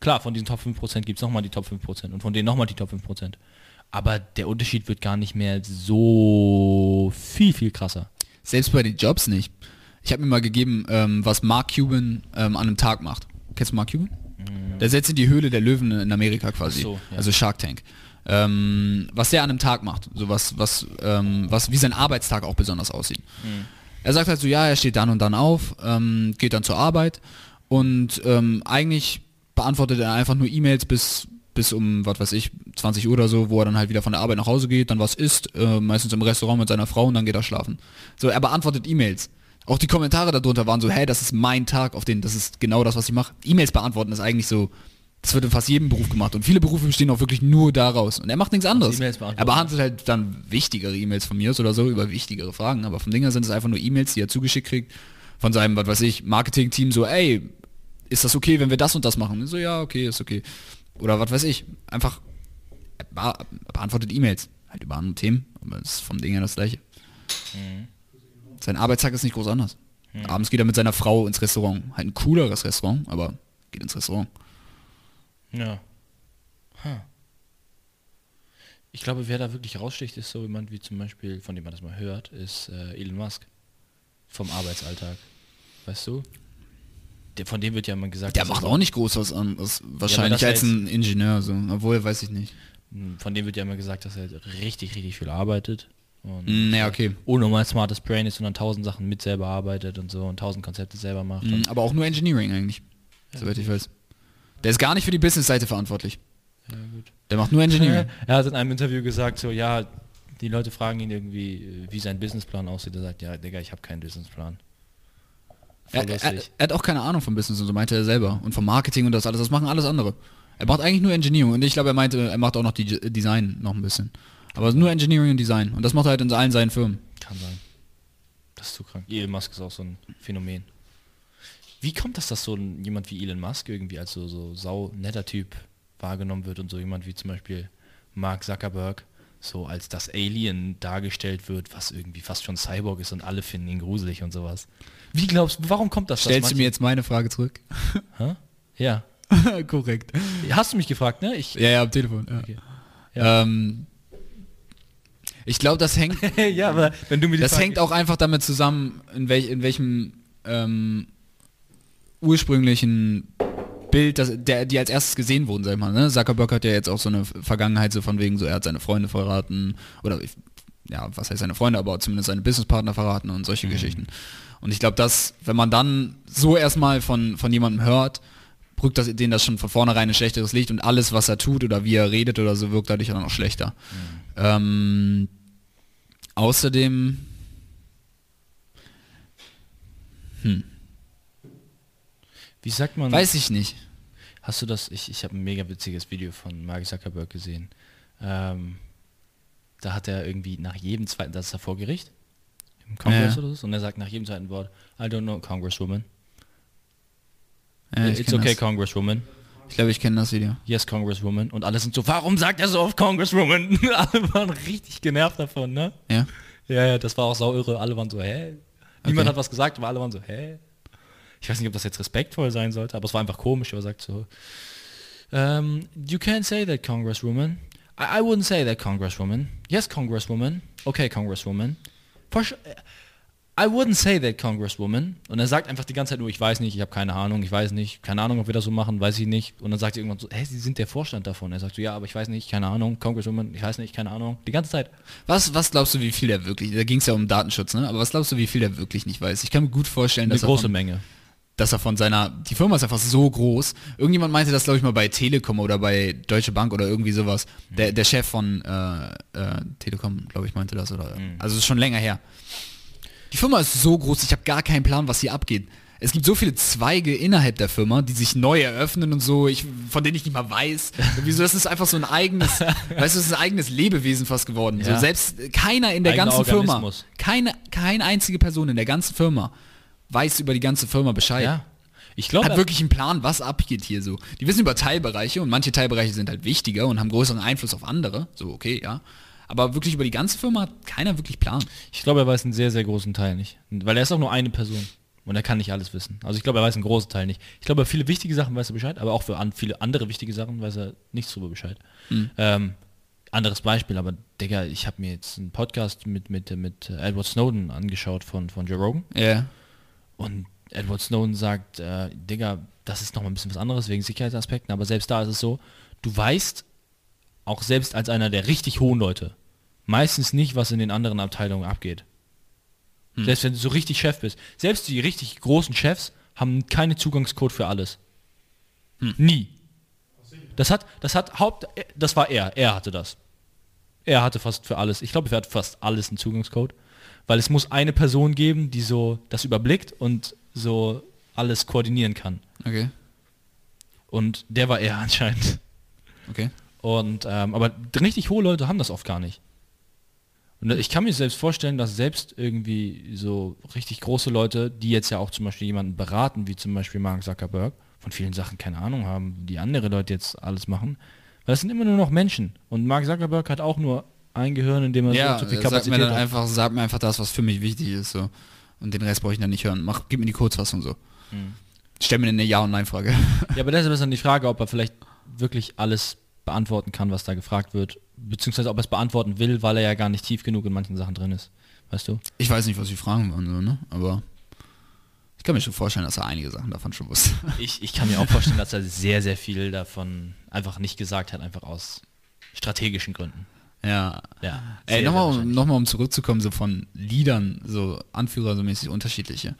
Klar, von diesen Top 5% gibt es nochmal die Top 5% und von denen nochmal die Top 5%. Aber der Unterschied wird gar nicht mehr so viel, viel krasser. Selbst bei den Jobs nicht. Ich habe mir mal gegeben, ähm, was Mark Cuban ähm, an einem Tag macht. Kennst du Mark Cuban? Der setzt in die Höhle der Löwen in Amerika quasi. So, ja. Also Shark Tank. Ähm, was der an einem Tag macht. So was, was, ähm, was, wie sein Arbeitstag auch besonders aussieht. Er sagt halt so, ja, er steht dann und dann auf, ähm, geht dann zur Arbeit und ähm, eigentlich beantwortet er einfach nur E-Mails bis, bis um, was weiß ich, 20 Uhr oder so, wo er dann halt wieder von der Arbeit nach Hause geht, dann was isst, äh, meistens im Restaurant mit seiner Frau und dann geht er schlafen. So, er beantwortet E-Mails. Auch die Kommentare darunter waren so, hey, das ist mein Tag, auf den, das ist genau das, was ich mache. E-Mails beantworten ist eigentlich so, das wird in fast jedem Beruf gemacht und viele Berufe bestehen auch wirklich nur daraus und er macht nichts anderes. Er behandelt halt dann wichtigere E-Mails von mir oder so über wichtigere Fragen, aber vom Dinger sind es einfach nur E-Mails, die er zugeschickt kriegt von seinem, was weiß ich, Marketing-Team so, ey, ist das okay, wenn wir das und das machen? Und so, ja, okay, ist okay. Oder was weiß ich, einfach er be- beantwortet E-Mails, halt über andere Themen, aber es ist vom Ding her das gleiche. Sein Arbeitstag ist nicht groß anders. Abends geht er mit seiner Frau ins Restaurant. Halt ein cooleres Restaurant, aber geht ins Restaurant. Ja. Huh. Ich glaube, wer da wirklich raussticht, ist so jemand wie zum Beispiel, von dem man das mal hört, ist äh, Elon Musk. Vom Arbeitsalltag. Weißt du? Von dem wird ja immer gesagt, Der er macht auch nicht groß was anderes, wahrscheinlich das als heißt- ein Ingenieur, so. obwohl, weiß ich nicht. Von dem wird ja immer gesagt, dass er richtig, richtig viel arbeitet. Und Mm, ja, okay. unnormal smartes Brain ist und an tausend Sachen mit selber arbeitet und so und tausend Konzepte selber macht. Mhm, Aber auch nur Engineering eigentlich, soweit ich weiß. Der ist gar nicht für die Business-Seite verantwortlich. Ja, gut. Der macht nur Engineering. Er hat in einem Interview gesagt, so, ja, die Leute fragen ihn irgendwie, wie sein Businessplan aussieht. Er sagt, ja, Digga, ich habe keinen Businessplan. Er, er, er hat auch keine Ahnung vom Business und so meinte er selber. Und vom Marketing und das alles, das machen alles andere. Er macht eigentlich nur Engineering und ich glaube, er meinte, er macht auch noch die Design noch ein bisschen. Aber nur Engineering und Design. Und das macht er halt in allen seinen Firmen. Kann sein. Das ist zu krank. Elon Musk ist auch so ein Phänomen. Wie kommt das, dass so ein, jemand wie Elon Musk irgendwie als so, so sau netter Typ wahrgenommen wird und so jemand wie zum Beispiel Mark Zuckerberg so als das Alien dargestellt wird, was irgendwie fast schon Cyborg ist und alle finden ihn gruselig und sowas. Wie glaubst du, warum kommt das? Stellst du mir jetzt meine Frage zurück? Ja. Korrekt. Hast du mich gefragt, ne? Ich, Ja, ja, am Telefon. Ja. Okay. Ähm, ich glaube, das hängt, ja, aber wenn du mir das Frage- hängt auch einfach damit zusammen, in, welch, in welchem ähm, ursprünglichen Bild, das, der, die als erstes gesehen wurden, sag ich mal. Ne? Zuckerberg hat ja jetzt auch so eine Vergangenheit so von wegen, so er hat seine Freunde verraten oder ich- ja, was heißt seine Freunde, aber zumindest seine Businesspartner verraten und solche Geschichten. Und ich glaube, dass, wenn man dann so erstmal von, von jemandem hört, rückt das, denen das schon von vornherein ein schlechteres Licht und alles, was er tut oder wie er redet oder so, wirkt dadurch dann auch schlechter. Ähm, außerdem, Wie sagt man? weiß ich nicht. Hast du das? Ich, ich habe ein mega witziges Video von Mark Zuckerberg gesehen. Ähm, da hat er irgendwie nach jedem zweiten, das ist er vor Gericht im Kongress Ja. oder so, und er sagt nach jedem zweiten Wort, I don't know, Congresswoman. Ja, It's okay, das. Congresswoman. Ich glaube, ich kenne das Video. Yes, Congresswoman. Und alle sind so, warum sagt er so oft Congresswoman? alle waren richtig genervt davon, ne? Ja. Ja, ja, das war auch sau irre. Alle waren so, hä? Niemand Okay. hat was gesagt, aber alle waren so, hä? Ich weiß nicht, ob das jetzt respektvoll sein sollte, aber es war einfach komisch. Er sagt so, um, you can't say that, Congresswoman. I, I wouldn't say that, Congresswoman. Yes, Congresswoman. Okay, Congresswoman. I wouldn't say that, Congresswoman. Und er sagt einfach die ganze Zeit nur, ich weiß nicht, ich habe keine Ahnung, ich weiß nicht, keine Ahnung, ob wir das so machen, weiß ich nicht. Und dann sagt er irgendwann so, hä, Sie sind der Vorstand davon. Er sagt so, ja, aber ich weiß nicht, keine Ahnung, Congresswoman, ich weiß nicht, keine Ahnung. Die ganze Zeit. Was, was glaubst du, wie viel er wirklich, da ging es ja um Datenschutz, ne? Aber was glaubst du, wie viel er wirklich nicht weiß? Ich kann mir gut vorstellen, Eine dass er, große Menge. Dass er von seiner, die Firma ist einfach so groß. Irgendjemand meinte das, glaube ich, mal bei Telekom oder bei Deutsche Bank oder irgendwie sowas. Der, der Chef von äh, äh, Telekom, glaube ich, meinte das. Oder, Also es ist schon länger her. Die Firma ist so groß, ich habe gar keinen Plan, was hier abgeht. es gibt so viele Zweige innerhalb der Firma, die sich neu eröffnen und so, ich, von denen ich nicht mal weiß. Wieso, das ist einfach so ein eigenes, weißt du, das ist ein eigenes Lebewesen fast geworden. So, Ja. selbst keiner in der Eigener ganzen Firma, keine, keine einzige Person in der ganzen Firma weiß über die ganze Firma Bescheid. Ja. Ich glaube, Hat wirklich einen Plan, was abgeht hier so. Die wissen über Teilbereiche und manche Teilbereiche sind halt wichtiger und haben größeren Einfluss auf andere. So, okay, ja. Aber wirklich über die ganze Firma hat keiner wirklich Plan. ich glaube, er weiß einen sehr, sehr großen Teil nicht. Weil er ist auch nur eine Person. Und er kann nicht alles wissen. Also ich glaube, er weiß einen großen Teil nicht. Ich glaube, viele wichtige Sachen weiß er Bescheid, aber auch für an, viele andere wichtige Sachen weiß er nichts drüber Bescheid. Ähm, anderes Beispiel, aber Digga, ich habe mir jetzt einen Podcast mit, mit, mit Edward Snowden angeschaut von, von Joe Rogan. Ja. Und Edward Snowden sagt, äh, Digga, das ist nochmal ein bisschen was anderes wegen Sicherheitsaspekten, aber selbst da ist es so, du weißt, auch selbst als einer der richtig hohen Leute, meistens nicht, was in den anderen Abteilungen abgeht. Selbst wenn du so richtig Chef bist. Selbst die richtig großen Chefs haben keine Zugangscode für alles. Nie. Das hat, das hat Haupt, das war er, er hatte das. Er hatte fast für alles, ich glaube, er hat fast alles einen Zugangscode, weil es muss eine Person geben, die so das überblickt und so alles koordinieren kann. Okay. Und der war er anscheinend. Okay. Und ähm, aber richtig hohe Leute haben das oft gar nicht. Und ich kann mir selbst vorstellen, dass selbst irgendwie so richtig große Leute, die jetzt ja auch zum Beispiel jemanden beraten, wie zum Beispiel Mark Zuckerberg, von vielen Sachen keine Ahnung haben, die andere Leute jetzt alles machen. Weil das sind immer nur noch Menschen. Und Mark Zuckerberg hat auch nur ein Gehirn, in dem er Ja, so viel sag mir Kapazität dann hat. einfach, sag mir einfach das, was für mich wichtig ist. So. Und den Rest brauche ich dann nicht hören. Mach, gib mir die Kurzfassung so. Hm. Stell mir eine Ja- und Nein-Frage. Ja, aber deshalb ist dann die Frage, ob er vielleicht wirklich alles beantworten kann, was da gefragt wird. Beziehungsweise ob er es beantworten will, weil er ja gar nicht tief genug in manchen Sachen drin ist. Weißt du? Ich weiß nicht, was die Fragen waren, so, ne? Aber ich kann mir schon vorstellen, dass er einige Sachen davon schon wusste. Ich, ich kann mir auch vorstellen, dass er sehr, sehr viel davon einfach nicht gesagt hat, einfach aus strategischen Gründen. Ja. Ja. Ey, nochmal, um, noch mal, um zurückzukommen, so von Liedern, so Anführer, so mäßig unterschiedliche.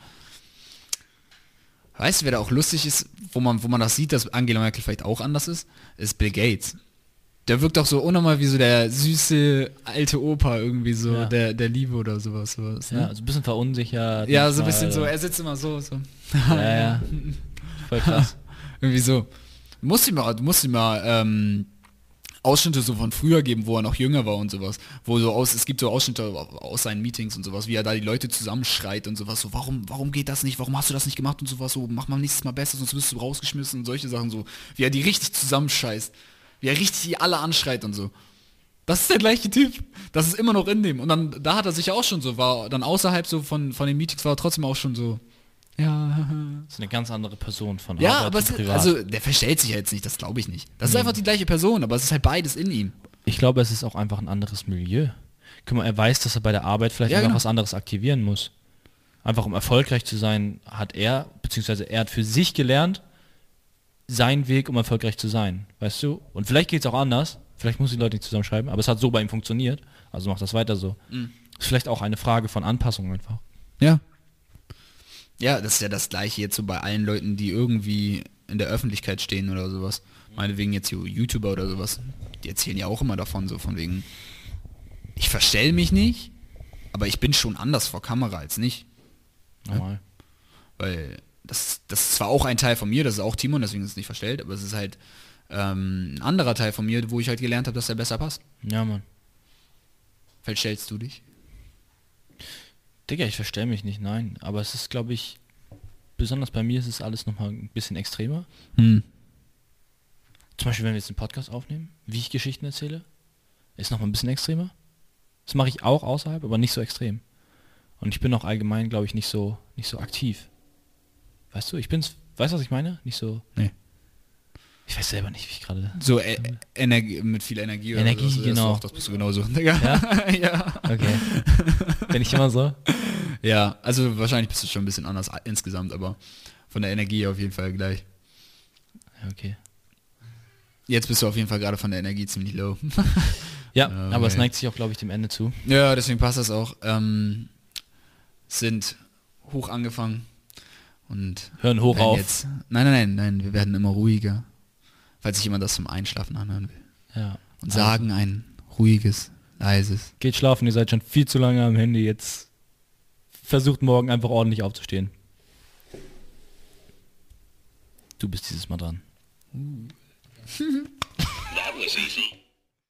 Weißt du, wer da auch lustig ist, wo man, wo man das sieht, dass Angela Merkel vielleicht auch anders ist, ist Bill Gates. Der wirkt auch so unnormal wie so der süße alte Opa irgendwie so, Ja. der, der Liebe oder sowas. sowas Ja, ne? also ein bisschen verunsichert. ja, so ein bisschen so, äh, er sitzt immer so, so. Ja, ja. Voll krass. Irgendwie so. Du musst ihm mal, du musst ihm mal ähm, Ausschnitte so von früher geben, wo er noch jünger war und sowas. Wo so aus, es gibt so Ausschnitte aus seinen Meetings und sowas, wie er da die Leute zusammenschreit und sowas. So, warum, warum geht das nicht? Warum hast du das nicht gemacht und sowas? So, mach mal nächstes Mal besser, sonst wirst du rausgeschmissen und solche Sachen so. Wie er die richtig zusammenscheißt. Wie er richtig die alle anschreit und so. Das ist der gleiche Typ. Das ist immer noch in dem. Und dann, da hat er sich ja auch schon so, war dann außerhalb so von, von den Meetings war er trotzdem auch schon so. Ja, Das ist eine ganz andere Person von ja, aber es privat. also der verstellt sich ja jetzt nicht, das glaube ich nicht. Das ist einfach die gleiche Person, aber es ist halt beides in ihm. ich glaube, es ist auch einfach ein anderes Milieu. Guck mal, er weiß, dass er bei der Arbeit vielleicht Ja, noch genau. was anderes aktivieren muss. Einfach um erfolgreich zu sein, hat er, beziehungsweise er hat für sich gelernt, seinen Weg, um erfolgreich zu sein. Weißt du? Und vielleicht geht es auch anders. Vielleicht muss die Leute nicht zusammenschreiben, aber es hat so bei ihm funktioniert. Also macht das weiter so. Ist vielleicht auch eine Frage von Anpassung einfach. Ja. Ja, das ist ja das gleiche jetzt so bei allen Leuten, die irgendwie in der Öffentlichkeit stehen oder sowas. Meinetwegen jetzt YouTuber oder sowas. Die erzählen ja auch immer davon, so von wegen, ich verstell mich nicht, aber ich bin schon anders vor Kamera als nicht. Normal. Weil das, das ist zwar auch ein Teil von mir, das ist auch Timon, deswegen ist es nicht verstellt, aber es ist halt ähm, ein anderer Teil von mir, wo ich halt gelernt habe, dass er besser passt. Ja, Mann. Verstellst du dich? Digga, ich verstell mich nicht, nein. Aber es ist, glaube ich, besonders bei mir ist es alles nochmal ein bisschen extremer. Hm. Zum Beispiel, wenn wir jetzt einen Podcast aufnehmen, wie ich Geschichten erzähle, ist nochmal ein bisschen extremer. Das mache ich auch außerhalb, aber nicht so extrem. Und ich bin auch allgemein, glaube ich, nicht so, nicht so aktiv. Weißt du, ich bin's, weißt du, was ich meine? Nicht so. Nee. Ich weiß selber nicht, wie ich gerade. So äh, Energie, mit viel Energie. oder Energie. Das ist genau. Das bist du genauso. Digga. Ja? ja. Okay. bin ich immer so? Ja, also wahrscheinlich bist du schon ein bisschen anders insgesamt, aber von der Energie auf jeden Fall gleich. Okay. Jetzt bist du auf jeden Fall gerade von der Energie ziemlich low. Ja, Okay. aber es neigt sich auch, glaube ich, dem Ende zu. ja, deswegen passt das auch. Ähm, sind hoch angefangen und Hören hoch auf. Jetzt, nein, nein, nein, nein, wir werden immer ruhiger, falls sich jemand das zum Einschlafen anhören will. Ja. Und also. sagen ein ruhiges, leises. Geht schlafen, ihr seid schon viel zu lange am Handy. Jetzt versucht morgen einfach ordentlich aufzustehen. Du bist dieses Mal dran. Uh.